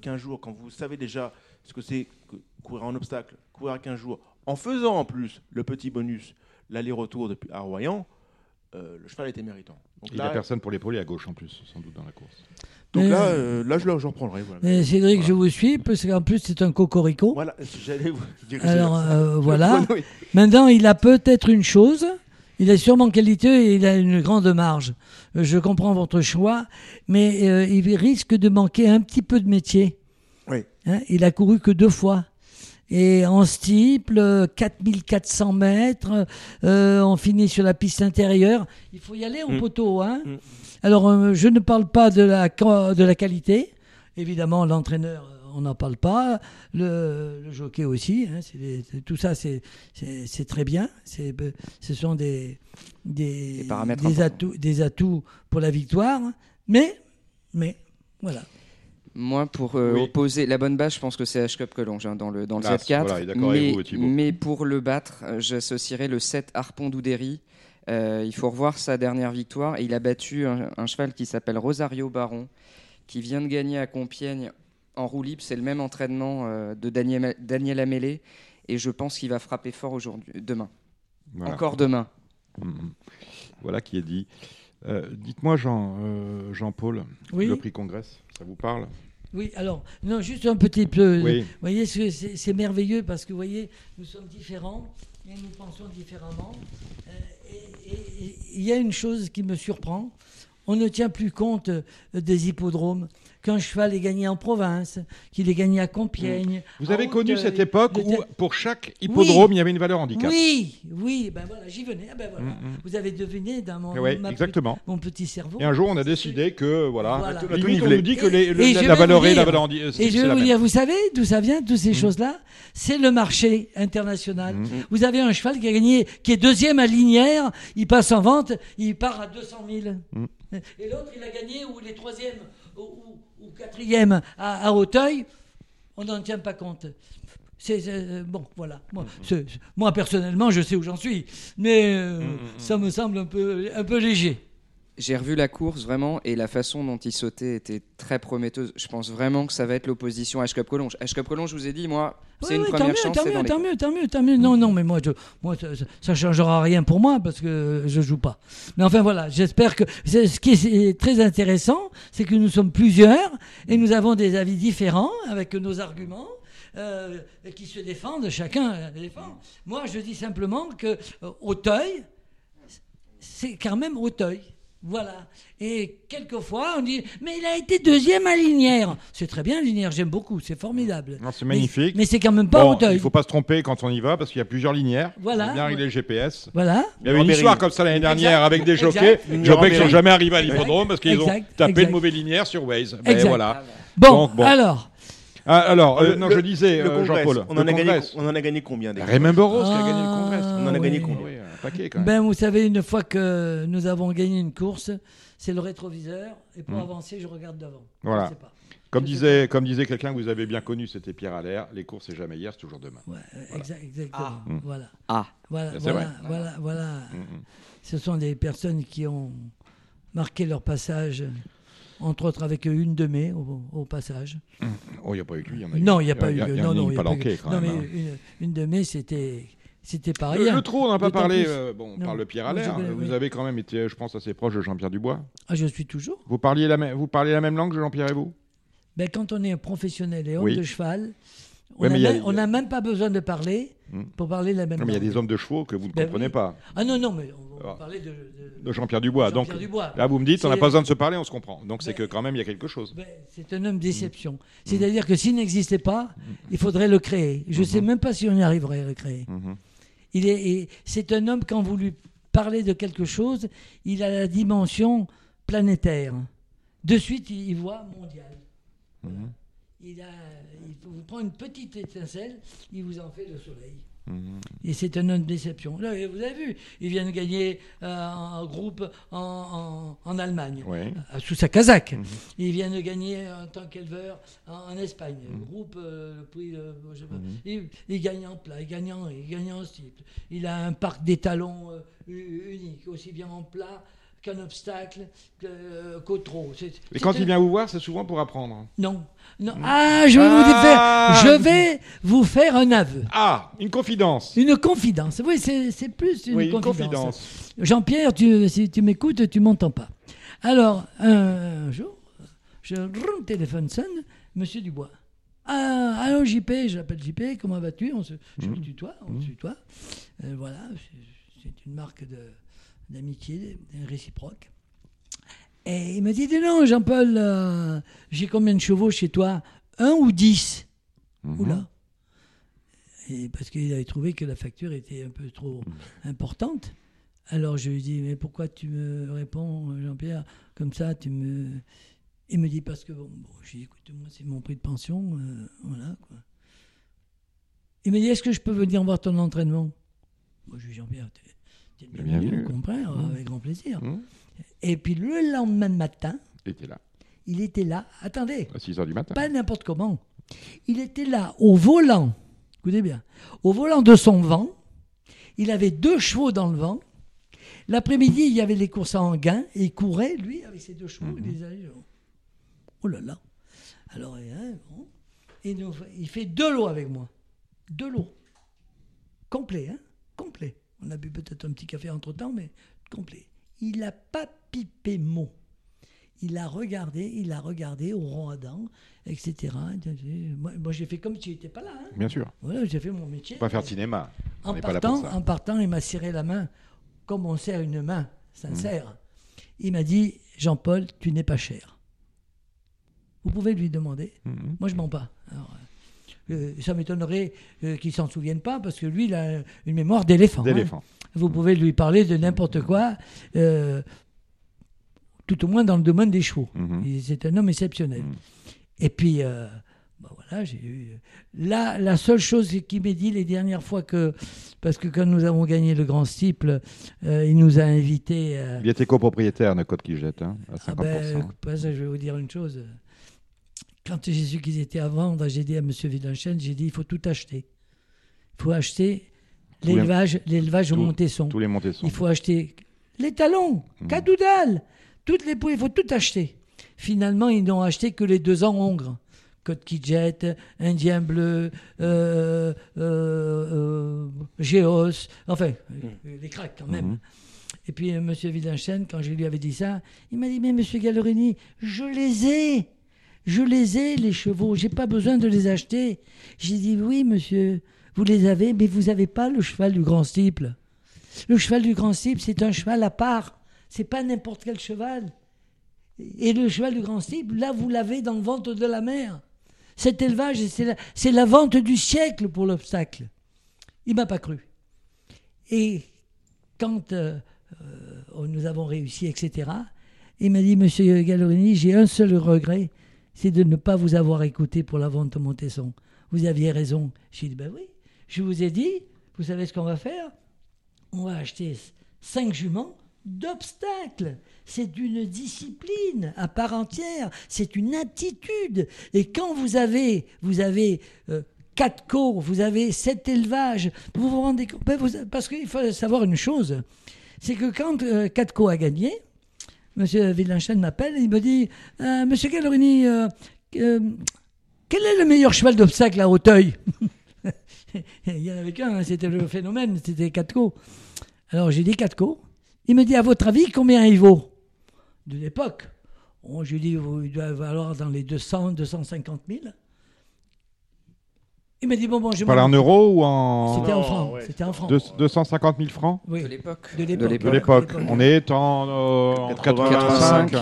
15 euh, jours, quand vous savez déjà ce que c'est que courir en obstacle, courir à 15 jours, en faisant en plus le petit bonus, l'aller-retour depuis à Royan, euh, le cheval était méritant. il n'y a personne pour l'épauler à gauche en plus, sans doute dans la course. Donc là, euh, là, je le reprendrai. Voilà. Cédric, je vous suis, parce qu'en plus, c'est un cocorico. Voilà, [LAUGHS] j'allais vous dire. Alors, euh, [LAUGHS] voilà. Maintenant, il a peut-être une chose. Il a sûrement qualité et il a une grande marge. Euh, je comprends votre choix, mais il risque de manquer un petit peu de métier. Oui. Hein, il a couru que deux fois. Et en steeple, 4400 mètres, on finit sur la piste intérieure. Il faut y aller en mm. poteau. Hein. Mm. Alors, euh, je ne parle pas de la, de la qualité. Évidemment, l'entraîneur, euh, on n'en parle pas. Le, jockey aussi. Hein, tout ça, c'est très bien. Ce sont des, des, des, atouts, des atouts pour la victoire. Mais, mais, voilà. Moi, pour euh, opposer la bonne base, je pense que c'est H-Cup Collonges hein, dans le, dans le Z4. mais, mais, pour le battre, j'associerai le 7 Harpon d'Oudéry euh, il faut revoir sa dernière victoire. Et il a battu un, cheval qui s'appelle Rosario Baron, qui vient de gagner à Compiègne en roue libre. C'est le même entraînement euh, de Daniel, Daniel Amélé. Et je pense qu'il va frapper fort aujourd'hui, demain. Encore demain. Mm, mm. Voilà qui est dit. Euh, dites-moi, Jean, Jean-Paul, le prix Congrès, ça vous parle? Oui, alors, non, juste un petit peu. Vous voyez, c'est merveilleux parce que, vous voyez, nous sommes différents et nous pensons différemment il y a une chose qui me surprend. On ne tient plus compte euh, des hippodromes qu'un cheval est gagné en province, qu'il est gagné à Compiègne. Vous avez connu cette époque où pour chaque hippodrome il y avait une valeur handicap. Oui, oui, ben voilà, j'y venais. Ah ben voilà. Mm, mm. Vous avez deviné dans mon, exactement. mon petit cerveau. Et un jour on a décidé que voilà, voilà. on nous dit que la, valeur est la valeur handicap. Et je vais vous dire, vous savez d'où ça vient, toutes ces mm. choses-là? C'est le marché international. Vous avez un cheval qui a gagné, qui est deuxième à Linière, il passe en vente, il part à 200 000. Et l'autre, il a gagné ou il est troisième ou quatrième à, à Hauteuil, on n'en tient pas compte. C'est euh, bon, voilà. Moi, moi, personnellement, je sais où j'en suis, mais euh, mm, mm. ça me semble un peu, un peu léger. J'ai revu la course vraiment et la façon dont il sautait était très prometteuse. Je pense vraiment que ça va être l'opposition à H-Cup Collonges. H-Cup Collonges, je vous ai dit, moi, c'est une première chance. Tant mieux, tant mieux, tant mieux, tant mieux. Non, non, mais moi, moi ça ne changera rien pour moi parce que je joue pas. Mais enfin voilà, j'espère que ce qui est très intéressant, c'est que nous sommes plusieurs et nous avons des avis différents avec nos arguments. Euh, qui se défendent, chacun défend. Moi, je dis simplement que euh, Auteuil, c'est quand même Auteuil. Voilà. Et quelquefois, on dit, mais il a été deuxième à Linière. C'est très bien, Linière, j'aime beaucoup, c'est formidable. C'est magnifique. Mais, c'est quand même pas bon, Auteuil. Il ne faut pas se tromper quand on y va, parce qu'il y a plusieurs Linières. Voilà. bien régler le GPS. Voilà. Il y avait une histoire comme ça l'année dernière avec des jockeys. Jockeys qui sont jamais arrivés à l'hippodrome parce qu'ils ont tapé de mauvais Linière sur Waze. Mais voilà. Bon, alors. Ah, alors, euh, non, je disais, euh, Jean-Paul. On, en a gagné, on en a gagné combien Raymond Burroughs qui a gagné le ah, Congrès. On en a gagné combien Ben, vous savez, une fois que nous avons gagné une course, c'est le rétroviseur. Et pour hmm. avancer, je regarde devant. Voilà. Comme disait, comme disait quelqu'un que vous avez bien connu, c'était Pierre Allaire, les courses c'est jamais hier, c'est toujours demain. Ouais, exactement. Ah. Hmm. Voilà. Ah. Voilà, voilà, voilà, voilà. Hmm, Ce sont des personnes qui ont marqué leur passage, entre autres avec une de mai au, passage. Oh, il n'y a pas eu lui. non, il n'y a, pas eu. Non, non, il n'y a pas eu. Non, mais hein. une, une de mai, c'était c'était pareil. Le, le trou, on n'a pas parlé. Euh, bon, on parle de Pierre Allaire. Vous avez quand même été, je pense, assez proche de Jean-Pierre Dubois. Ah, je suis toujours. Vous, parliez la, vous parlez la même langue que Jean-Pierre et vous? Ben, Quand on est un professionnel et homme de cheval, on n'a même pas besoin de parler hmm. pour parler la même langue. Mais il y a des hommes de chevaux que vous ne ben comprenez pas. Ah non, non, mais on va ah. parler de, de, Jean-Pierre Dubois. Jean Donc Dubois. là, vous me dites, on n'a pas besoin de se parler, on se comprend. Donc c'est ben, que quand même, il y a quelque chose. Ben, c'est un homme d'exception. Hmm. C'est-à-dire que s'il n'existait pas, il faudrait le créer. Je ne hmm. sais même pas si on y arriverait à le créer. Il est, c'est un homme, quand vous lui parlez de quelque chose, il a la dimension planétaire. De suite, il voit mondial. Mhm. Il, a, il vous prend une petite étincelle, il vous en fait le soleil. Mhm. Et c'est une déception. Là, vous avez vu, il vient de gagner euh, un groupe en, Allemagne, euh, sous sa casaque. Mhm. Il vient de gagner en tant qu'éleveur en, Espagne, mhm. groupe, le prix, il, il, gagne en plat, il gagne en, il gagne en cycle. Il a un parc d'étalons unique, aussi bien en plat qu'un obstacle, qu'au trop. Et quand il vient vous voir, c'est souvent pour apprendre Non. non. Ah, je vais, vous faire, ah. je vais vous faire un aveu. Ah, une confidence. Une confidence. Oui, c'est plus une, confidence. Jean-Pierre, tu, si tu m'écoutes, tu m'entends pas. Alors, un jour, je téléphone sonne, Monsieur Dubois. Ah, allô JP, je l'appelle JP, comment vas-tu? On se, Je mmh. tutoie, on se mmh. tutoie. Euh, voilà, c'est une marque de, d'amitié réciproque. Et il me dit, non, Jean-Paul, euh, j'ai combien de chevaux chez toi? Un ou dix? Mhm. Oula. Et parce qu'il avait trouvé que la facture était un peu trop importante. Alors je lui dis, mais pourquoi tu me réponds, Jean-Pierre, comme ça tu me... Il me dit, parce que, bon, bon j'ai dit, écoute, moi, c'est mon prix de pension, euh, voilà, quoi. Il me dit, est-ce que je peux venir voir ton entraînement? Moi, je lui dis, Jean-Pierre, Bienvenue. Comprends, mmh. avec grand plaisir. Mmh. Et puis le lendemain matin, il était là. Il était là. Attendez. À 6 h du matin. Pas n'importe comment. Il était là au volant. Écoutez bien. Au volant de son vent. Il avait deux chevaux dans le vent. L'après-midi, il y avait les courses en gain et il courait, lui, avec ses deux chevaux. Mmh. Oh là là. Alors, hein, bon. il fait deux lots avec moi. Deux lots. Complet, hein Complet. On a bu peut-être un petit café entre-temps, mais complet. Il n'a pas pipé mot. Il a regardé, il a regardé au rond Adam, etc. Moi, j'ai fait comme si tu n'étais pas là. Hein. Bien sûr. Voilà, j'ai fait mon métier. Pas faire de cinéma. En partant, en partant, il m'a serré la main, comme on serre une main sincère. Mmh. Il m'a dit, Jean-Paul, tu n'es pas cher. Vous pouvez lui demander. Mmh. Moi, je mens pas. Alors, euh, ça m'étonnerait euh, qu'il s'en souvienne pas, parce que lui, il a une mémoire d'éléphant. Hein. Vous pouvez lui parler de n'importe quoi, euh, tout au moins dans le domaine des chevaux. Mhm. C'est un homme exceptionnel. Mhm. Et puis, bah voilà, j'ai eu. Là, la seule chose qu'il m'a dit les dernières fois que. Parce que quand nous avons gagné le Grand Stiple, il nous a invités. il était copropriétaire de Côte qui jette, hein, à 50%. Ah ben, je vais vous dire une chose quand j'ai su qu'ils étaient à vendre, j'ai dit à M. Vidanchen, j'ai dit il faut tout acheter. Il faut acheter l'élevage, l'élevage au Montesson. Tous les Montessons. Il faut acheter les talons, mmh. Cadoudal, toutes les poules, il faut tout acheter. Finalement, ils n'ont acheté que les deux ans hongres. Côte Kidjet, Indien bleu, euh, euh, euh, Géos, enfin, mmh. les cracks quand même. Mmh. Et puis M. Vidanchen, quand je lui avais dit ça, il m'a dit Mais M. Gallerini, je les ai je les ai, les chevaux, j'ai pas besoin de les acheter. J'ai dit Oui, monsieur, vous les avez, mais vous n'avez pas le cheval du grand stiple. Le cheval du grand stiple, c'est un cheval à part. C'est pas n'importe quel cheval. Et le cheval du grand stiple, là, vous l'avez dans le ventre de la mer. Cet élevage, c'est la, vente du siècle pour l'obstacle. Il m'a pas cru. Et quand euh, euh, nous avons réussi, etc., il m'a dit, Monsieur Gallorini, j'ai un seul regret, c'est de ne pas vous avoir écouté pour la vente de Montesson. Vous aviez raison. J'ai dit, ben oui, je vous ai dit, vous savez ce qu'on va faire? On va acheter cinq juments d'obstacles. C'est une discipline à part entière, c'est une attitude. Et quand vous avez, vous avez euh, quatre cours, vous avez sept élevages, vous vous rendez compte, ben parce qu'il faut savoir une chose, c'est que quand euh, quatre a gagné, Monsieur Villenchen m'appelle et il me dit euh, Monsieur Gallerini, euh, euh, quel est le meilleur cheval d'obstacle à Hauteuil [LAUGHS] Il y en avait qu'un, hein, c'était le phénomène, c'était Catco. Alors j'ai dit Catco. Il me dit À votre avis, combien il vaut? De l'époque. Je lui dis Il doit valoir dans les 200, 250 000. Il m'a dit bon, bon, je Parle en euros ou en. C'était en francs. C'était en francs. 250 000 francs Oui. De l'époque. De l'époque. On est en, 85.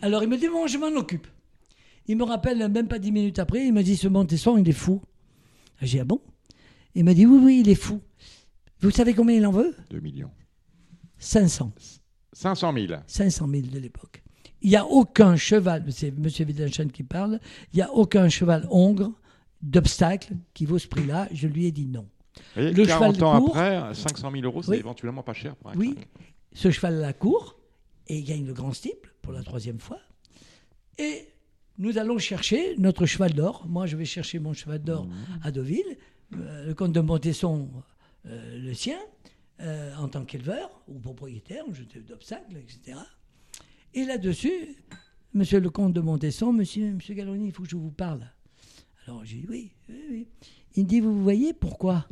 Alors il me dit bon, je m'en occupe. Il me rappelle même pas 10 minutes après, il m'a dit ce Montesson, il est fou. J'ai dit ah bon? Il m'a dit oui, oui, il est fou. Vous savez combien il en veut? 2 millions. 500. 500 000. 500 000 de l'époque. Il n'y a aucun cheval, c'est M. Wittgenstein qui parle, il n'y a aucun cheval hongre d'obstacle qui vaut ce prix-là. Je lui ai dit non. le 40 cheval ans après, 500 000 euros, c'est éventuellement pas cher pour un Oui, ce cheval-là court et il gagne le grand steeple pour la troisième fois. Et nous allons chercher notre cheval d'or. Moi, je vais chercher mon cheval d'or mmh. à Deauville. Euh, le comte de Montesson, euh, le sien, euh, en tant qu'éleveur ou propriétaire, d'obstacles, etc. Et là-dessus, monsieur le comte de Montesson, monsieur, monsieur Galloni, il faut que je vous parle. Alors j'ai dit oui, oui, oui. Il me dit, vous voyez pourquoi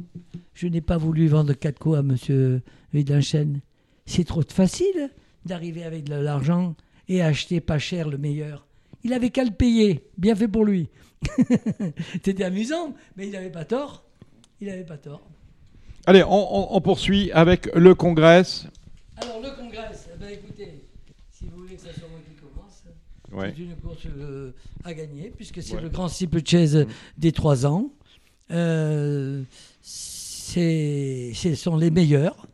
je n'ai pas voulu vendre quatre coups à monsieur Vidinchen C'est trop facile d'arriver avec de l'argent et acheter pas cher le meilleur. Il avait qu'à le payer, bien fait pour lui. [LAUGHS] C'était amusant, mais il n'avait pas tort. Il n'avait pas tort. Allez, on, poursuit avec le congrès. Alors, le congrès, eh ben, écoutez, si vous voulez que ça soit moi qui c'est une course euh, à gagner, puisque c'est le grand cycle chaise mm. des trois ans. Euh, ce sont les meilleurs.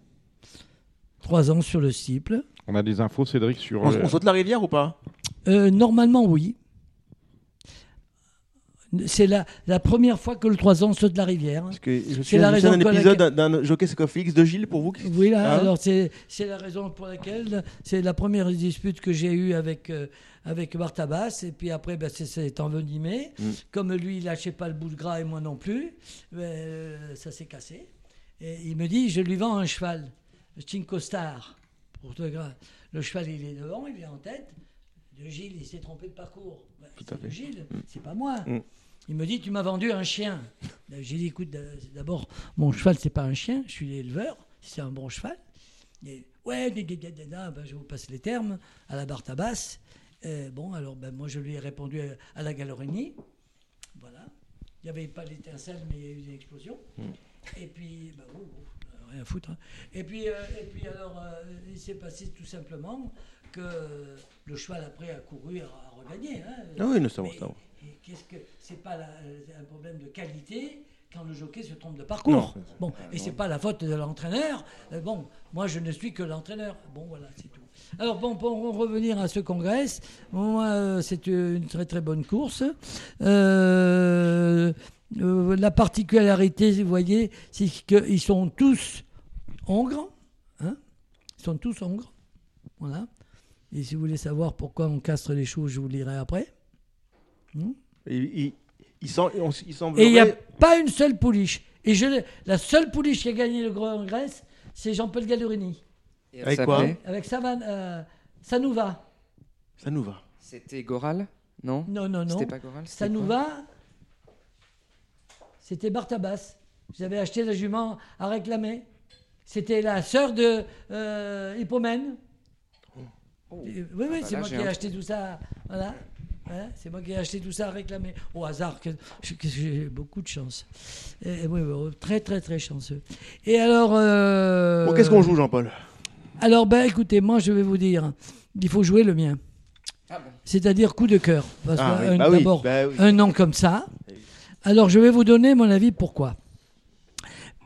Trois ans sur le cycle. On a des infos, Cédric, sur. On, saute la rivière ou pas? Euh, Normalement, oui. C'est la, la, première fois que le 3 ans saute la rivière. Parce que je suis un épisode d'un jockey Scofix de Gilles pour vous. Oui, là, hein? alors c'est la raison pour laquelle c'est la première dispute que j'ai eue avec, euh, avec Bartabas. Et puis après, ben, c'est envenimé. Mm. Comme lui, il lâchait pas le bout de gras et moi non plus, ben, euh, ça s'est cassé. Et il me dit je lui vends un cheval, le Cinco Star. Pour le cheval, il est devant, il est en tête. De Gilles, il s'est trompé de parcours. Ben, Tout à fait. Gilles, mm. c'est pas moi. Mm. Il me dit Tu m'as vendu un chien. J'ai dit Écoute, d'abord, mon cheval, c'est pas un chien, je suis l'éleveur, c'est un bon cheval. Et, ouais, ben, je vous passe les termes, à la barre tabasse. Bon, alors ben, moi, je lui ai répondu à, la galerie. Voilà. Il n'y avait pas l'étincelle, mais il y a eu des explosions. Mm. Et puis, ben, oh, oh, rien à foutre. Hein. Et, puis, euh, et puis, alors, euh, il s'est passé tout simplement que le cheval, après, a couru, a, regagné. Hein. Ah oui, nous savons ça qu'est-ce que c'est pas un problème de qualité quand le jockey se trompe de parcours. bon, et c'est pas la faute de l'entraîneur. Euh, bon, moi je ne suis que l'entraîneur. Bon, voilà, c'est tout. Alors bon, pour revenir à ce congrès, moi euh, c'est une très très bonne course. Euh, la particularité, vous voyez, c'est qu'ils sont tous hongres. Hein ils sont tous hongres. Voilà. Et si vous voulez savoir pourquoi on castre les choses, je vous le dirai après. Hmm il, semble. Et il n'y a pas une seule pouliche. Et je, la seule pouliche qui a gagné le Grand Grèce, c'est Jean-Paul Gallerini. avec quoi Avec Savan, euh, Sanouva. Sanouva. C'était Goral Non Non, non, non. C'était pas Goral Sanouva, c'était Bartabas. J'avais acheté la jument à réclamer. C'était la sœur de euh, Hippomène. Oh. Oui, oui, ah bah c'est moi qui ai acheté tout ça. Voilà. Hein, c'est moi qui ai acheté tout ça à réclamer. Au hasard, que, j'ai beaucoup de chance. Et, oui, très, très, très chanceux. Et alors. Euh, bon, qu'est-ce qu'on joue, Jean-Paul? Alors, ben, écoutez, moi, je vais vous dire il faut jouer le mien. Ah C'est-à-dire coup de cœur. Parce ah bah d'abord, bah un nom comme ça. Alors, je vais vous donner mon avis pourquoi?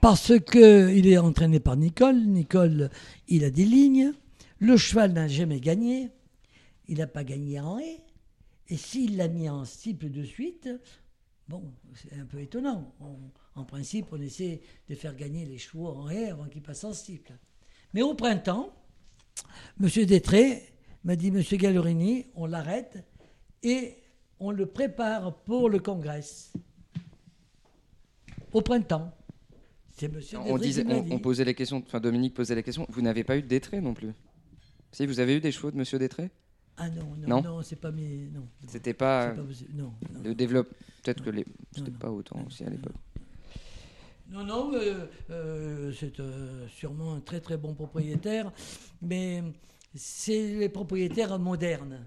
Parce qu'il est entraîné par Nicole. Nicole, il a des lignes. Le cheval n'a jamais gagné. Il n'a pas gagné en haie. Et s'il l'a mis en cible de suite, bon, c'est un peu étonnant. en principe, on essaie de faire gagner les chevaux en haie avant qu'ils passent en cible. Mais au printemps, M. Détré m'a dit, M. Gallerini, on l'arrête et on le prépare pour le congrès. Au printemps. C'est M. On, disait, on, posait la question, enfin Dominique posait la question, vous n'avez pas eu de Détré non plus Si, vous avez eu des chevaux de M. Détré? Ah non, non, non, c'est pas mes. Non. C'était pas. non, Le développe. Peut-être que les. C'était pas autant aussi à l'époque. Non, non, euh, c'est euh, sûrement un très très bon propriétaire, mais c'est les propriétaires modernes.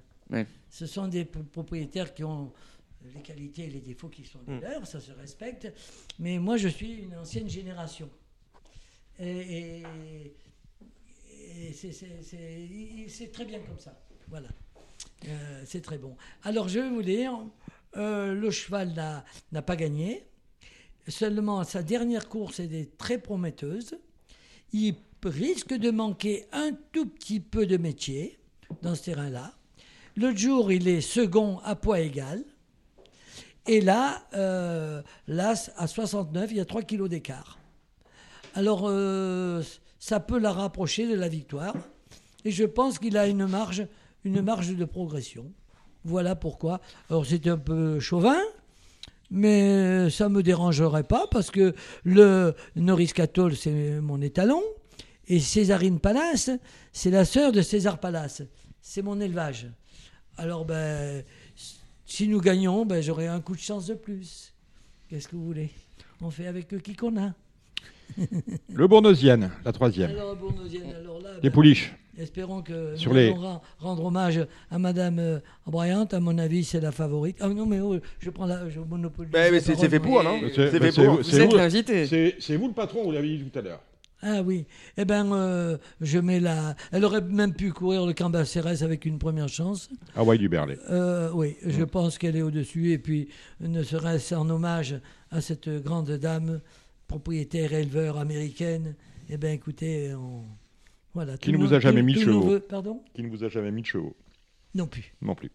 Ce sont des propriétaires qui ont les qualités et les défauts qui sont des mm. leurs, ça se respecte. Mais moi, je suis une ancienne génération. Et, et c'est très bien comme ça. Voilà. Euh, c'est très bon. Alors, je vais vous dire, euh, le cheval n'a pas gagné. Seulement, sa dernière course est très prometteuse. Il risque de manquer un tout petit peu de métier dans ce terrain-là. L'autre jour, il est second à poids égal. Et là, là, à 69, il y a 3 kilos d'écart. Alors, euh, ça peut la rapprocher de la victoire. Et je pense qu'il a une marge, une marge de progression. Voilà pourquoi. Alors, c'est un peu chauvin, mais ça ne me dérangerait pas parce que le Norris Catol, c'est mon étalon. Et Césarine Palace, c'est la sœur de César Palace. C'est mon élevage. Alors, ben, si nous gagnons, ben, j'aurai un coup de chance de plus. Qu'est-ce que vous voulez? On fait avec qui qu'on a. le Bournosienne, la troisième. Alors, alors là, les ben, pouliches. Espérons que Sur nous les... rendre hommage à Madame euh, Bryant. À mon avis, c'est la favorite. Ah non, mais oh, je prends la je monopolise. Ben, mais c'est fait pour, non C'est fait pour. Vous êtes l'invité. C'est vous le patron, vous l'avez dit tout à l'heure. Ah oui, eh bien, euh, je mets la. Elle aurait même pu courir le Cambacérès avec une première chance. Hawaï du Berlay. Euh, oui, je pense qu'elle est au-dessus. Et puis, ne serait-ce en hommage à cette grande dame, propriétaire éleveur américaine. Eh bien, écoutez, on... voilà. Qui ne vous a jamais mis de chevaux Pardon Qui ne vous a jamais mis de chevaux Non plus. Non plus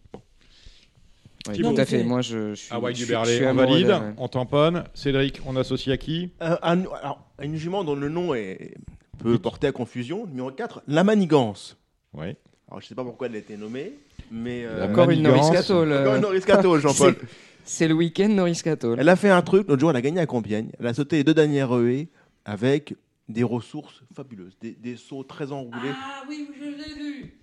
tout à fait. Moi, je, je suis. Du Berlay, on valide, on tamponne. Cédric, on associe à qui? Euh, alors, Une jument dont le nom est, peut porter à confusion. Numéro 4, la manigance. Oui. Alors, je ne sais pas pourquoi elle a été nommée, mais. Euh, encore une Norris Cattle. Encore une Norris [LAUGHS] Cattle, Jean-Paul. C'est le week-end Norris Cattle. Elle a fait un truc, l'autre jour, elle a gagné à Compiègne. Elle a sauté les deux dernières ruées avec des ressources fabuleuses, des, des sauts très enroulés. Ah oui, je l'ai vu.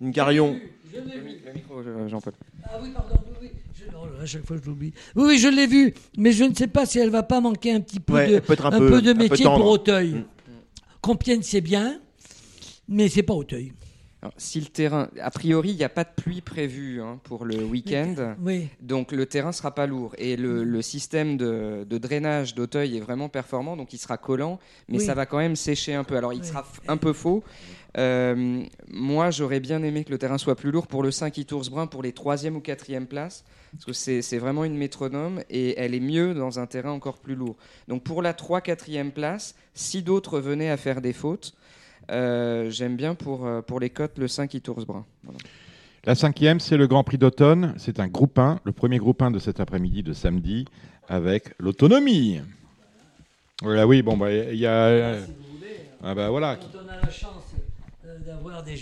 Une carillon. Je l'ai vu. Le micro, Jean-Paul. Ah oui, pardon, oui, oui. Je... Oh à chaque fois, je l'oublie. Oui, oui, je l'ai vu, mais je ne sais pas si elle va pas manquer un petit peu de, un, peu, de métier pour Auteuil. Mm. Compiègne, c'est bien, mais c'est pas Auteuil. Si le terrain, a priori, il n'y a pas de pluie prévue hein, pour le week-end, oui. donc le terrain sera pas lourd et le, le système de, de drainage d'Auteuil est vraiment performant, donc il sera collant, mais ça va quand même sécher un peu. Alors il sera un peu faux, euh, moi, j'aurais bien aimé que le terrain soit plus lourd pour le 5 Brun pour les 3e ou 4e places. Parce que c'est vraiment une métronome et elle est mieux dans un terrain encore plus lourd. Donc pour la 3-4e place, si d'autres venaient à faire des fautes, j'aime bien pour, euh, pour les cotes le 5 Brun. Voilà. La cinquième, c'est le Grand Prix d'automne. C'est un groupe 1, le premier groupe 1 de cet après-midi de samedi, avec l'autonomie. Voilà, oui, bon, bah, il y a. Ah, bah voilà. Quand on a la chance d'avoir des,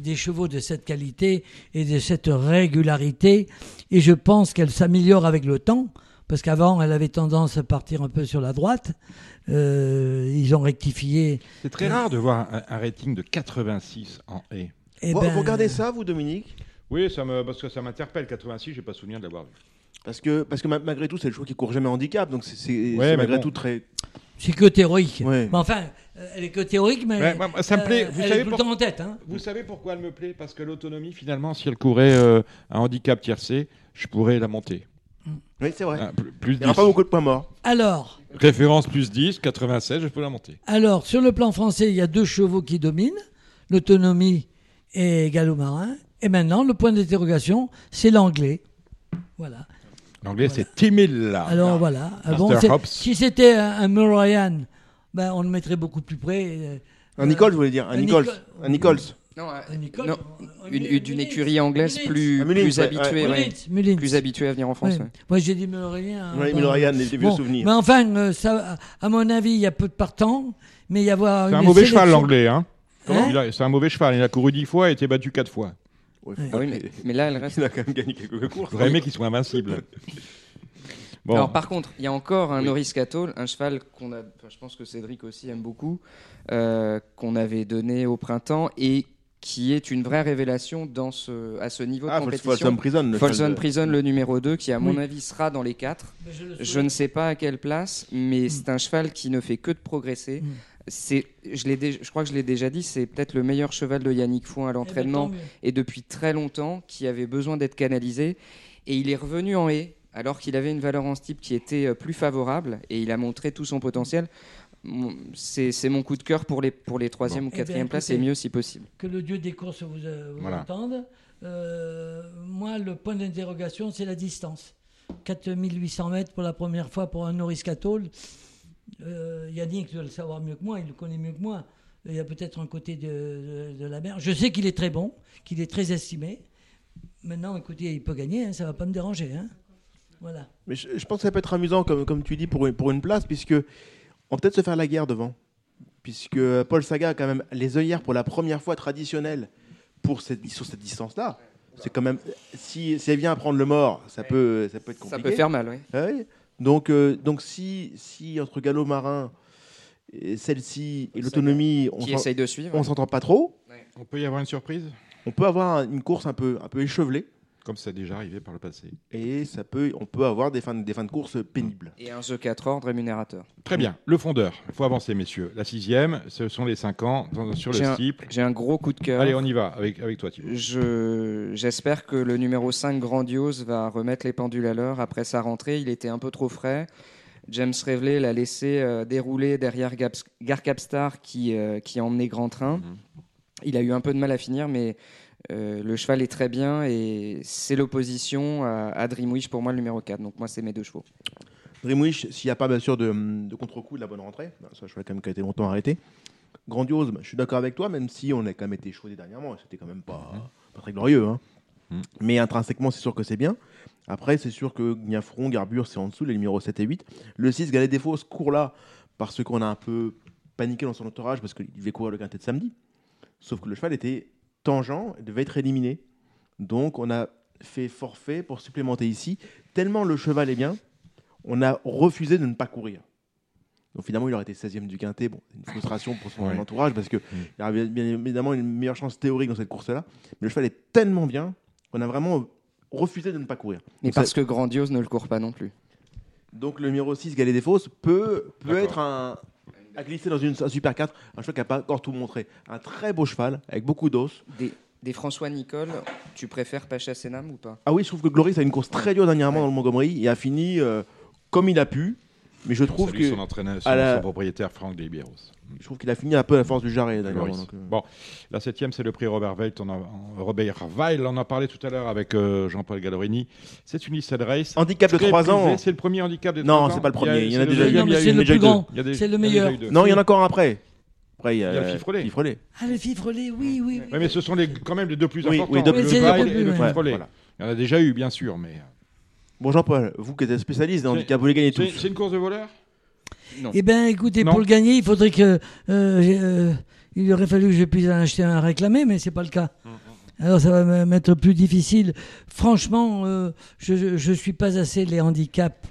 des, chevaux de cette qualité et de cette régularité. Et je pense qu'elle s'améliore avec le temps, parce qu'avant, elle avait tendance à partir un peu sur la droite. Euh, ils ont rectifié. C'est très rare de voir un, rating de 86 en haie. Eh vous, ben, regardez ça, vous, Dominique Oui, ça me, parce que ça m'interpelle. 86, j'ai pas souvenir de l'avoir vu. Parce que, parce que malgré tout, c'est le choix qui court jamais handicap, donc c'est malgré tout très. C'est que théorique. Mais enfin, euh, elle est que théorique, mais ça me plaît. Vous elle savez est tout le temps en tête. Hein. Vous savez pourquoi elle me plaît? Parce que l'autonomie, finalement, si elle courait euh, un handicap tiercé, je pourrais la monter. Mm. Oui, c'est vrai. Ah, plus, Il n'y a pas beaucoup de points morts. Alors. Référence plus 10, 96, je peux la monter. Alors, sur le plan français, il y a deux chevaux qui dominent l'autonomie et Gallo Marin. Et maintenant, le point d'interrogation, c'est l'anglais. Voilà. L'anglais, c'est Timil. Alors voilà. Ah bon, si c'était un, un Murrayan ben, on le mettrait beaucoup plus près. Euh, un Nichols, je voulais dire? Un, Nichols. Un Nichols. Non, non une, d'une écurie anglaise plus, plus habituée, ouais. plus habituée à venir en France. Moi, j'ai dit. Oui, Mulryan, des vieux souvenirs. Mais enfin, euh, ça, à mon avis, il y a peu de partants, mais il y avoir. C'est un mauvais cheval l'anglais, hein. C'est un mauvais cheval. Il a couru dix fois et été battu quatre fois. Ah oui, mais, là, elle reste. Il a quand même gagné quelques courses. J'aurais aimé qu'il soit invincible. [LAUGHS] Alors par contre, il y a encore un Norris Cattle, un cheval qu'on a, je pense que Cédric aussi aime beaucoup, euh, qu'on avait donné au printemps et qui est une vraie révélation dans ce, à ce niveau de ah, compétition. Folsom Prison, le, Folsom Prison, le numéro 2, qui à mon avis sera dans les 4. Je, ne sais pas à quelle place, mais mm. c'est un cheval qui ne fait que de progresser. Mm. C'est, je, je crois que je l'ai déjà dit, c'est peut-être le meilleur cheval de Yannick Fouin à eh ben, l'entraînement et depuis très longtemps, qui avait besoin d'être canalisé. Et il est revenu en haie alors qu'il avait une valeur en type qui était euh, plus favorable et il a montré tout son potentiel. C'est mon coup de cœur pour les, pour les troisième ou eh quatrième places et mieux si possible. Que le dieu des courses vous, euh, entende. Euh, moi, le point d'interrogation, c'est la distance. 4800 mètres pour la première fois pour un Norris Catole. Yannick doit le savoir mieux que moi, il le connaît mieux que moi. Il y a peut-être un côté de, de, la mer. Je sais qu'il est très bon, qu'il est très estimé. Maintenant, écoutez, il peut gagner, hein, ça ne va pas me déranger. Hein. Mais je, pense que ça peut être amusant, comme, comme tu dis, pour une, pour une place, puisque on peut peut-être se faire la guerre devant. puisque Paul Saga a quand même les œillères pour la première fois traditionnelles pour cette, sur cette distance-là. C'est quand même si, si, elle vient à prendre le mort, ça peut ça peut être compliqué. Ça peut faire mal, oui. oui. Donc euh, donc si si entre galop marin et celle-ci et l'autonomie, on essaye de suivre, on s'entend pas trop. On peut y avoir une surprise? On peut avoir une course un peu un peu échevelée comme ça a déjà arrivé par le passé. Et ça peut, on peut avoir des fins, des fins de course pénibles. Et un jeu 4 ordres rémunérateur. Très bien. Le fondeur. Il faut avancer, messieurs. La sixième, ce sont les 5 ans sur le steeple. J'ai un gros coup de cœur. Allez, on y va avec, avec toi, Thibaut. J'espère que le numéro 5, Grandiose, va remettre les pendules à l'heure après sa rentrée. Il était un peu trop frais. James Reveley l'a laissé euh, dérouler derrière Gar Capstar qui, euh, qui a emmené Grand Train. Mhm. Il a eu un peu de mal à finir, mais euh, le cheval est très bien et c'est l'opposition à, Dreamwish pour moi le numéro 4. Donc moi c'est mes deux chevaux. Dreamwish, s'il n'y a pas bien sûr de, de contre-coup de la bonne rentrée, ça cheval quand même qui a été longtemps arrêté. Grandiose, je suis d'accord avec toi, même si on a quand même été chaudé dernièrement, c'était quand même pas, pas très glorieux. Hein. Mm. Mais intrinsèquement, c'est sûr que c'est bien. Après, c'est sûr que Gnafron, Garbure, c'est en dessous, les numéros 7 et 8. Le 6, Galet des Fosses, court là parce qu'on a un peu paniqué dans son entourage parce qu'il devait courir le quintet de samedi. Sauf que le cheval était tangent devait être éliminé. Donc on a fait forfait pour supplémenter ici. Tellement le cheval est bien, on a refusé de ne pas courir. Donc finalement, il aurait été 16e du quintet. Bon, une frustration pour son entourage parce qu'il mm. y avait bien évidemment une meilleure chance théorique dans cette course-là. Mais le cheval est tellement bien qu'on a vraiment refusé de ne pas courir. Mais parce que Grandiose ne le court pas non plus. Donc le numéro 6, Galet des Fosses, peut, peut être un, a glissé dans une, un Super 4, un cheval qui n'a pas encore tout montré. Un très beau cheval, avec beaucoup d'os. Des, François Nicole, tu préfères Pacha Senam ou pas? Ah oui, je trouve que Gloris a une course très dure dernièrement dans le Montgomery et a fini euh, comme il a pu. Mais je trouve que. Son entraîneur, son, propriétaire, Franck Delibieros. Je trouve qu'il a fini un peu à la force du jarret. Euh. Bon, la septième, c'est le prix Robert Weil. On a, Robert Weil, on en a parlé tout à l'heure avec euh, Jean-Paul Gallorini. C'est une liste de race. Handicap de 3 ans. C'est le premier handicap de 3 ans. Non, c'est pas le premier. Il y en a déjà eu. C'est le plus grand. C'est le meilleur. Non, il y en a encore un après. Après, il y a, le fifrelet. Ah, le fifrelet, oui, oui. oui. mais ce sont les, quand même les deux plus importants. Oui, le Weil et le fifrelet. Il y en a déjà eu, bien sûr, mais. Bon, Jean-Paul, vous qui êtes spécialiste dans handicap, vous les gagnez tous. C'est une course de voleurs eh bien, écoutez, pour le gagner, il faudrait que. Euh, euh, il aurait fallu que je puisse en acheter un réclamé, mais c'est pas le cas. Mm, mm. Alors ça va m'être plus difficile. Franchement, euh, je ne suis pas assez les handicaps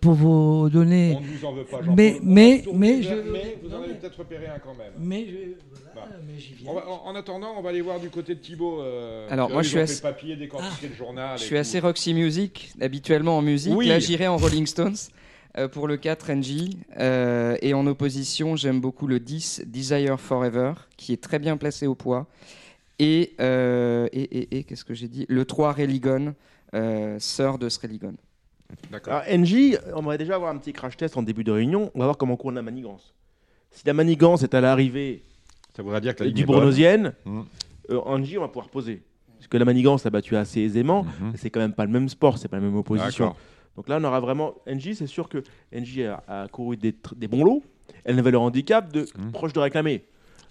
pour vous donner. On ne vous en veut pas, Jean mais, mais, mais, je... mais vous en avez peut-être repéré un quand même. Mais, je... voilà, mais j'y viens. en, attendant, on va aller voir du côté de Thibaut. Alors moi, je suis assez... papier, ah. le journal. Je suis assez Roxy Music, habituellement en musique. Là, j'irai en Rolling Stones. Euh, pour le 4, NG. Euh, et en opposition, j'aime beaucoup le 10, Desire Forever, qui est très bien placé au poids. Et, euh, et, et, qu'est-ce que j'ai dit? Le 3, Religon, sœur de Sreligon. D'accord. Alors, NG, on va déjà avoir un petit crash test en début de réunion. On va voir comment court la manigance. Si la manigance est à l'arrivée du Bronosienne, mmh. NG, on va pouvoir poser. Parce que la manigance a battu assez aisément. Mmh. C'est quand même pas le même sport, c'est pas la même opposition. Donc là, on aura vraiment. NJ, c'est sûr que NJ a, couru des, bons lots. Elle avait le handicap de mmh. proche de réclamer.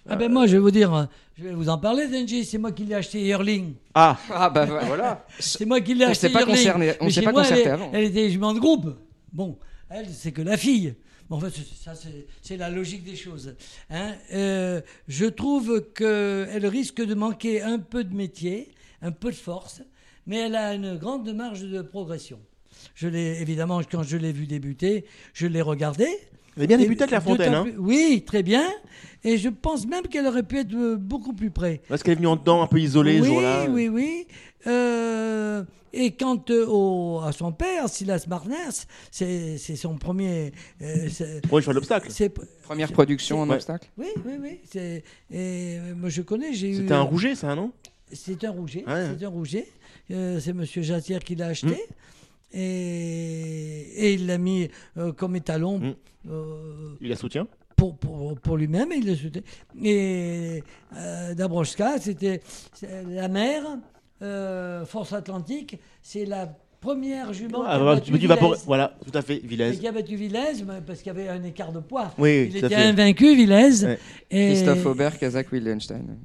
Ah ben moi je vais vous dire, je vais vous en parler d'Engie, c'est moi qui l'ai acheté Erling. Ah, ah ben voilà. c'est moi qui l'ai acheté. Pas concerné, on s'est pas concerté elle, avant. Elle était jument de groupe. Bon, elle c'est que la fille. Bon, en fait, ça c'est la logique des choses. Hein. Euh, je trouve qu'elle risque de manquer un peu de métier, un peu de force, mais elle a une grande marge de progression. Je l'ai évidemment quand je l'ai vu débuter, je l'ai regardé. Elle a bien débuté avec La Fontaine, hein Oui, très bien. Et je pense même qu'elle aurait pu être euh, beaucoup plus près. Parce qu'elle est venue en dedans, un peu isolée oui, là Oui, oui, euh, et quant euh, au, à son père, Silas Marners, c'est son premier. Euh, premier choix d'obstacle. Première production en obstacle. Oui, oui, oui. Et moi je connais, j'ai eu. C'était un rouget, ça, non? C'est un rouget. C'est un rouget. c'est Monsieur Jatière qui l'a acheté. Hum et, il l'a mis euh, comme étalon. Mmh. Euh, il la soutient pour, pour, pour lui-même, il le soutient. Et euh, Dabrowska, c'était la mer, Force Atlantique, c'est la première jument ah, bah, qui a Voilà, tout à fait, Villez. qui a battu Villez, parce qu'il y avait un écart de poids. Oui, il était invaincu, Villez. Et... Christophe Aubert, Kazakh Wildenstein.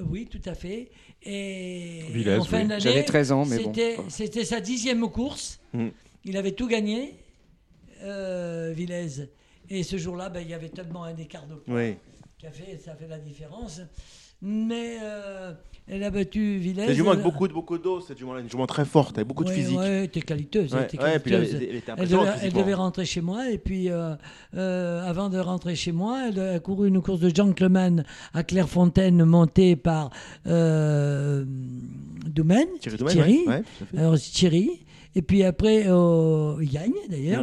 Oui, tout à fait. Et J'avais 13 ans, mais bon. C'était sa dixième course. Mm. Il avait tout gagné, euh, Et ce jour-là, ben, il y avait tellement un écart de poids oui. a fait, ça fait la différence. Mais euh, elle a battu Villers. C'est une jument avec beaucoup, beaucoup d'eau, cette jument une jument très forte, avec beaucoup de physique. Oui, elle était qualiteuse. elle, devait, rentrer chez moi, et puis euh, euh, avant de rentrer chez moi, elle a couru une course de gentleman à Clairefontaine, montée par euh, Thierry, Thierry. alors Thierry. Et puis après, il gagne d'ailleurs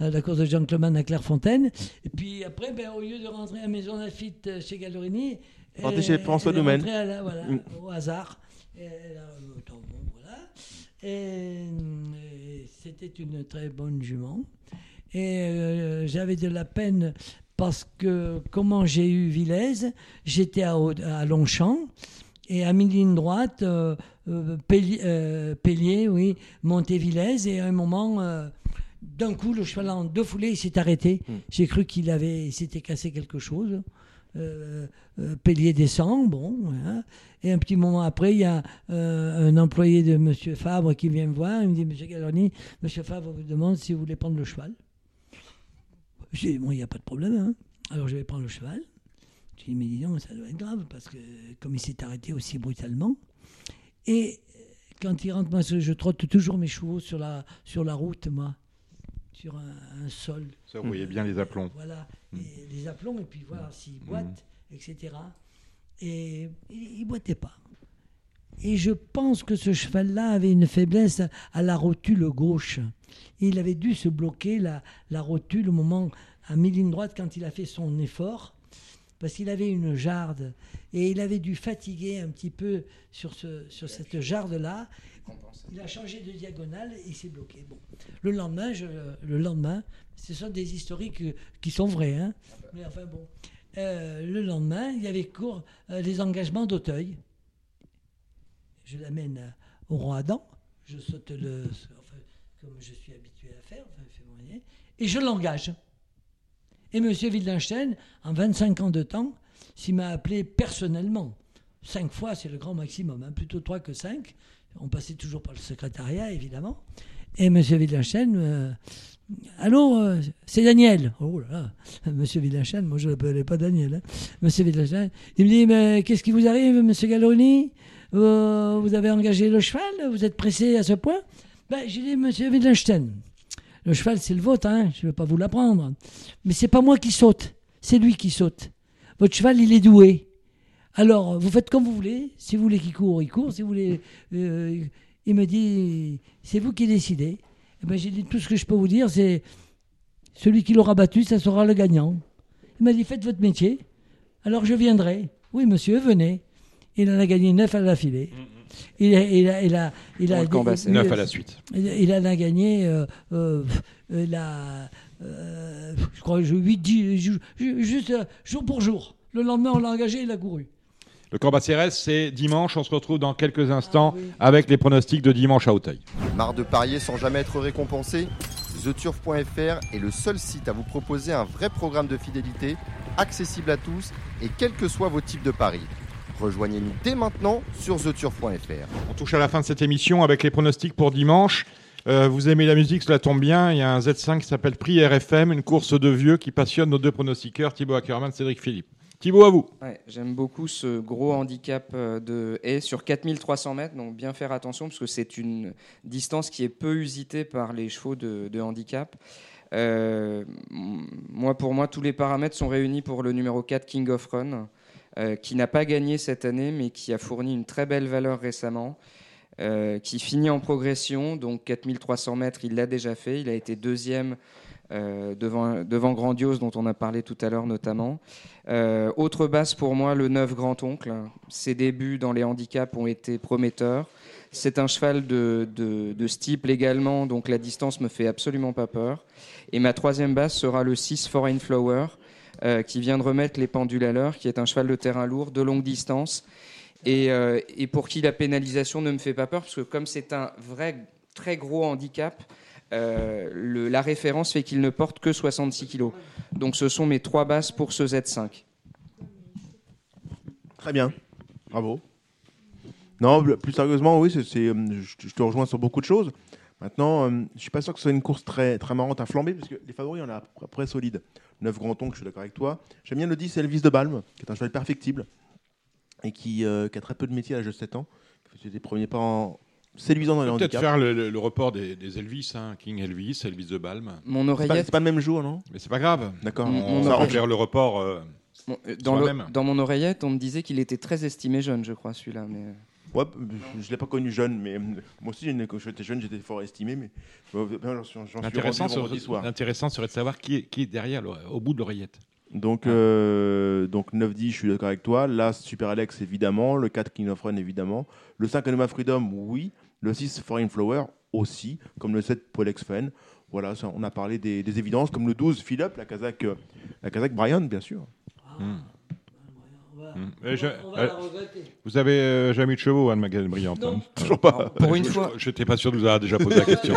la course de gentleman à Clairefontaine. Et puis après, ben, au lieu de rentrer à Maison Lafitte chez Gallorini, Porté chez François Domaine. Voilà, mm. au hasard. Et, c'était une très bonne jument. Et euh, j'avais de la peine parce que comment j'ai eu Villez, j'étais à, à, Longchamp et à mi ligne droite, euh, euh, Pellier, oui, montait Villez et à un moment, d'un coup, le cheval en deux foulées, il s'est arrêté. Mm. J'ai cru qu'il avait, s'était cassé quelque chose. Euh, euh, Pellier descend, bon, et un petit moment après, il y a euh, un employé de M. Fabre qui vient me voir, il me dit, M. Galorni, M. Fabre vous demande si vous voulez prendre le cheval. J'ai dit, bon, il n'y a pas de problème, hein. alors je vais prendre le cheval. J'ai dit, mais dis donc, ça doit être grave, parce que comme il s'est arrêté aussi brutalement, et quand il rentre, moi, je trotte toujours mes chevaux sur la route, moi sur un, sol. Ça, vous voyez bien les aplombs. Voilà, hmm. les aplombs, et puis voir s'il hmm. boite, etc. Et il ne boitait pas. Et je pense que ce cheval-là avait une faiblesse à la rotule gauche. il avait dû se bloquer la, la rotule au moment, à mi-ligne droite, quand il a fait son effort, parce qu'il avait une jarde. Et il avait dû fatiguer un petit peu sur, ce, sur cette jarde-là. Il a changé de diagonale et il s'est bloqué. Bon. Le lendemain, le lendemain, ce sont des historiques qui sont vrais. Hein. Mais enfin bon. Euh, le lendemain, il y avait cours euh, les engagements d'Auteuil. Je l'amène euh, au roi Adam. Je saute le. Enfin, comme je suis habitué à faire, enfin, et je l'engage. Et M. Wittgenstein, en 25 ans de temps, s'il m'a appelé personnellement, cinq fois, c'est le grand maximum, hein, plutôt trois que cinq, on passait toujours par le secrétariat, évidemment. Et M. Wittgenstein, euh, allô, euh, c'est Daniel. Oh là là, [LAUGHS] M. Wittgenstein, moi je ne l'appelais pas Daniel. Hein. M. Wittgenstein, il me dit, mais qu'est-ce qui vous arrive, M. Galloni Vous avez engagé le cheval? Vous êtes pressé à ce point? Ben, J'ai dit, M. Wittgenstein, le cheval, c'est le vôtre, hein, je ne vais pas vous l'apprendre. Mais c'est pas moi qui saute, c'est lui qui saute. Votre cheval, il est doué. Alors, vous faites comme vous voulez. Si vous voulez qu'il court, il court. Si vous voulez. Euh, il me dit c'est vous qui décidez. Eh ben, j'ai dit tout ce que je peux vous dire, c'est celui qui l'aura battu, ça sera le gagnant. Il m'a dit faites votre métier. Alors je viendrai. Oui, monsieur, venez. Il en a gagné neuf à la filée. Mm, mm. Il a, il a, il a, il a, neuf à la suite. Il, en a gagné, euh, euh, euh, je crois, 8, 10, juste jour pour jour. Le lendemain, on l'a engagé, il a couru. Le Corba c'est dimanche. On se retrouve dans quelques instants ah avec les pronostics de dimanche à Hauteuil. Marre de parier sans jamais être récompensé TheTurf.fr est le seul site à vous proposer un vrai programme de fidélité, accessible à tous et quels que soient vos types de paris. Rejoignez-nous dès maintenant sur theturf.fr. On touche à la fin de cette émission avec les pronostics pour dimanche. Euh, vous aimez la musique, cela tombe bien. Il y a un Z5 qui s'appelle Prix RFM, une course de vieux qui passionne nos deux pronostiqueurs, Thibaut Ackerman, Cédric Philippe. Thibaut, à vous. J'aime beaucoup ce gros handicap euh, de haie sur 4300 mètres, donc bien faire attention parce que c'est une distance qui est peu usitée par les chevaux de, handicap. Euh, moi, pour moi, tous les paramètres sont réunis pour le numéro 4 King of Run. Euh, qui n'a pas gagné cette année, mais qui a fourni une très belle valeur récemment, qui finit en progression. Donc 4300 mètres, il l'a déjà fait. Il a été deuxième euh, devant, devant Grandiose, dont on a parlé tout à l'heure notamment. autre base pour moi, le 9 Grand-Oncle. Ses débuts dans les handicaps ont été prometteurs. C'est un cheval de, de, de également, donc la distance me fait absolument pas peur. Et ma troisième base sera le 6 Foreign Flower, euh, qui vient de remettre les pendules à l'heure, qui est un cheval de terrain lourd, de longue distance, et, euh, et, pour qui la pénalisation ne me fait pas peur, parce que comme c'est un vrai très gros handicap, euh, la référence fait qu'il ne porte que 66 kg. Donc ce sont mes trois bases pour ce Z5. Très bien, bravo. Non, plus sérieusement, oui, c'est, je te rejoins sur beaucoup de choses. Maintenant, je je suis pas sûr que ce soit une course très, très marrante à flamber, parce que les favoris, on a à peu près solide. 9 grands tons, je suis d'accord avec toi. J'aime bien le 10 Elvis de Balme, qui est un cheval perfectible et qui, qui a très peu de métier à l'âge de 7 ans. Qui fait des premiers pas en, séduisant dans les handicaps. Peut-être faire le, report des, Elvis, hein. King Elvis, Elvis de Balme. Mon oreillette. C'est pas, pas, le même jour, non? Mais c'est pas grave. D'accord. On, va faire le report. Euh, dans, dans, mon oreillette, on me disait qu'il était très estimé jeune, je crois, celui-là. Mais... Ouais, je ne l'ai pas connu jeune, mais moi aussi, quand j'étais jeune, j'étais fort estimé. Mais L'intéressant serait, serait de savoir qui est, qui est derrière, au bout de l'oreillette. Donc, ah. euh, donc 9-10, je suis d'accord avec toi. Là, Super Alex, évidemment. Le 4, King of Run, évidemment. Le 5, Anoma Freedom, oui. Le 6, Foreign Flower aussi, comme le 7, Polex Fan. Voilà, on a parlé des, évidences, comme le 12, Philippe, la Kazakh, euh, la Kazakh Brian, bien sûr. Hmm. vous avez euh, jamais eu de chevaux, Anne Magasin Brillante hein [LAUGHS] Toujours pas. Pour une fois. Je n'étais pas sûr de vous avoir déjà posé la [LAUGHS] question.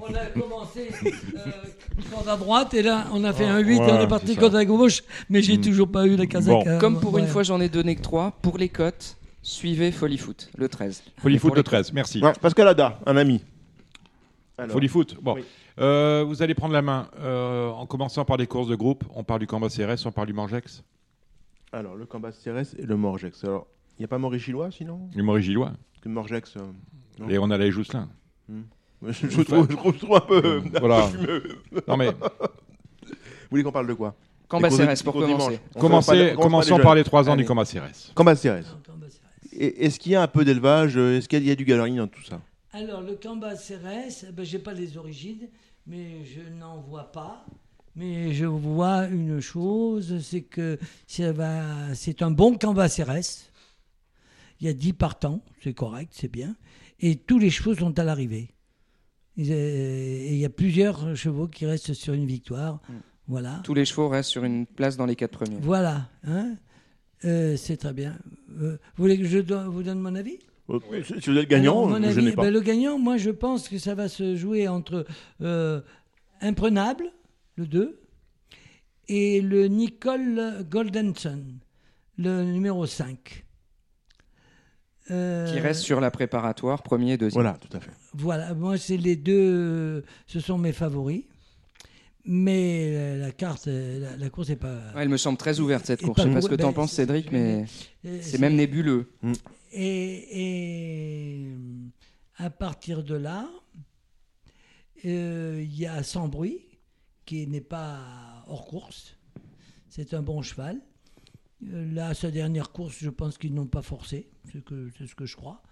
on, a, commencé euh, à droite et là on a fait un 8 et on est parti côte à gauche, mais j'ai hmm. toujours pas eu la Kazakh. Euh, Comme pour une fois j'en ai donné que 3, pour les cotes, Suivez Foot, le 13. Foot, le 13, merci. Pascal Ada, un ami. Folie Foot, bon. Euh, vous allez prendre la main euh, en commençant par les courses de groupe. On parle du Cambas CRS, on parle du Morgex. Alors, le Cambas CRS et le Morgex. Alors, il n'y a pas Maurice Gillois sinon? Le Maurice Gillois. Le Morgex. Euh, et on a les Jousselin. Hmm. [LAUGHS] Je, je, trouve, je, trouve, un peu. voilà. non mais. Vous voulez qu'on parle de quoi? Cambas CRS pour commencer. commençons par les 3 ans du Cambas CRS. Cambas CRS. Est-ce qu'il y a un peu d'élevage Est-ce qu'il y a du galerie dans tout ça Alors, le Cambas CRS, eh ben, je n'ai pas les origines, mais je n'en vois pas. Mais je vois une chose, c'est que c'est un bon Cambas CRS. Il y a 10 partants, c'est correct, c'est bien. Et tous les chevaux sont à l'arrivée. il y a plusieurs chevaux qui restent sur une victoire. Mm. Voilà. Tous les chevaux restent sur une place dans les quatre premiers. Voilà. Hein euh, c'est très bien. Euh, vous voulez que je vous donne mon avis? Si vous êtes gagnant, je n'ai pas. Ben, le gagnant, moi je pense que ça va se jouer entre euh, Imprenable, le 2, et le Nicole Goldenson, le numéro 5. Qui reste sur la préparatoire, premier et deuxième. Voilà, tout à fait. Voilà, moi c'est les deux, ce sont mes favoris. Mais la carte, la, course n'est pas. elle me semble très ouverte cette course. Je sais pas ce que tu en ben, penses, Cédric, mais c'est même nébuleux. Mm. Et, à partir de là, euh, il y a Sans Bruit, qui n'est pas hors course. C'est un bon cheval. Euh, là, sa dernière course, je pense qu'ils n'ont pas forcé. C'est ce que je crois.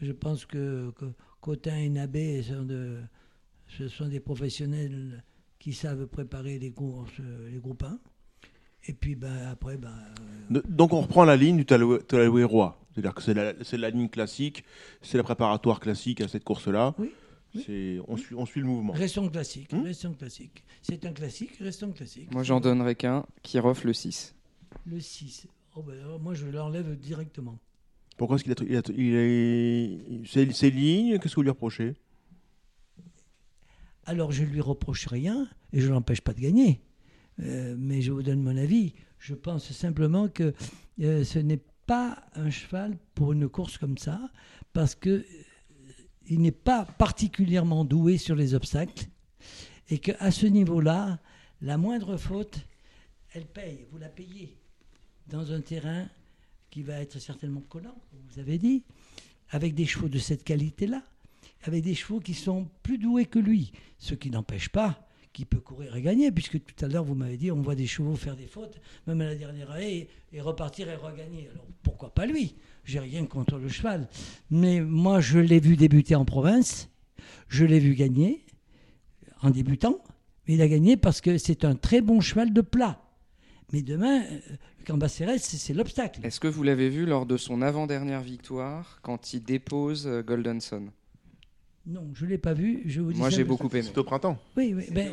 Je pense que, que Cotin et Nabé sont de, ce sont des professionnels qui savent préparer les courses, euh, les groupes 1. Et puis ben, après. Ben, euh, Donc on reprend la ligne du Taloué Roi. C'est-à-dire que c'est la, la, ligne classique, c'est la préparatoire classique à cette course-là. Oui. On, suit, on suit le mouvement. Restons classiques. Hmm restons classiques. C'est un classique, restons classiques. Moi j'en donnerai qu'un, qui refle le 6. Le 6. Oh ben, moi je l'enlève directement. Pourquoi est-ce qu'il a, il est, c'est, lignes Qu'est-ce que vous lui reprochez? Alors je lui reproche rien et je ne l'empêche pas de gagner. Euh, mais je vous donne mon avis. Je pense simplement que euh, ce n'est pas un cheval pour une course comme ça, parce que euh, il n'est pas particulièrement doué sur les obstacles, et qu'à ce niveau-là, la moindre faute, elle paye. Vous la payez dans un terrain qui va être certainement collant, comme vous avez dit, avec des chevaux de cette qualité-là avec des chevaux qui sont plus doués que lui, ce qui n'empêche pas qu'il peut courir et gagner, puisque tout à l'heure vous m'avez dit on voit des chevaux faire des fautes, même à la dernière année, et, repartir et regagner. Alors pourquoi pas lui? J'ai rien contre le cheval. Mais moi je l'ai vu débuter en province, je l'ai vu gagner en débutant, mais il a gagné parce que c'est un très bon cheval de plat. Mais demain, euh, Cambacérès, c'est l'obstacle. Est-ce que vous l'avez vu lors de son avant-dernière victoire, quand il dépose euh, Goldenson? Non, je ne l'ai pas vu. Je vous dis Moi, j'ai beaucoup aimé. C'est au printemps. Oui, oui. Ben,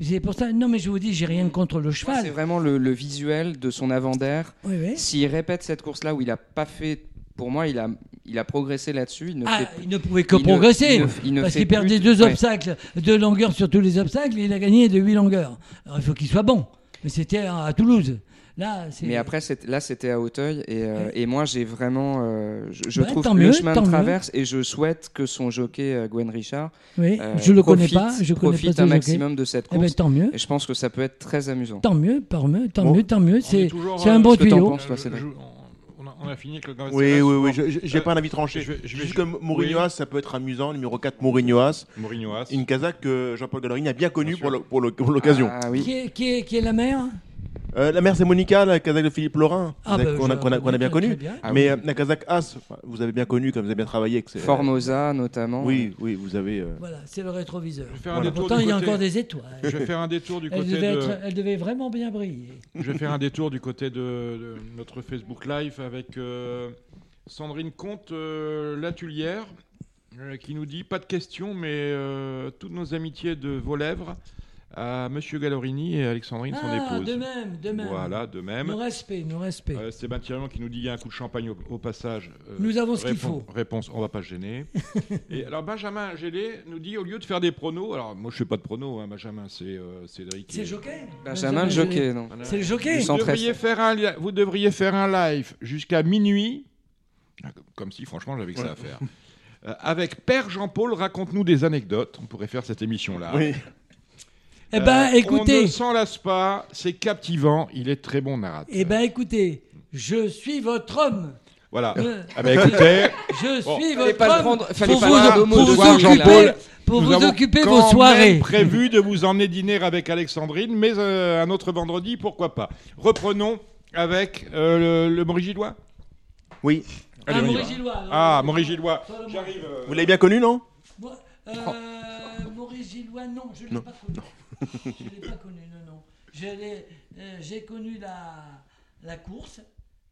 c'est pour ça. Non, mais je vous dis, j'ai rien contre le cheval. C'est vraiment le, visuel de son avant-d'air. Oui, oui. S'il répète cette course-là où il n'a pas fait, pour moi, il a, il a progressé là-dessus. Il ne, ah, il ne pouvait que progresser. parce qu'il perdait deux obstacles, deux longueurs sur tous les obstacles, et il a gagné de huit longueurs. Alors il faut qu'il soit bon. Mais c'était à Toulouse. Là, mais après, là, c'était à Hauteuil. Et, euh, et moi, j'ai vraiment. Euh, je, trouve le chemin de traverse et je souhaite que son jockey, euh, Gwen Richard, oui, je le connais pas, je profite un maximum de cette eh ben, course. tant mieux. Et je pense que ça peut être très amusant. Tant mieux, tant mieux, tant mieux, tant mieux. C'est un bon tuyau. On a fini avec le Oui, oui, oui. J'ai pas un avis tranché. Je, je, Juste comme Mourinhoas, ça peut être amusant. Numéro 4, Mourinhoas. Mourinhoas. Une Kazakh que Jean-Paul Gallerini a bien connue pour l'occasion. Ah, oui. qui, est, qui, est, qui est la mère? Euh, la mère, c'est Monica, la Kazakh de Philippe Laurin, ah, bah, qu'on a, bien connue. Ah mais euh, la Kazakh As, vous avez bien connu, comme vous avez bien travaillé. Avec Formosa, notamment. Oui, oui, vous avez. Euh, voilà, c'est le rétroviseur. Pourtant, il y a encore des étoiles. Je vais faire un détour du côté elle de. Elle devait vraiment bien briller. Je vais faire un détour du côté de, notre Facebook Live avec Sandrine Comte, Latulière, qui nous dit pas de questions, mais toutes nos amitiés de vos lèvres à Monsieur Gallorini et Alexandrine, son ah, épouse. De même, de même. Voilà, de même. Nos respects, nos respects. Euh, Sébastien qui nous dit il y a un coup de champagne au, passage. Euh, nous avons ce qu'il faut. Réponse on va pas se gêner. [LAUGHS] et alors Benjamin Gélé nous dit au lieu de faire des pronos, alors moi je fais pas de pronos, hein, Benjamin, c'est euh, Cédric. C'est jockey Benjamin, jockey, non. C'est le jockey. Vous devriez, faire un, vous devriez faire un live jusqu'à minuit, comme si franchement j'avais que ça à faire. Euh, avec Père Jean-Paul, raconte-nous des anecdotes. On pourrait faire cette émission-là. Oui. Eh ben, euh, écoutez. On ne s'en lasse pas, c'est captivant, il est très bon narrateur. Eh ben, écoutez, je suis votre homme. Voilà. Euh, ah ben, écoutez, [LAUGHS] je suis votre homme. Prendre, pas vous, pour vous occuper, pour vous occuper vos soirées. prévu de vous emmener dîner avec Alexandrine, mais euh, un autre vendredi, pourquoi pas. Reprenons avec le, le Maurice Gillois. Oui. ah, Maurice Gillois. Ah, Maurice Gillois. J'arrive. Vous l'avez bien connu, non? Euh, Maurice Gillois, non, je ne l'ai pas connu. Je ne l'ai pas connu, non, non. Euh, j'ai connu la, la course.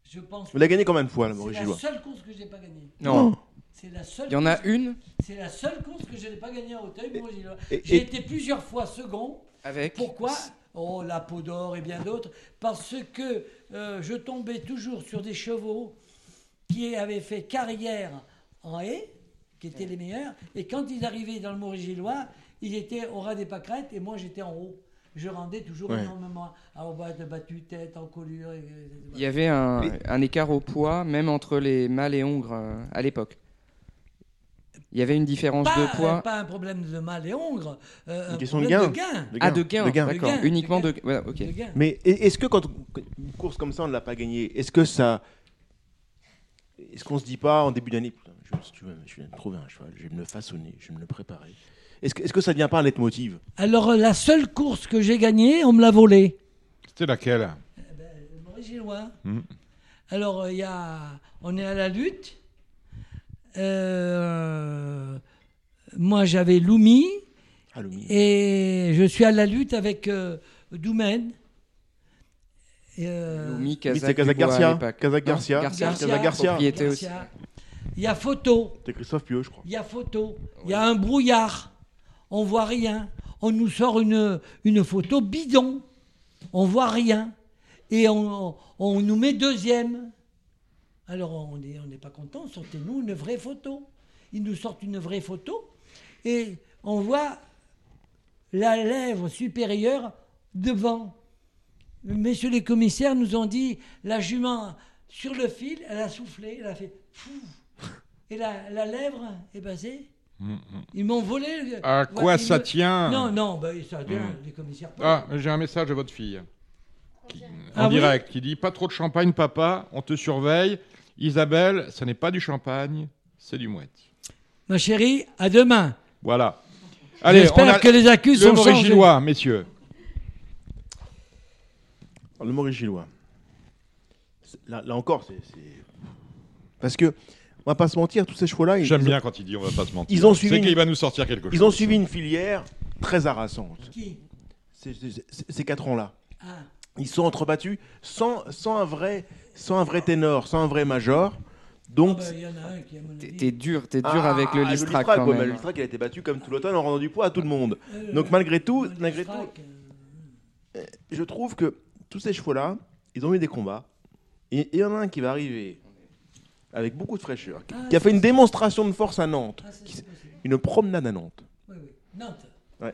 Je pense Vous l'avez gagné combien de fois, la Maurice Gillois C'est la seule course que je n'ai pas gagnée. Non. C'est la seule. Il y en a une C'est la seule course que je n'ai pas gagnée à Auteuil, Maurice Gillois. J'ai été plusieurs fois second. Avec Pourquoi? Oh, la peau d'or et bien d'autres. Parce que euh, je tombais toujours sur des chevaux qui avaient fait carrière en haie qui étaient les meilleurs. Et quand ils arrivaient dans le Maurice Ils étaient au ras des pâquerettes et moi j'étais en haut. Je rendais toujours énormément à de battu tête, en colure. Il y avait un, un, écart au poids, même entre les mâles et hongres euh, à l'époque. Il y avait une différence de poids. Pas un problème de mâle et hongre. Euh, une question de gain. de gain. Ah, de gain, d'accord. Uniquement de, gain. Mais est-ce que quand une course comme ça, on ne l'a pas gagnée, est-ce que ça. Est-ce qu'on se dit pas en début d'année, je, viens de trouver un cheval, je vais me le façonner, je vais me le préparer. Est-ce que, est que, ça ne vient pas un leitmotiv Alors, euh, la seule course que j'ai gagnée, on me l'a volée. C'était laquelle? Eh ben, Maurice Gillois. Hmm. Alors, euh, il y a, on est à la lutte. Euh, moi, j'avais Loumi. Ah, Loumi. Et je suis à la lutte avec Doumen. Loumi, Kazak, Garcia. Kazak Garcia. Garcia. Garcia. Il y a photo. C'est Christophe Pieux, je crois. Il y a photo. Il y a un brouillard. On voit rien. On nous sort une, photo bidon. On voit rien. Et on, nous met deuxième. Alors on n'est on pas content. Sortez-nous une vraie photo. Ils nous sortent une vraie photo. Et on voit la lèvre supérieure devant. Messieurs les commissaires nous ont dit la jument sur le fil, elle a soufflé, elle a fait et la, la lèvre est basée. Mm, mm. Ils m'ont volé. À quoi ça tient Non, non, bah, ça tient, mm. les commissaires. Ah, j'ai un message de votre fille. en ah direct, qui dit Pas trop de champagne, papa, on te surveille. Isabelle, ce n'est pas du champagne, c'est du mouette. Ma chérie, à demain. Voilà. Allez, J'espère que les accus sont changés. Gillois, messieurs. Le Maurice Gillois. Là, là encore, c'est. Parce que on va pas se mentir, tous ces chevaux-là. J'aime bien quand il dit on va pas se mentir. Ils ont suivi. qu'il va nous sortir quelque chose. Ils ont suivi une filière très harassante. Qui? Ces quatre ans-là. Ah. Ils sont entrebattus sans, sans, un vrai, sans un vrai ténor, sans un vrai major. Donc, ah bah, t'es dur, t'es dur ah, avec le Listrac quand même. Le Listrac, il a été battu comme tout l'automne en rendant du poids à tout le monde. Euh, Donc malgré tout, malgré tout, euh, je trouve que tous ces chevaux-là, ils ont eu des combats. Et il y en a un qui va arriver avec beaucoup de fraîcheur, ah, qui a fait une démonstration de force à Nantes, ah, une promenade à Nantes. Oui, oui. Nantes. Ouais.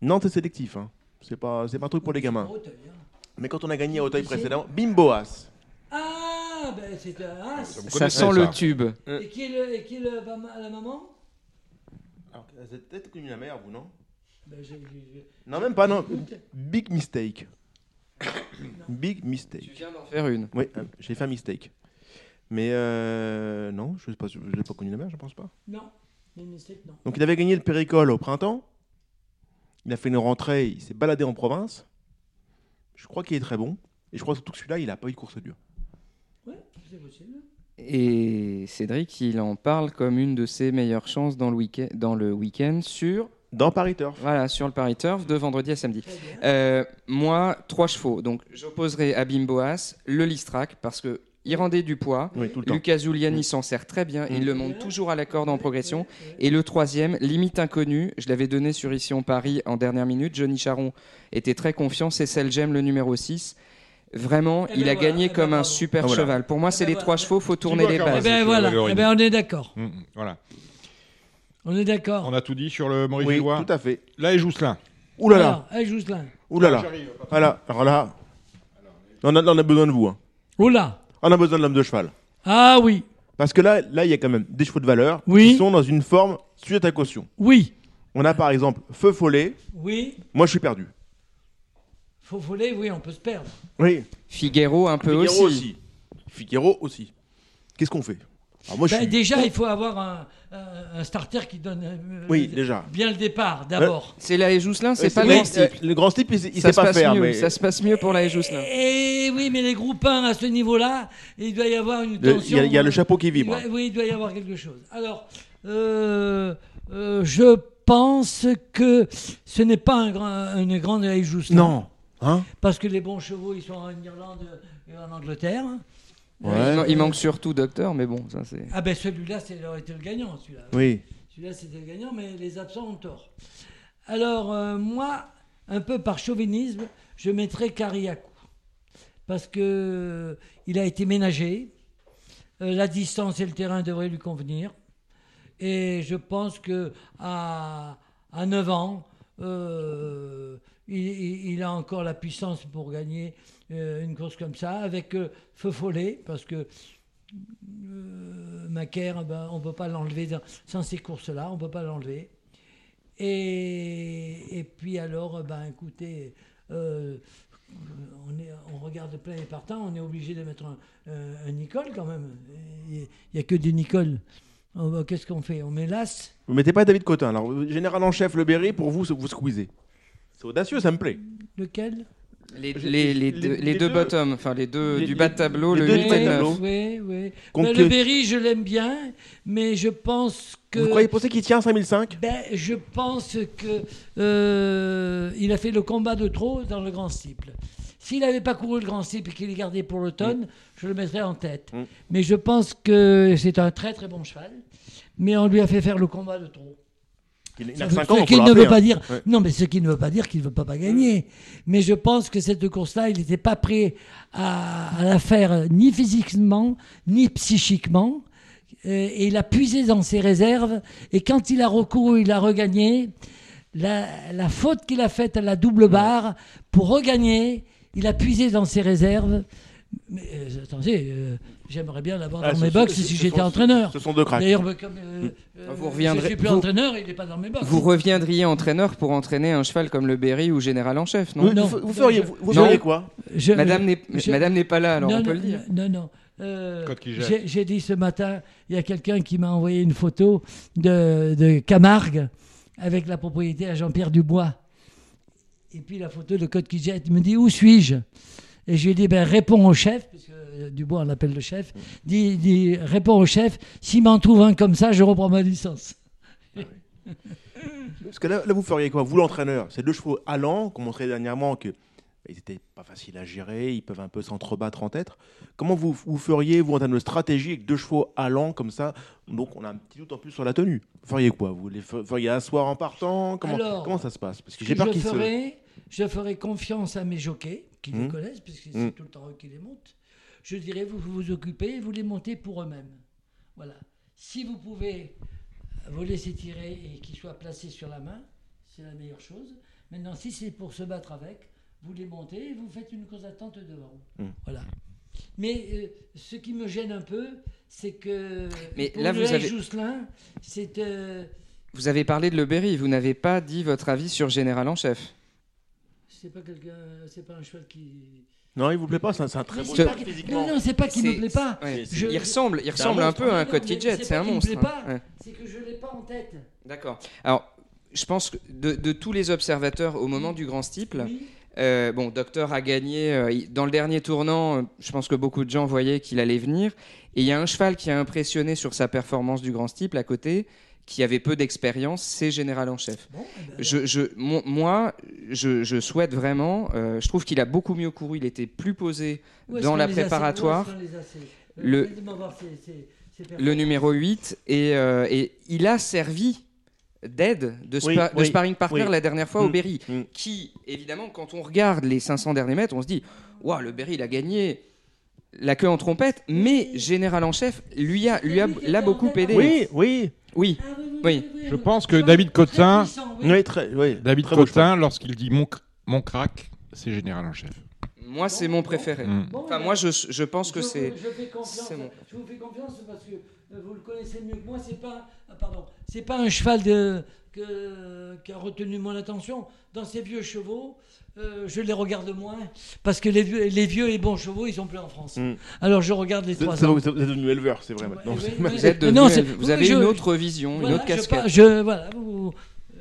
Nantes est sélectif, hein. C'est pas, c'est pas un truc pour les gamins. Hein. Mais quand on a gagné à Auteuil précédemment, Bimboas. Ah, ben c'est un as. Ça sent le tube. Et qui est, le, et qui est le, la maman? Alors, vous êtes peut-être connu la mère, vous, non? Ben, Non, même pas, non. Big mistake. Big mistake. Tu viens d'en faire une. Oui, euh, j'ai fait un mistake. Mais euh, non, je n'ai pas, pas connu la mère, je pense pas. Non, mistake, non. Donc il avait gagné le péricole au printemps. Il a fait une rentrée, il s'est baladé en province. Je crois qu'il est très bon. Et je crois surtout que celui-là, il n'a pas eu de course dure. Ouais, c'est possible. Et Cédric, il en parle comme une de ses meilleures chances dans le week-end, dans le week-end sur dans Paris Turf. Voilà, sur le Paris Turf, de vendredi à samedi. Euh, moi, trois chevaux. Donc, j'opposerai à Bimboas le Listrac, parce que il rendait du poids. Lucas Giuliani s'en sert très bien. Il le monte toujours à la corde en progression. Et le troisième, limite inconnu, je l'avais donné sur Ici en Paris en dernière minute. Johnny Charon était très confiant. C'est celle j'aime le numéro 6. Vraiment, eh il ben a gagné eh ben comme un super ah, cheval. Pour moi, c'est les trois chevaux, faut tourner les bases. Eh ben voilà, ben, on est d'accord. Mm, mm, voilà. On est d'accord. On a tout dit sur le Maurice Oui, tout à fait. Là est Jousselin. Ouh là là. Jousselin. Ouh là là. Alors là, on a, on a besoin de vous. Hein. Ouh là. On a besoin de l'homme de cheval. Ah oui. Parce que là, là, il y a quand même des chevaux de valeur Oui. qui sont dans une forme suite à caution. Oui. On a par exemple Feu Follet. Oui. Moi, je suis perdu. Feu Follet, oui, on peut se perdre. Oui. Figaro un peu Figaro aussi. aussi. Figaro aussi. Qu'est-ce qu'on fait? Ben, Déjà, il faut avoir un, un, starter qui donne euh, oui, déjà. bien le départ, d'abord. c'est la Jousselin, c'est pas le grand type. Le grand type, il, il sait pas faire. Mais... Ça se passe mieux pour la Jousselin. Et, oui, mais les groupes 1 à ce niveau-là, il doit y avoir une tension. Il y, a le chapeau qui vibre. oui, il doit y avoir quelque chose. Alors, euh, euh, je pense que ce n'est pas un grand, une grande Jousselin. Non. Hein? Parce que les bons chevaux, ils sont en Irlande et en Angleterre. Il, manque surtout Docteur, mais bon, ça c'est. Ah ben celui-là, c'est aurait été le gagnant, celui-là. Oui. Celui-là, c'était le gagnant, mais les absents ont tort. Alors, euh, moi, un peu par chauvinisme, je mettrais Cariaco. Parce que euh, il a été ménagé. Euh, la distance et le terrain devraient lui convenir. Et je pense que à, à 9 ans, il, a encore la puissance pour gagner une course comme ça, avec euh, Feu Follet, parce que euh, Macaire, ben, on ne peut pas l'enlever sans ces courses-là, on ne peut pas l'enlever. Et, et, puis alors, ben, écoutez, on, est, on, regarde plein et partant, on est obligé de mettre un, un Nicole quand même. Il n'y a que des Nicole. Qu'est-ce qu'on fait? On met l'As? Vous mettez pas David Cotin. Alors, général en chef, le Berry, pour vous, vous squeezez. C'est audacieux, ça me plaît. Lequel? Les, les, les, deux, les, deux, bottoms, enfin les deux du bas de tableau, le 8 et 9. Oui, oui. Ben, le Berry, je l'aime bien, mais je pense que. Vous croyez penser qu'il tient 5005 ben, Je pense que euh, il a fait le combat de trop dans le grand cible. S'il n'avait pas couru le grand cible et qu'il est gardé pour l'automne, mm. je le mettrais en tête. Mm. Mais je pense que c'est un très très bon cheval, mais on lui a fait faire le combat de trop. Il, a 5 ans, ce ne veut pas hein. dire, non, mais ce qui ne veut pas dire qu'il ne veut pas, pas gagner. Mais je pense que cette course-là, il n'était pas prêt à, la faire ni physiquement, ni psychiquement. Euh, et il a puisé dans ses réserves. Et quand il a recouru, il a regagné. La, la faute qu'il a faite à la double barre, pour regagner, il a puisé dans ses réserves. Mais euh, attendez, euh, j'aimerais bien l'avoir ah, dans mes box si j'étais entraîneur. Ce sont deux cracks. D'ailleurs, comme euh, vous reviendrez, je suis plus entraîneur, il n'est pas dans mes box. Vous reviendriez entraîneur pour entraîner un cheval comme le Berry ou général en chef, non, non Vous, feriez, vous, feriez quoi Madame n'est pas là, alors on peut le dire. Non, non. J'ai dit ce matin, il y a quelqu'un qui m'a envoyé une photo de, de Camargue avec la propriété à Jean-Pierre Dubois. Et puis la photo de Côte qui jette. Il me dit Où suis-je? Et je lui ai dit, ben, réponds au chef, puisque euh, Dubois on l'appelle le chef, dis, dis, réponds au chef, s'il m'en trouve un comme ça, je reprends ma licence. Parce que là, vous feriez quoi Vous, l'entraîneur, ces deux chevaux allants, qu'on montrait dernièrement que ils n'étaient pas faciles à gérer, ils peuvent un peu s'entrebattre en tête. Comment vous, vous feriez, vous, en termes de stratégie, avec deux chevaux allants comme ça? Donc, on a un petit doute en plus sur la tenue. Vous feriez quoi? Vous les feriez asseoir en partant? Comment, comment ça se passe? Parce que j'ai peur qu'ils se... Je ferai confiance à mes jockeys, qui les mmh. connaissent, puisque c'est mmh. tout le temps eux qui les montent. Je dirais, vous vous occupez, vous les montez pour eux-mêmes. Voilà. Si vous pouvez vous laisser tirer et qu'ils soient placés sur la main, c'est la meilleure chose. Maintenant, si c'est pour se battre avec, vous les montez et vous faites une course d'attente devant. Mmh. Voilà. Mais euh, ce qui me gêne un peu, c'est que Mais pour là, vous avez... Jousselin, c'est. Euh, vous avez parlé de Le Berry, vous n'avez pas dit votre avis sur Général en chef. C'est pas quelqu'un, c'est pas un cheval qui. Non, il vous plaît pas, c'est un, très beau cheval physiquement. Non, non, c'est pas qu'il me plaît pas. Il ressemble, il ressemble un, peu à un Jet, c'est un monstre. C'est que je l'ai pas en tête. D'accord. Alors, je pense que de, tous les observateurs au moment du grand steeple, euh, bon, Docteur a gagné euh, dans le dernier tournant. Euh, je pense que beaucoup de gens voyaient qu'il allait venir. Et il y a un cheval qui a impressionné sur sa performance du grand steeple à côté, qui avait peu d'expérience, c'est Général en chef. Eh ben, je, moi, je, souhaite vraiment. je trouve qu'il a beaucoup mieux couru. Il était plus posé dans la préparatoire. Le, le numéro 8 et, et il a servi d'aide, de, sparring partner la dernière fois au mm. Berry, mm. qui, évidemment, quand on regarde les 500 derniers mètres, on se dit Waouh, le Berry, il a gagné la queue en trompette, mais Général en chef lui a, lui a, l'a beaucoup aidé. Oui, oui. Oui, oui. Je pense que David Cotin, David Cotin, lorsqu'il dit mon, mon crack, c'est Général en chef. Moi, c'est mon préféré. Mm. Enfin, moi, je, je pense que c'est. Je, je vous fais confiance parce que euh, vous le connaissez mieux que moi, c'est pas, ah, pardon, c'est pas un cheval de, que, qui a retenu mon attention. Dans ces vieux chevaux, euh, je les regarde moins parce que les vieux, les vieux et bons chevaux, ils sont plus en France. Hmm. Alors je regarde les trois ans. Vous êtes devenu éleveur, c'est vrai maintenant. vous, êtes non, vous avez une autre vision, une autre casquette. Je, voilà,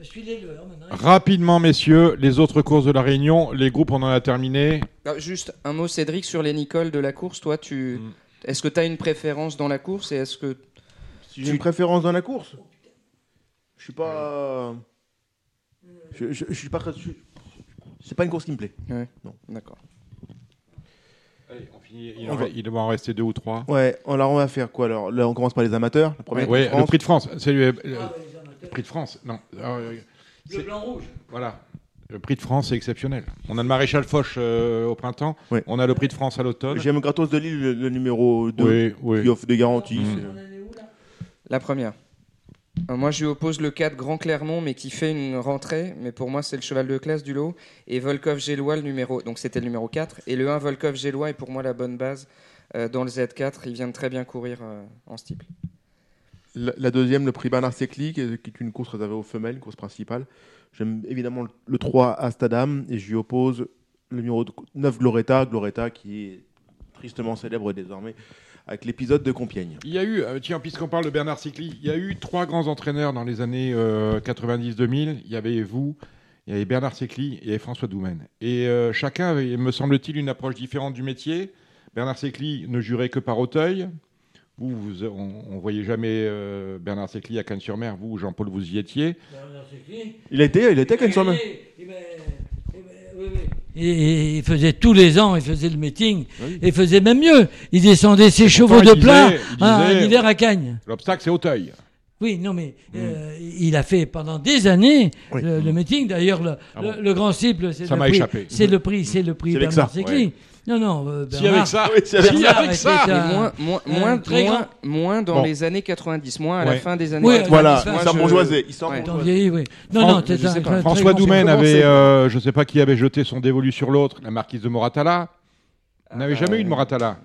je suis l'éleveur maintenant. Rapidement, messieurs, les autres courses de la Réunion, les groupes, on en a terminé. Ah, juste un mot, Cédric, sur les Nicole de la course. Toi, tu. Hmm. Est-ce que tu as une préférence dans la course et est-ce que si j'ai une préférence dans la course, je suis pas. Je, je, suis pas très. C'est pas une course qui me plaît. Non. D'accord. Allez, on finit. Il, va en rester deux ou trois. Ouais. Alors on va faire quoi alors? Là, on commence par les amateurs. Le premier. Ouais, le prix de France. C'est le, ah, prix de France. Non. Euh, le blanc rouge. Voilà. Le prix de France est exceptionnel. On a le maréchal Foch euh, au printemps, on a le prix de France à l'automne. J'aime Gratos de Lille, le, numéro 2, qui offre des garanties. Mmh. La première. Euh, moi, je lui oppose le 4 Grand Clermont, mais qui fait une rentrée. Mais pour moi, c'est le cheval de classe du lot. Et Volkov Gélois, le numéro. Donc, c'était le numéro 4. Et le 1 Volkov Gélois est pour moi la bonne base euh, dans le Z4. Il vient de très bien courir en steeple. La, deuxième, le prix Bernard Secli, qui est une course réservée aux femelles, une course principale. J'aime évidemment le 3 Astadam et je lui oppose le numéro 9 Gloretta, Gloretta qui est tristement célèbre désormais avec l'épisode de Compiègne. Il y a eu, euh, tiens, puisqu'on parle de Bernard Sicli, il y a eu trois grands entraîneurs dans les années 90-2000. Euh, il y avait vous, il y avait Bernard Secli et il y avait François Doumen. Et euh, chacun avait, me semble-t-il, une approche différente du métier. Bernard Secli ne jurait que par Auteuil. Vous, on ne voyait jamais Bernard Secli à Cannes-sur-Mer. Vous, Jean-Paul, vous y étiez. Bernard Il était, il était à Cannes-sur-Mer. Et, il faisait tous les ans, il faisait le meeting, et il faisait même mieux. Il descendait ses chevaux de plat en hiver à Cagnes. L'obstacle, c'est Auteuil. Oui, non, mais mm. euh, il a fait pendant des années le, meeting. D'ailleurs, le, ah grand cible, c'est le, prix, c'est le prix, c'est le prix. Non, non, euh, si avec ça, si avec ça. moins, moins, moins, moins, moins, dans les années 90, moins à la fin des années 90. Voilà, il sort bourgeoisé. Il oui. Non, non, François Doumen avait, euh, je ne sais pas qui avait jeté son dévolu sur l'autre, la marquise de Moratala. Vous n'avez jamais eu de Moratala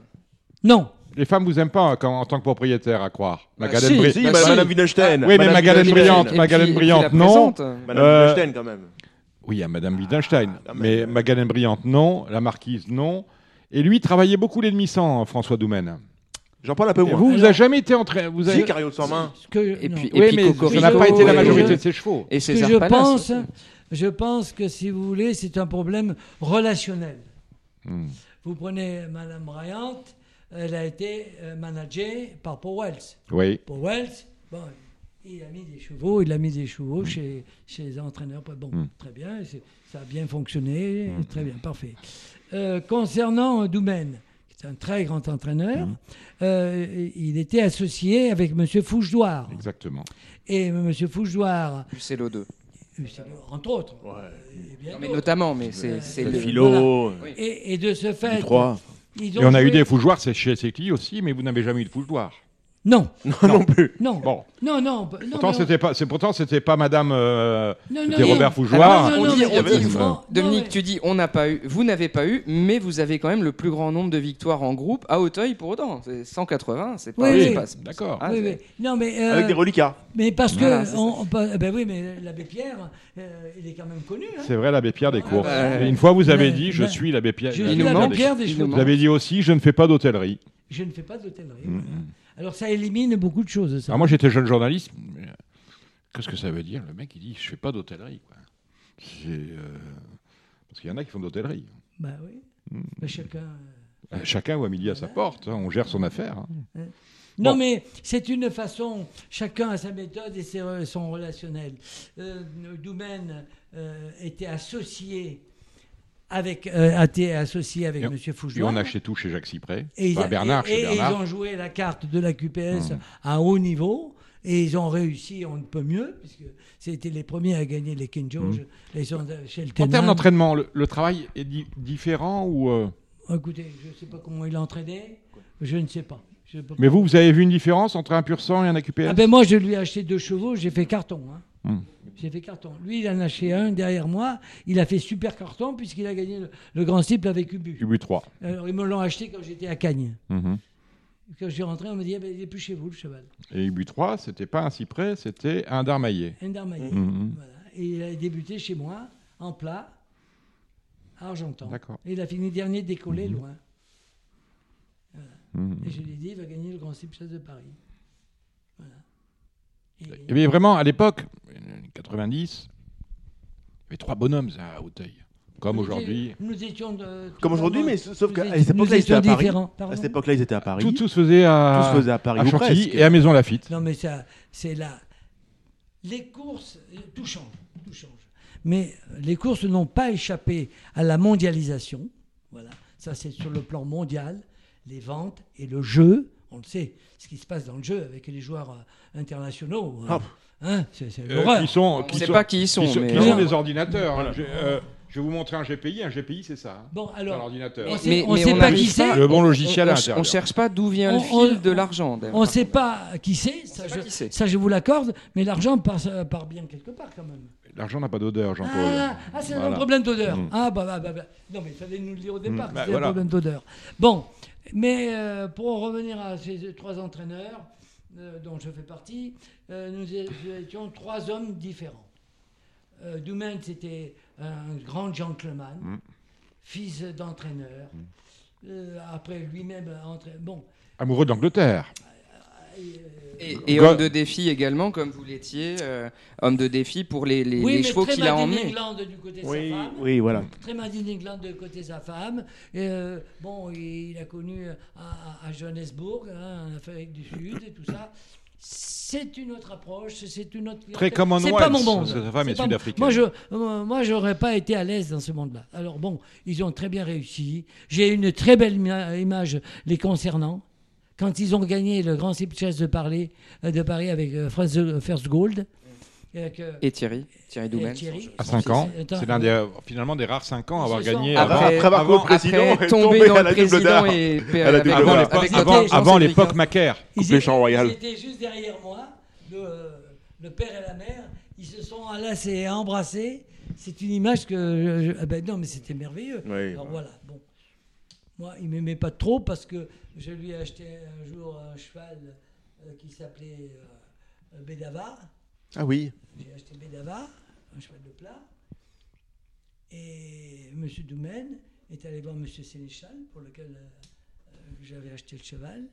Non. Les femmes vous aiment pas en tant que propriétaire, à croire. Bah, Magalène si, Madame Wittgenstein. Oui, mais Magalène Brillante, Magalène Brillante, non. Madame Wittgenstein, quand même. Oui, à Madame Wittgenstein. Ah, mais Magalène Brillante, non. La marquise, non. Et lui, travaillait beaucoup l'ennemi sans François Doumen. J'en parle un peu moins. Vous, vous n'avez jamais été entraîné. Vous avez... Si, Cario sans main. Et puis, oui, mais ça n'a pas été la majorité de ses chevaux. Et je pense, je pense que si vous voulez, c'est un problème relationnel. Hmm. Vous prenez Madame Bryant, elle a été euh, managée par Paul Wells. Oui. Paul Wells, bon, il a mis des chevaux, il a mis des chevaux mm. chez, chez les entraîneurs. Bon, mm. très bien, ça a bien fonctionné, mm. très bien, parfait. Euh, concernant Doumen, qui est un très grand entraîneur, euh, il était associé avec M. Fouchedouard. Exactement. Et M. Fouchedouard. Ucelo 2. Entre autres. Ouais. mais notamment, mais c'est le philo. Et, de ce fait. Et on a eu des fougeoirs, chez Secli aussi, mais vous n'avez jamais eu de fougeoirs. Non. Non, plus. Non. Bon. Non, non. pourtant, c'était pas, c'est pourtant, c'était pas Madame, euh, c'était Robert Fougeoir. on dit, Dominique, tu dis, on n'a pas eu, vous n'avez pas eu, mais vous avez quand même le plus grand nombre de victoires en groupe à Hauteuil pour autant. C'est 180, c'est pas. Oui, d'accord. Ah, non, mais euh, avec des reliquats. Mais parce que, ben oui, mais l'abbé Pierre, euh, il est quand même connu. Hein. C'est vrai, l'abbé Pierre des cours. une fois, vous avez dit, je suis l'abbé Pierre. Vous avez dit aussi, je ne fais pas d'hôtellerie. Je ne fais pas d'hôtellerie. Alors ça élimine beaucoup de choses. Ça. Ah, moi j'étais jeune journaliste. Qu'est-ce que ça veut dire? Le mec il dit je fais pas d'hôtellerie. Euh, parce qu'il y en a qui font d'hôtellerie. Bah oui. Hmm. Mais chacun. Euh, chacun voit midi à sa porte. Hein. on gère son affaire. Hein. Non, mais c'est une façon, chacun a sa méthode et son relationnel. Euh, Doumen euh, était associé avec, euh, a associé avec M. Fougeois. Et on achetait tout chez Jacques Cyprès. Et, Bernard, et, ils ont joué la carte de la QPS hum. à haut niveau. Et ils ont réussi, on ne peut mieux, puisque c'était les premiers à gagner les King George. Hum. en termes d'entraînement, le, travail est différent ou euh? Écoutez, je ne sais pas comment il a entraîné. Je ne sais pas. Mais vous, vous avez vu une différence entre un pur sang et un AQPS ah ben Moi, je lui ai acheté deux chevaux, j'ai fait carton. Hein. J'ai fait carton. Lui, il en a acheté un derrière moi. Il a fait super carton puisqu'il a gagné le, grand cible avec Ubu. Ubu 3. Alors, ils me l'ont acheté quand j'étais à Cagnes. Mhm. Quand je suis rentré, on me dit ah ben, il n'est plus chez vous, le cheval. Et Ubu 3, c'était pas un cyprès, c'était un darmaillé. Un darmaillé. Mhm. Voilà. Et il a débuté chez moi, en plat, à Argentan. D'accord. Et il a fini dernier décollé mhm. loin. Et je lui ai dit il va gagner le grand cible chasse de Paris. Et... Mais vraiment, à l'époque, 90, il y avait trois bonhommes à Hauteuil. Comme aujourd'hui. Nous étions de, Comme aujourd'hui, mais sauf qu'à cette époque-là, ils étaient à Paris. À cette époque-là, ils étaient à Paris. Tout, se faisait à, tout se faisait à Paris. À Chantilly et à Maison Lafitte. Non, mais ça, c'est là. Les courses, tout change, tout change. Mais les courses n'ont pas échappé à la mondialisation. Voilà. Ça, c'est sur le plan mondial. Les ventes et le jeu, on le sait, ce qui se passe dans le jeu avec les joueurs euh, internationaux. Euh, ah. Hein, c'est euh, Qui sont, qui ne sait pas qui ils sont. Qui, mais... sont des ordinateurs. Hein. Euh, je, vais vous montrer un GPI. Un GPI, c'est ça. Hein. Bon, alors. Un ordinateur. Mais, on ne sait pas qui c'est. Le bon logiciel On ne cherche pas d'où vient le fil de l'argent. On ne sait pas qui c'est. Ça, je, ça, je vous l'accorde. Mais l'argent part, part, bien quelque part quand même. L'argent n'a pas d'odeur, Jean-Paul. Ah, ah c'est un problème d'odeur. Mm. Ah, bah, bah, bah, bah, Non, mais il fallait nous le dire au départ. Mm. Bah, c'est un problème d'odeur. Bon, mais euh, pour revenir à ces trois entraîneurs, euh, dont je fais partie, euh, nous étions trois hommes différents. Euh, c'était un grand gentleman, mm. fils d'entraîneur. Mm. après lui-même, bon. Amoureux d'Angleterre. Et, homme de défi également, comme vous l'étiez, homme de défi pour les, les, chevaux qu'il a emmenés. du côté oui, sa femme. Oui, voilà. Très England du côté de sa femme. Et, bon, il, a connu à, Johannesburg, hein, en Afrique du Sud et tout ça. C'est une autre approche, c'est une autre. Très C'est pas mon monde. Sa femme est, sud-africaine. Moi, je, euh, moi, j'aurais pas été à l'aise dans ce monde-là. Alors bon, ils ont très bien réussi. J'ai une très belle image les concernant quand ils ont gagné le Grand de, Paris, euh, de Paris avec euh, First Gold. Et Thierry, Thierry Doumen. À 5 ans. C'est l'un des, finalement des rares 5 ans à avoir gagné. Après, après avoir président après tomber dans le président et avant l'époque Macaire. Ils étaient juste derrière moi, le, père et la mère. Ils se sont enlacés et embrassés. C'est une image que. Ah ben non, mais c'était merveilleux. Alors voilà, bon. Moi, il ne m'aimait pas trop parce que je lui ai acheté un jour un cheval euh, qui s'appelait euh, Bédava. Ah oui. J'ai acheté Bédava, un cheval de plat. Et M. Doumen est allé voir M. Sénéchal, pour lequel euh, j'avais acheté le cheval.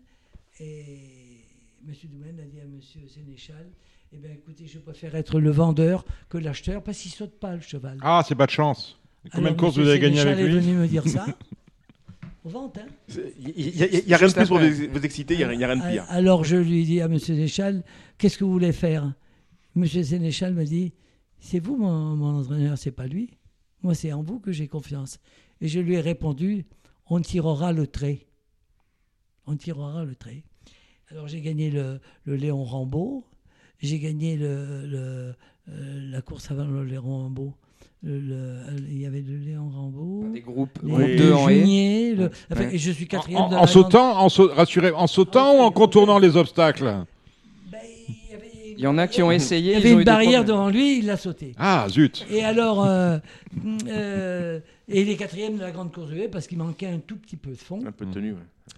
Et M. Doumen a dit à M. Sénéchal Eh bien, écoutez, je préfère être le vendeur que l'acheteur parce qu'il ne saute pas le cheval. Ah, c'est pas de chance. Combien de courses vous avez gagné avec lui est venu me dire ça. [LAUGHS] Vente, hein Il n'y a, rien de plus pour vous, exciter, il n'y a, rien de pire. Alors je lui dis à M. Sénéchal Qu'est-ce que vous voulez faire? Monsieur Sénéchal m'a dit C'est vous mon, mon entraîneur, c'est pas lui. Moi, c'est en vous que j'ai confiance. Et je lui ai répondu On tirera le trait. On tirera le trait. Alors j'ai gagné le, Léon Rambaud, j'ai gagné le, euh, la course avant le Léon Rambaud il y avait de Léon Rambaud. Des groupes, les, en Junier, le, et je suis quatrième en, en sautant, en, rassurez, en sautant ou en contournant les obstacles? ben, il y en a qui ont essayé. Il y avait une barrière devant lui, il l'a sauté. Ah, zut Et alors, euh, euh, et il est quatrième de la grande course de parce qu'il manquait un tout petit peu de fond. Un peu de tenue, oui.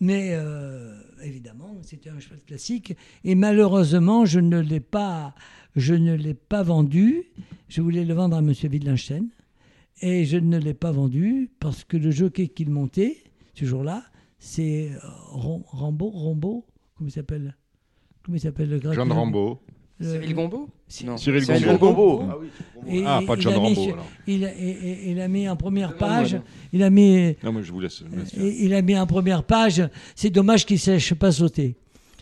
Mais euh, évidemment, c'était un cheval classique. Et malheureusement, je ne l'ai pas, je ne l'ai pas vendu. Je voulais le vendre à M. Wittgenstein. Et je ne l'ai pas vendu parce que le jockey qu'il montait, ce jour-là, c'est Rambo, Rambo, comment il s'appelle? Comment il s'appelle le grec? Jean Rambo. Cyril Gombeau Non. Cyril, Gombo. Ah, oui, ah, pas de Jean Rambo. Il, il, a mis en première page. Il a mis. Non, mais je vous laisse. il a mis en première page. C'est dommage qu'il ne sèche pas sauter.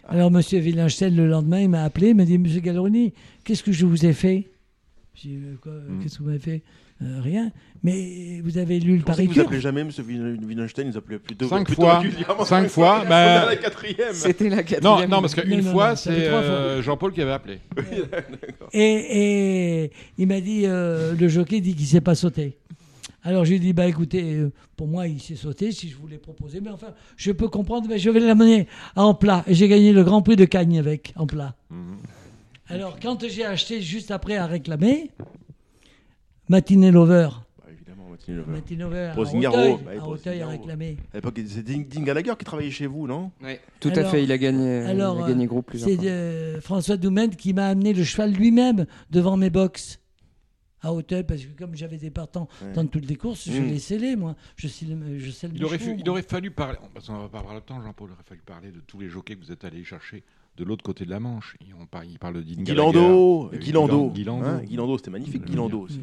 Ah. Alors, M. Villenchel, le lendemain, il m'a appelé. Il m'a dit Monsieur Gallerini, qu'est-ce que je vous ai fait? J'ai dit hmm. Qu'est-ce que vous m'avez fait? Euh, rien. Mais vous avez lu le paricure. Vous appelez jamais M. Wittgenstein, vous appelez plutôt. Cinq fois. Cinq [LAUGHS] fois. Bah... la quatrième. C'était la quatrième. Non, non parce qu'une fois, c'est euh, Jean-Paul qui avait appelé. [LAUGHS] et, et, il m'a dit euh, le jockey dit qu'il ne sait pas sauter. Alors j'ai dit bah écoutez, pour moi il sait sauter si je voulais proposer, mais enfin je peux comprendre, mais je vais l'amener en plat. Et j'ai gagné le Grand Prix de Cagnes avec en plat. Mhm. Alors quand j'ai acheté juste après à réclamer, Matinée Lover. Bah, évidemment, Matinée Lover. Matinée Lover. À Auteuil, à réclamer. À l'époque, c'est Dean Gallagher qui travaillait chez vous, non? Oui, tout à fait. Il a gagné, alors, il a gagné groupe plusieurs fois. C'est François Doumed qui m'a amené le cheval lui-même devant mes box à Auteuil, parce que comme j'avais des partants dans toutes les courses, je mmh. les scellais, moi. Je, je scelle il, aurait il aurait fallu parler, parce qu'on va pas avoir le temps, Jean-Paul, il aurait fallu parler de tous les jockeys que vous êtes allés chercher de l'autre côté de la Manche. On parle, il parle de Guilando. Guilando. Guilando. c'était magnifique. Guilando aussi.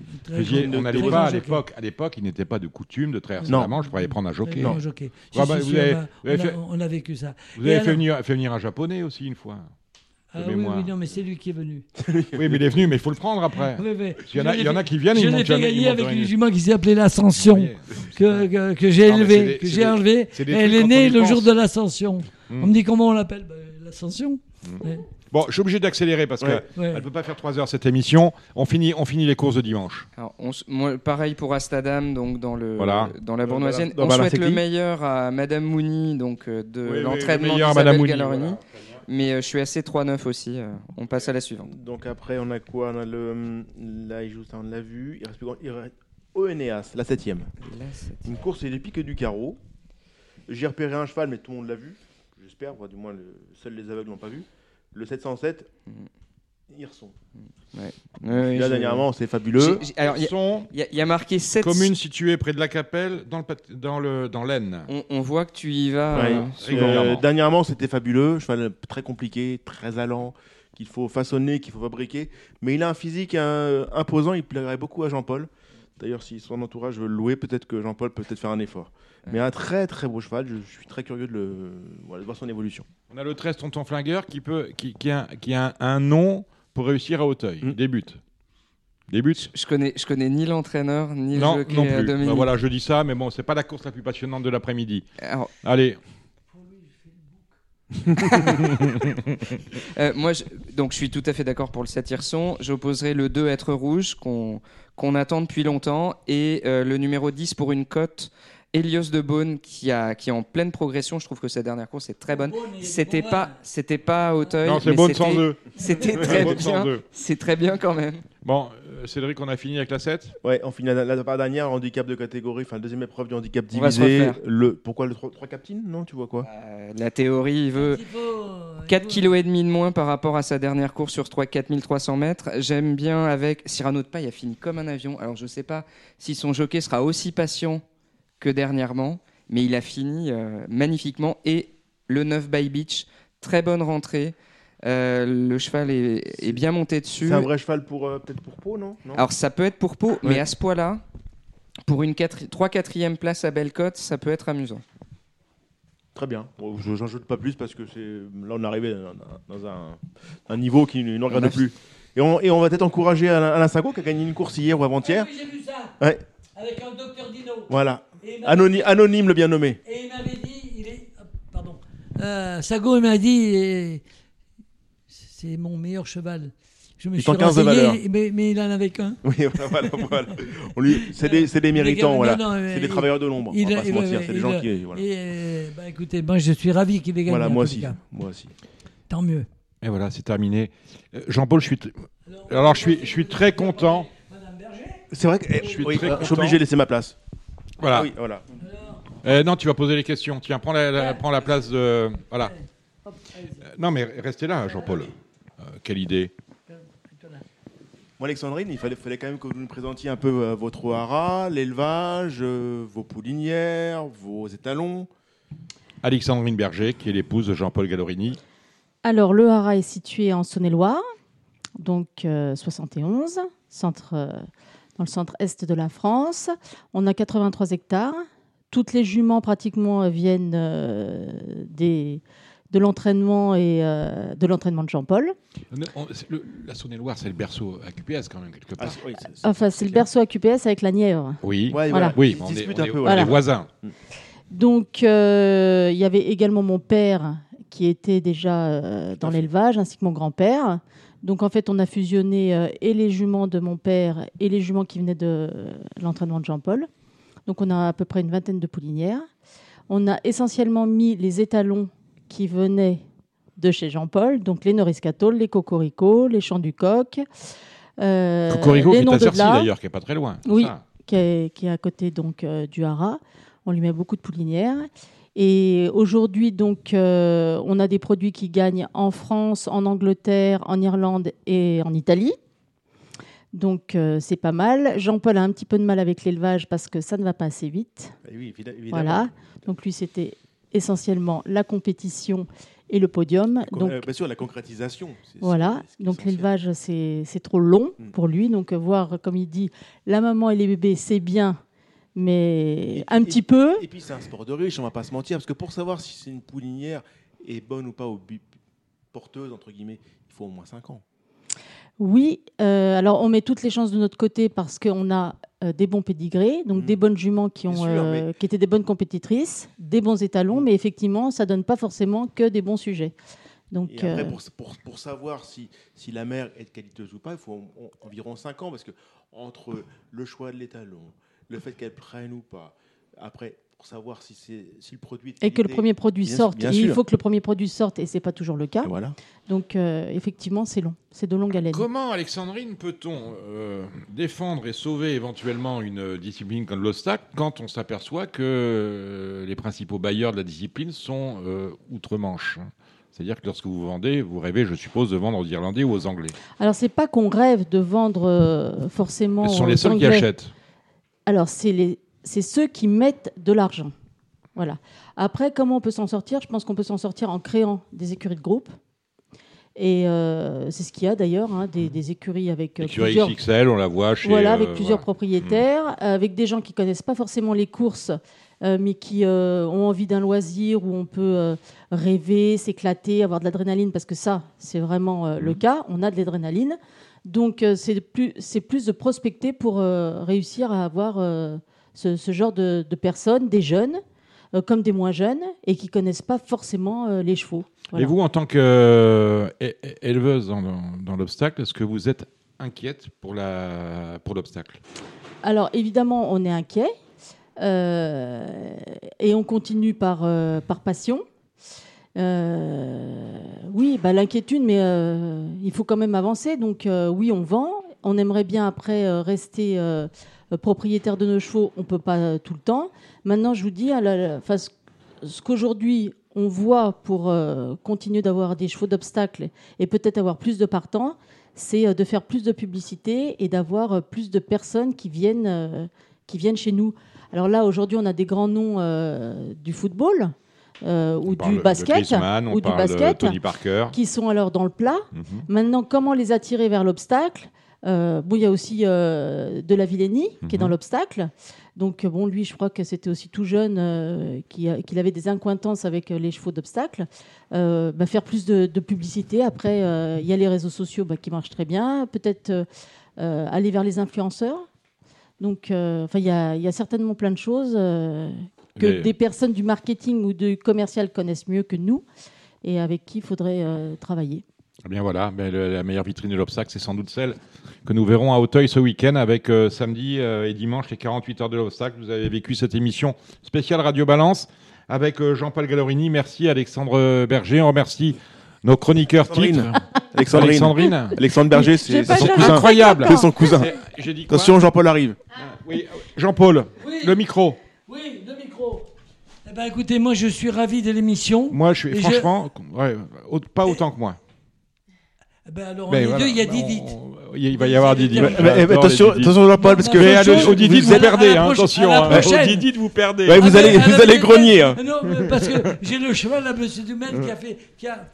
on n'allait pas à l'époque. À l'époque, il n'était pas de coutume de traverser la Manche pour aller prendre un jockey. Non, jockey. Ah bah, vous avez, on, a, vécu ça. Vous avez fait, venir, fait venir un japonais aussi une fois. Ah oui, oui, non, mais c'est lui qui est venu. [LAUGHS] oui, mais il est venu, mais il faut le prendre après. Il, y en a, il y en a qui viennent, je ils l'ai fait gagner avec une jument qui s'appelait l'Ascension, que, que, j'ai que j'ai enlevé. Elle est née le jour de l'Ascension. Hmm. On me dit comment on l'appelle? Ben, L'Ascension. Bon, je suis obligé d'accélérer parce qu'elle ne peut pas faire 3 heures cette émission. On finit, on finit les courses de dimanche. Alors, pareil pour Astadam, donc dans, le, dans la Bournoisienne. on souhaite le meilleur à Madame Mouni, donc euh, de l'entraînement d'Isabelle Gallerini. Mais euh, je suis assez 3-9 aussi. Euh, on passe à la suivante. Donc après, on a quoi? On a le. Là, il joue ça, on l'a vu. Il reste, il reste Oeneas, la 7 Une course et les piques du carreau. J'ai repéré un cheval, mais tout le monde l'a vu. J'espère, du moins, le... seuls les aveugles l'ont pas vu le 707, mmh. Hirson. Ouais. là, dernièrement, c'est fabuleux. Il y, a marqué 7 communes situées près de la Capelle, dans le dans le dans l'Aisne. On, voit que tu y vas. Euh, euh, dernièrement, c'était fabuleux. Cheval très compliqué, très allant, qu'il faut façonner, qu'il faut fabriquer. Mais il a un physique imposant. Il plairait beaucoup à Jean-Paul. D'ailleurs, si son entourage veut le louer, peut-être que Jean-Paul peut peut-être faire un effort. Mais un très très beau cheval, je suis très curieux de, le, voir son évolution. On a le 13 Tonton Flingueur qui, peut, qui, qui a, qui a un, nom pour réussir à Auteuil. Il mm. débute. Débute. Je, connais, je connais ni l'entraîneur, ni non, le jockey non plus. Bah voilà, je dis ça, mais bon, c'est pas la course la plus passionnante de l'après-midi. Allez. [LAUGHS] euh, moi, je, donc, je suis tout à fait d'accord pour le 7 Hirson. J'opposerai le 2 être rouge qu'on qu'on attend depuis longtemps et euh, le numéro 10 pour une cote Elios de Beaune qui, a, qui est en pleine progression. Je trouve que sa dernière course est très bonne. C'était pas, c'était pas à Auteuil. Non, c'est Beaune sans eux. C'était très bien. C'est très bien quand même. Bon, euh, Cédric, on a fini avec la 7 Ouais, on finit la, la, la dernière, handicap de catégorie, enfin, deuxième épreuve du handicap divisé. Le, pourquoi le 3, 3 captines Non, tu vois quoi euh, La théorie, il veut 4 kg et demi de moins par rapport à sa dernière course sur 3 4300 mètres. J'aime bien avec Cyrano de Paille a fini comme un avion. Alors, je sais pas si son jockey sera aussi patient que dernièrement, mais il a fini euh, magnifiquement. Et le 9 by Beach, très bonne rentrée. Euh, le cheval est, bien monté dessus. C'est un vrai cheval pour euh, peut-être pour Pau, non, Alors ça peut être pour Pau, mais à ce poids-là, pour une 3 4 e place à Bellecote, ça peut être amusant. Très bien. je n'en joute pas plus parce que c'est là on est arrivé dans, un, niveau qui ne nous regarde plus. Et on, et on va peut-être encourager Alain, Sago qui a gagné une course hier ou avant-hier. Ah oui, j'ai vu ça. Ouais. Avec un docteur Dino. Voilà. Anonyme, anonyme, le bien nommé. Et il m'avait dit, il est, pardon, euh, Sago il m'a dit, c'est mon meilleur cheval. Je me suis renseigné, mais, mais, il en avait qu'un. [LAUGHS] Oui, voilà, voilà. C'est des, des, méritants, voilà. C'est des travailleurs de l'ombre. Il, on va pas se mentir, c'est des gens qui. Voilà. Et, bah, écoutez, moi, je suis ravi qu'il ait gagné. Voilà, moi aussi. Moi aussi. Tant mieux. Et voilà, c'est terminé. Euh, Jean-Paul, je suis. Alors, je suis, je suis très content. C'est vrai que eh, je suis, obligé de laisser ma place. Voilà. Ah oui, voilà. Euh, non, tu vas poser les questions. Tiens, prends la, prends la place de. Voilà. Euh, non, mais restez là, Jean-Paul. quelle idée. Moi, Alexandrine, il fallait, fallait quand même que vous nous présentiez un peu votre hara, l'élevage, vos poulinières, vos étalons. Alexandrine Berger, qui est l'épouse de Jean-Paul Gallorini. Alors, le hara est situé en Saône-et-Loire, donc 71, centre dans le centre-est de la France. On a 83 hectares. Toutes les juments pratiquement euh, viennent euh, des, de l'entraînement et euh, de l'entraînement de Jean-Paul. La Saône-et-Loire, c'est le berceau à QPS quand même quelque part. Ah, enfin, c'est le berceau à QPS avec la Nièvre. Oui, voilà. oui, on, est, un peu, voisins. Donc, il y avait également mon père qui était déjà dans l'élevage, ainsi que mon grand-père. Donc en fait, on a fusionné euh, et les juments de mon père et les juments qui venaient de euh, l'entraînement de Jean-Paul. Donc on a à peu près une vingtaine de poulinières. On a essentiellement mis les étalons qui venaient de chez Jean-Paul, donc les Noriscatol, les Cocorico, les Champs du Coq. Euh, Cocorico qui est à Cercy d'ailleurs, qui est pas très loin. Oui, qui est, qui est, à côté donc du Hara. On lui met beaucoup de poulinières. Et aujourd'hui, donc, euh, on a des produits qui gagnent en France, en Angleterre, en Irlande et en Italie. Donc, euh, c'est pas mal. Jean-Paul a un petit peu de mal avec l'élevage parce que ça ne va pas assez vite. Eh oui, évidemment. Voilà. Donc, lui, c'était essentiellement la compétition et le podium. Donc, bien sûr, la concrétisation. Voilà. donc, l'élevage, c'est trop long mm. pour lui. Donc, voir, comme il dit, la maman et les bébés, c'est bien mais un petit peu. Et puis c'est un sport de riche, on va pas se mentir, parce que pour savoir si c'est une poulinière est bonne ou pas, ou porteuse, entre guillemets, il faut au moins 5 ans. Oui, euh, alors on met toutes les chances de notre côté parce qu'on a euh, des bons pédigrés, donc des mmh. bonnes juments qui, ont, euh, qui étaient des bonnes compétitrices, des bons étalons, mmh. mais effectivement, ça donne pas forcément que des bons sujets. Donc, Et après, pour, pour, savoir si, si la mère est qualiteuse ou pas, il faut environ 5 ans, parce que entre le choix de l'étalon, le fait qu'elle prenne ou pas. Après, pour savoir si, le produit est et que le premier produit sorte. il faut que le premier produit sorte et c'est pas toujours le cas. voilà. Donc euh, effectivement, c'est long, c'est de longue haleine. Comment, Alexandrine, peut-on euh, défendre et sauver éventuellement une discipline comme l'obstacle quand on s'aperçoit que euh, les principaux bailleurs de la discipline sont outre-Manche? C'est-à-dire que lorsque vous vendez, vous rêvez, je suppose, de vendre aux Irlandais ou aux Anglais. Alors, c'est pas qu'on rêve de vendre forcément. Ce sont les seuls qui achètent. Alors, c'est ceux qui mettent de l'argent. Voilà. Après, comment on peut s'en sortir? Je pense qu'on peut s'en sortir en créant des écuries de groupe. Et euh, c'est ce qu'il y a d'ailleurs, hein, des, écuries avec euh, plusieurs... XXL, on la voit chez... Voilà, avec euh, plusieurs propriétaires, mmh. avec des gens qui connaissent pas forcément les courses, mais qui ont envie d'un loisir où on peut rêver, s'éclater, avoir de l'adrénaline, parce que ça, c'est vraiment le mmh. cas. On a de l'adrénaline. Donc euh, c'est plus, plus de prospecter pour euh, réussir à avoir euh, ce, genre de, personnes, des jeunes comme des moins jeunes, et qui connaissent pas forcément les chevaux. Et vous, en tant qu'éleveuse dans, dans l'obstacle, est-ce que vous êtes inquiète pour l'obstacle pour Alors évidemment, on est inquiet. et on continue par, par passion. Euh, oui, bah, l'inquiétude, mais euh, il faut quand même avancer. Donc euh, oui, on vend. On aimerait bien après rester propriétaire de nos chevaux. On peut pas tout le temps. Maintenant, je vous dis, à la, ce qu'aujourd'hui on voit pour continuer d'avoir des chevaux d'obstacle et peut-être avoir plus de partants, c'est de faire plus de publicité et d'avoir plus de personnes qui viennent, qui viennent chez nous. Alors là, aujourd'hui, on a des grands noms du football. Euh, ou du basket, ou du basket, qui sont alors dans le plat. Mhm. Maintenant, comment les attirer vers l'obstacle euh, Bon, il y a aussi euh, de la Villénie qui est dans mhm. l'obstacle. Donc, bon, lui, je crois que c'était aussi tout jeune qu'il avait des incointances avec les chevaux d'obstacle. Bah, faire plus de, publicité. Après, il y a les réseaux sociaux bah, qui marchent très bien. Peut-être aller vers les influenceurs. Donc, enfin, il y, y, a certainement plein de choses que des personnes du marketing ou du commercial connaissent mieux que nous et avec qui il faudrait euh, travailler. Eh bien voilà, mais la meilleure vitrine de l'obstacle, c'est sans doute celle que nous verrons à Auteuil ce week-end avec euh, samedi euh, et dimanche les 48 heures de l'obstacle. Vous avez vécu cette émission spéciale Radio Balance avec euh, Jean-Paul Gallorini. Merci Alexandre Berger. On remercie nos chroniqueurs titres. Alexandrine. Alexandrine. Alexandre Berger, c'est son cousin. Incroyable. C'est son cousin. Attention, Jean-Paul arrive. Oui, Jean-Paul, le micro. Oui, le micro. Eh ben, écoutez, moi, je suis ravi de l'émission. Moi, je suis, franchement, pas autant que moi. Eh ben alors, ben, deux, il y a Didit. Il va y avoir Didit. attention, attention Jean-Paul, parce que au Didit vous perdez, attention. Au Didit vous perdez. vous allez, vous allez grogner. Hein. Non, parce que j'ai le cheval là, Monsieur Dumel, qui a fait, qui a,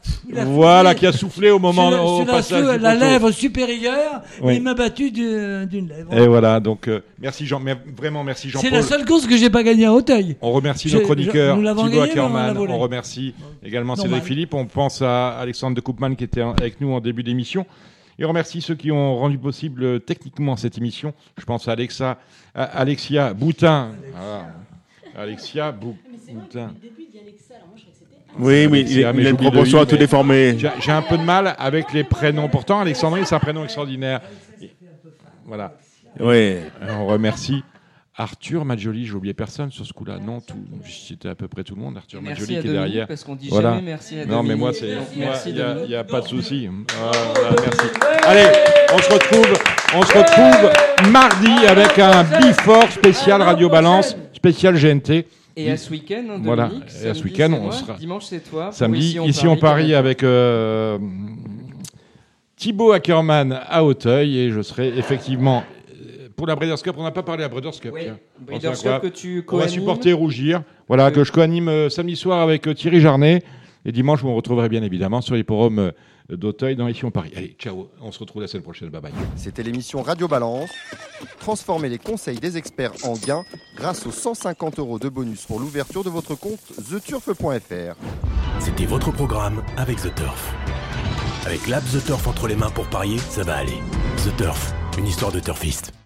voilà, qui a soufflé au moment au passage. La lèvre supérieure, il m'a battu d'une lèvre. Et voilà, donc euh, merci Jean, vraiment merci Jean-Paul. C'est la seule course que j'ai pas gagnée à Auteuil. On remercie nos chroniqueurs Thibaut Ackerman. On remercie également Cédric Philippe. On pense à Alexandre de Koopman qui était avec nous en début d'émission. Et on remercie ceux qui ont rendu possible euh, techniquement cette émission. Je pense à Alexa, Alexia Boutin. Alexia Boutin. Oui, mais il, a une proportion à tout déformer. J'ai un peu de mal avec les prénoms. Pourtant, Alexandrie, c'est un prénom extraordinaire. Voilà. Oui. On remercie Arthur Maggioli, j'ai oublié personne sur ce coup-là. Non, tout, c'était à peu près tout le monde. Arthur Maggioli qui est derrière. Parce qu'on dit jamais merci à Non, mais moi, c'est, il n'y a, pas de souci. merci. Allez, on se retrouve, on se retrouve mardi avec un Bifort spécial Radio Balance, spécial GNT. Et à ce week-end, hein, voilà. Et à ce week-end, on sera. Dimanche, c'est toi. Samedi, ici, on parie avec euh, Thibaut Ackerman à Hauteuil et je serai effectivement pour la Breeders' Cup, on n'a pas parlé à Breeders' Cup. Oui, Breeders' Cup que tu On va supporter Rougir. Voilà, que je co-anime euh, samedi soir avec euh, Thierry Jarnet. Et dimanche, vous me retrouverez bien évidemment sur les forums euh, d'Auteuil dans l'émission Paris. Allez, ciao, on se retrouve la semaine prochaine. Bye bye. C'était l'émission Radio Balance. Transformez les conseils des experts en gains grâce aux 150 euros de bonus pour l'ouverture de votre compte theturf.fr. C'était votre programme avec The Turf. Avec l'app The Turf entre les mains pour parier, ça va aller. The Turf, une histoire de turfiste.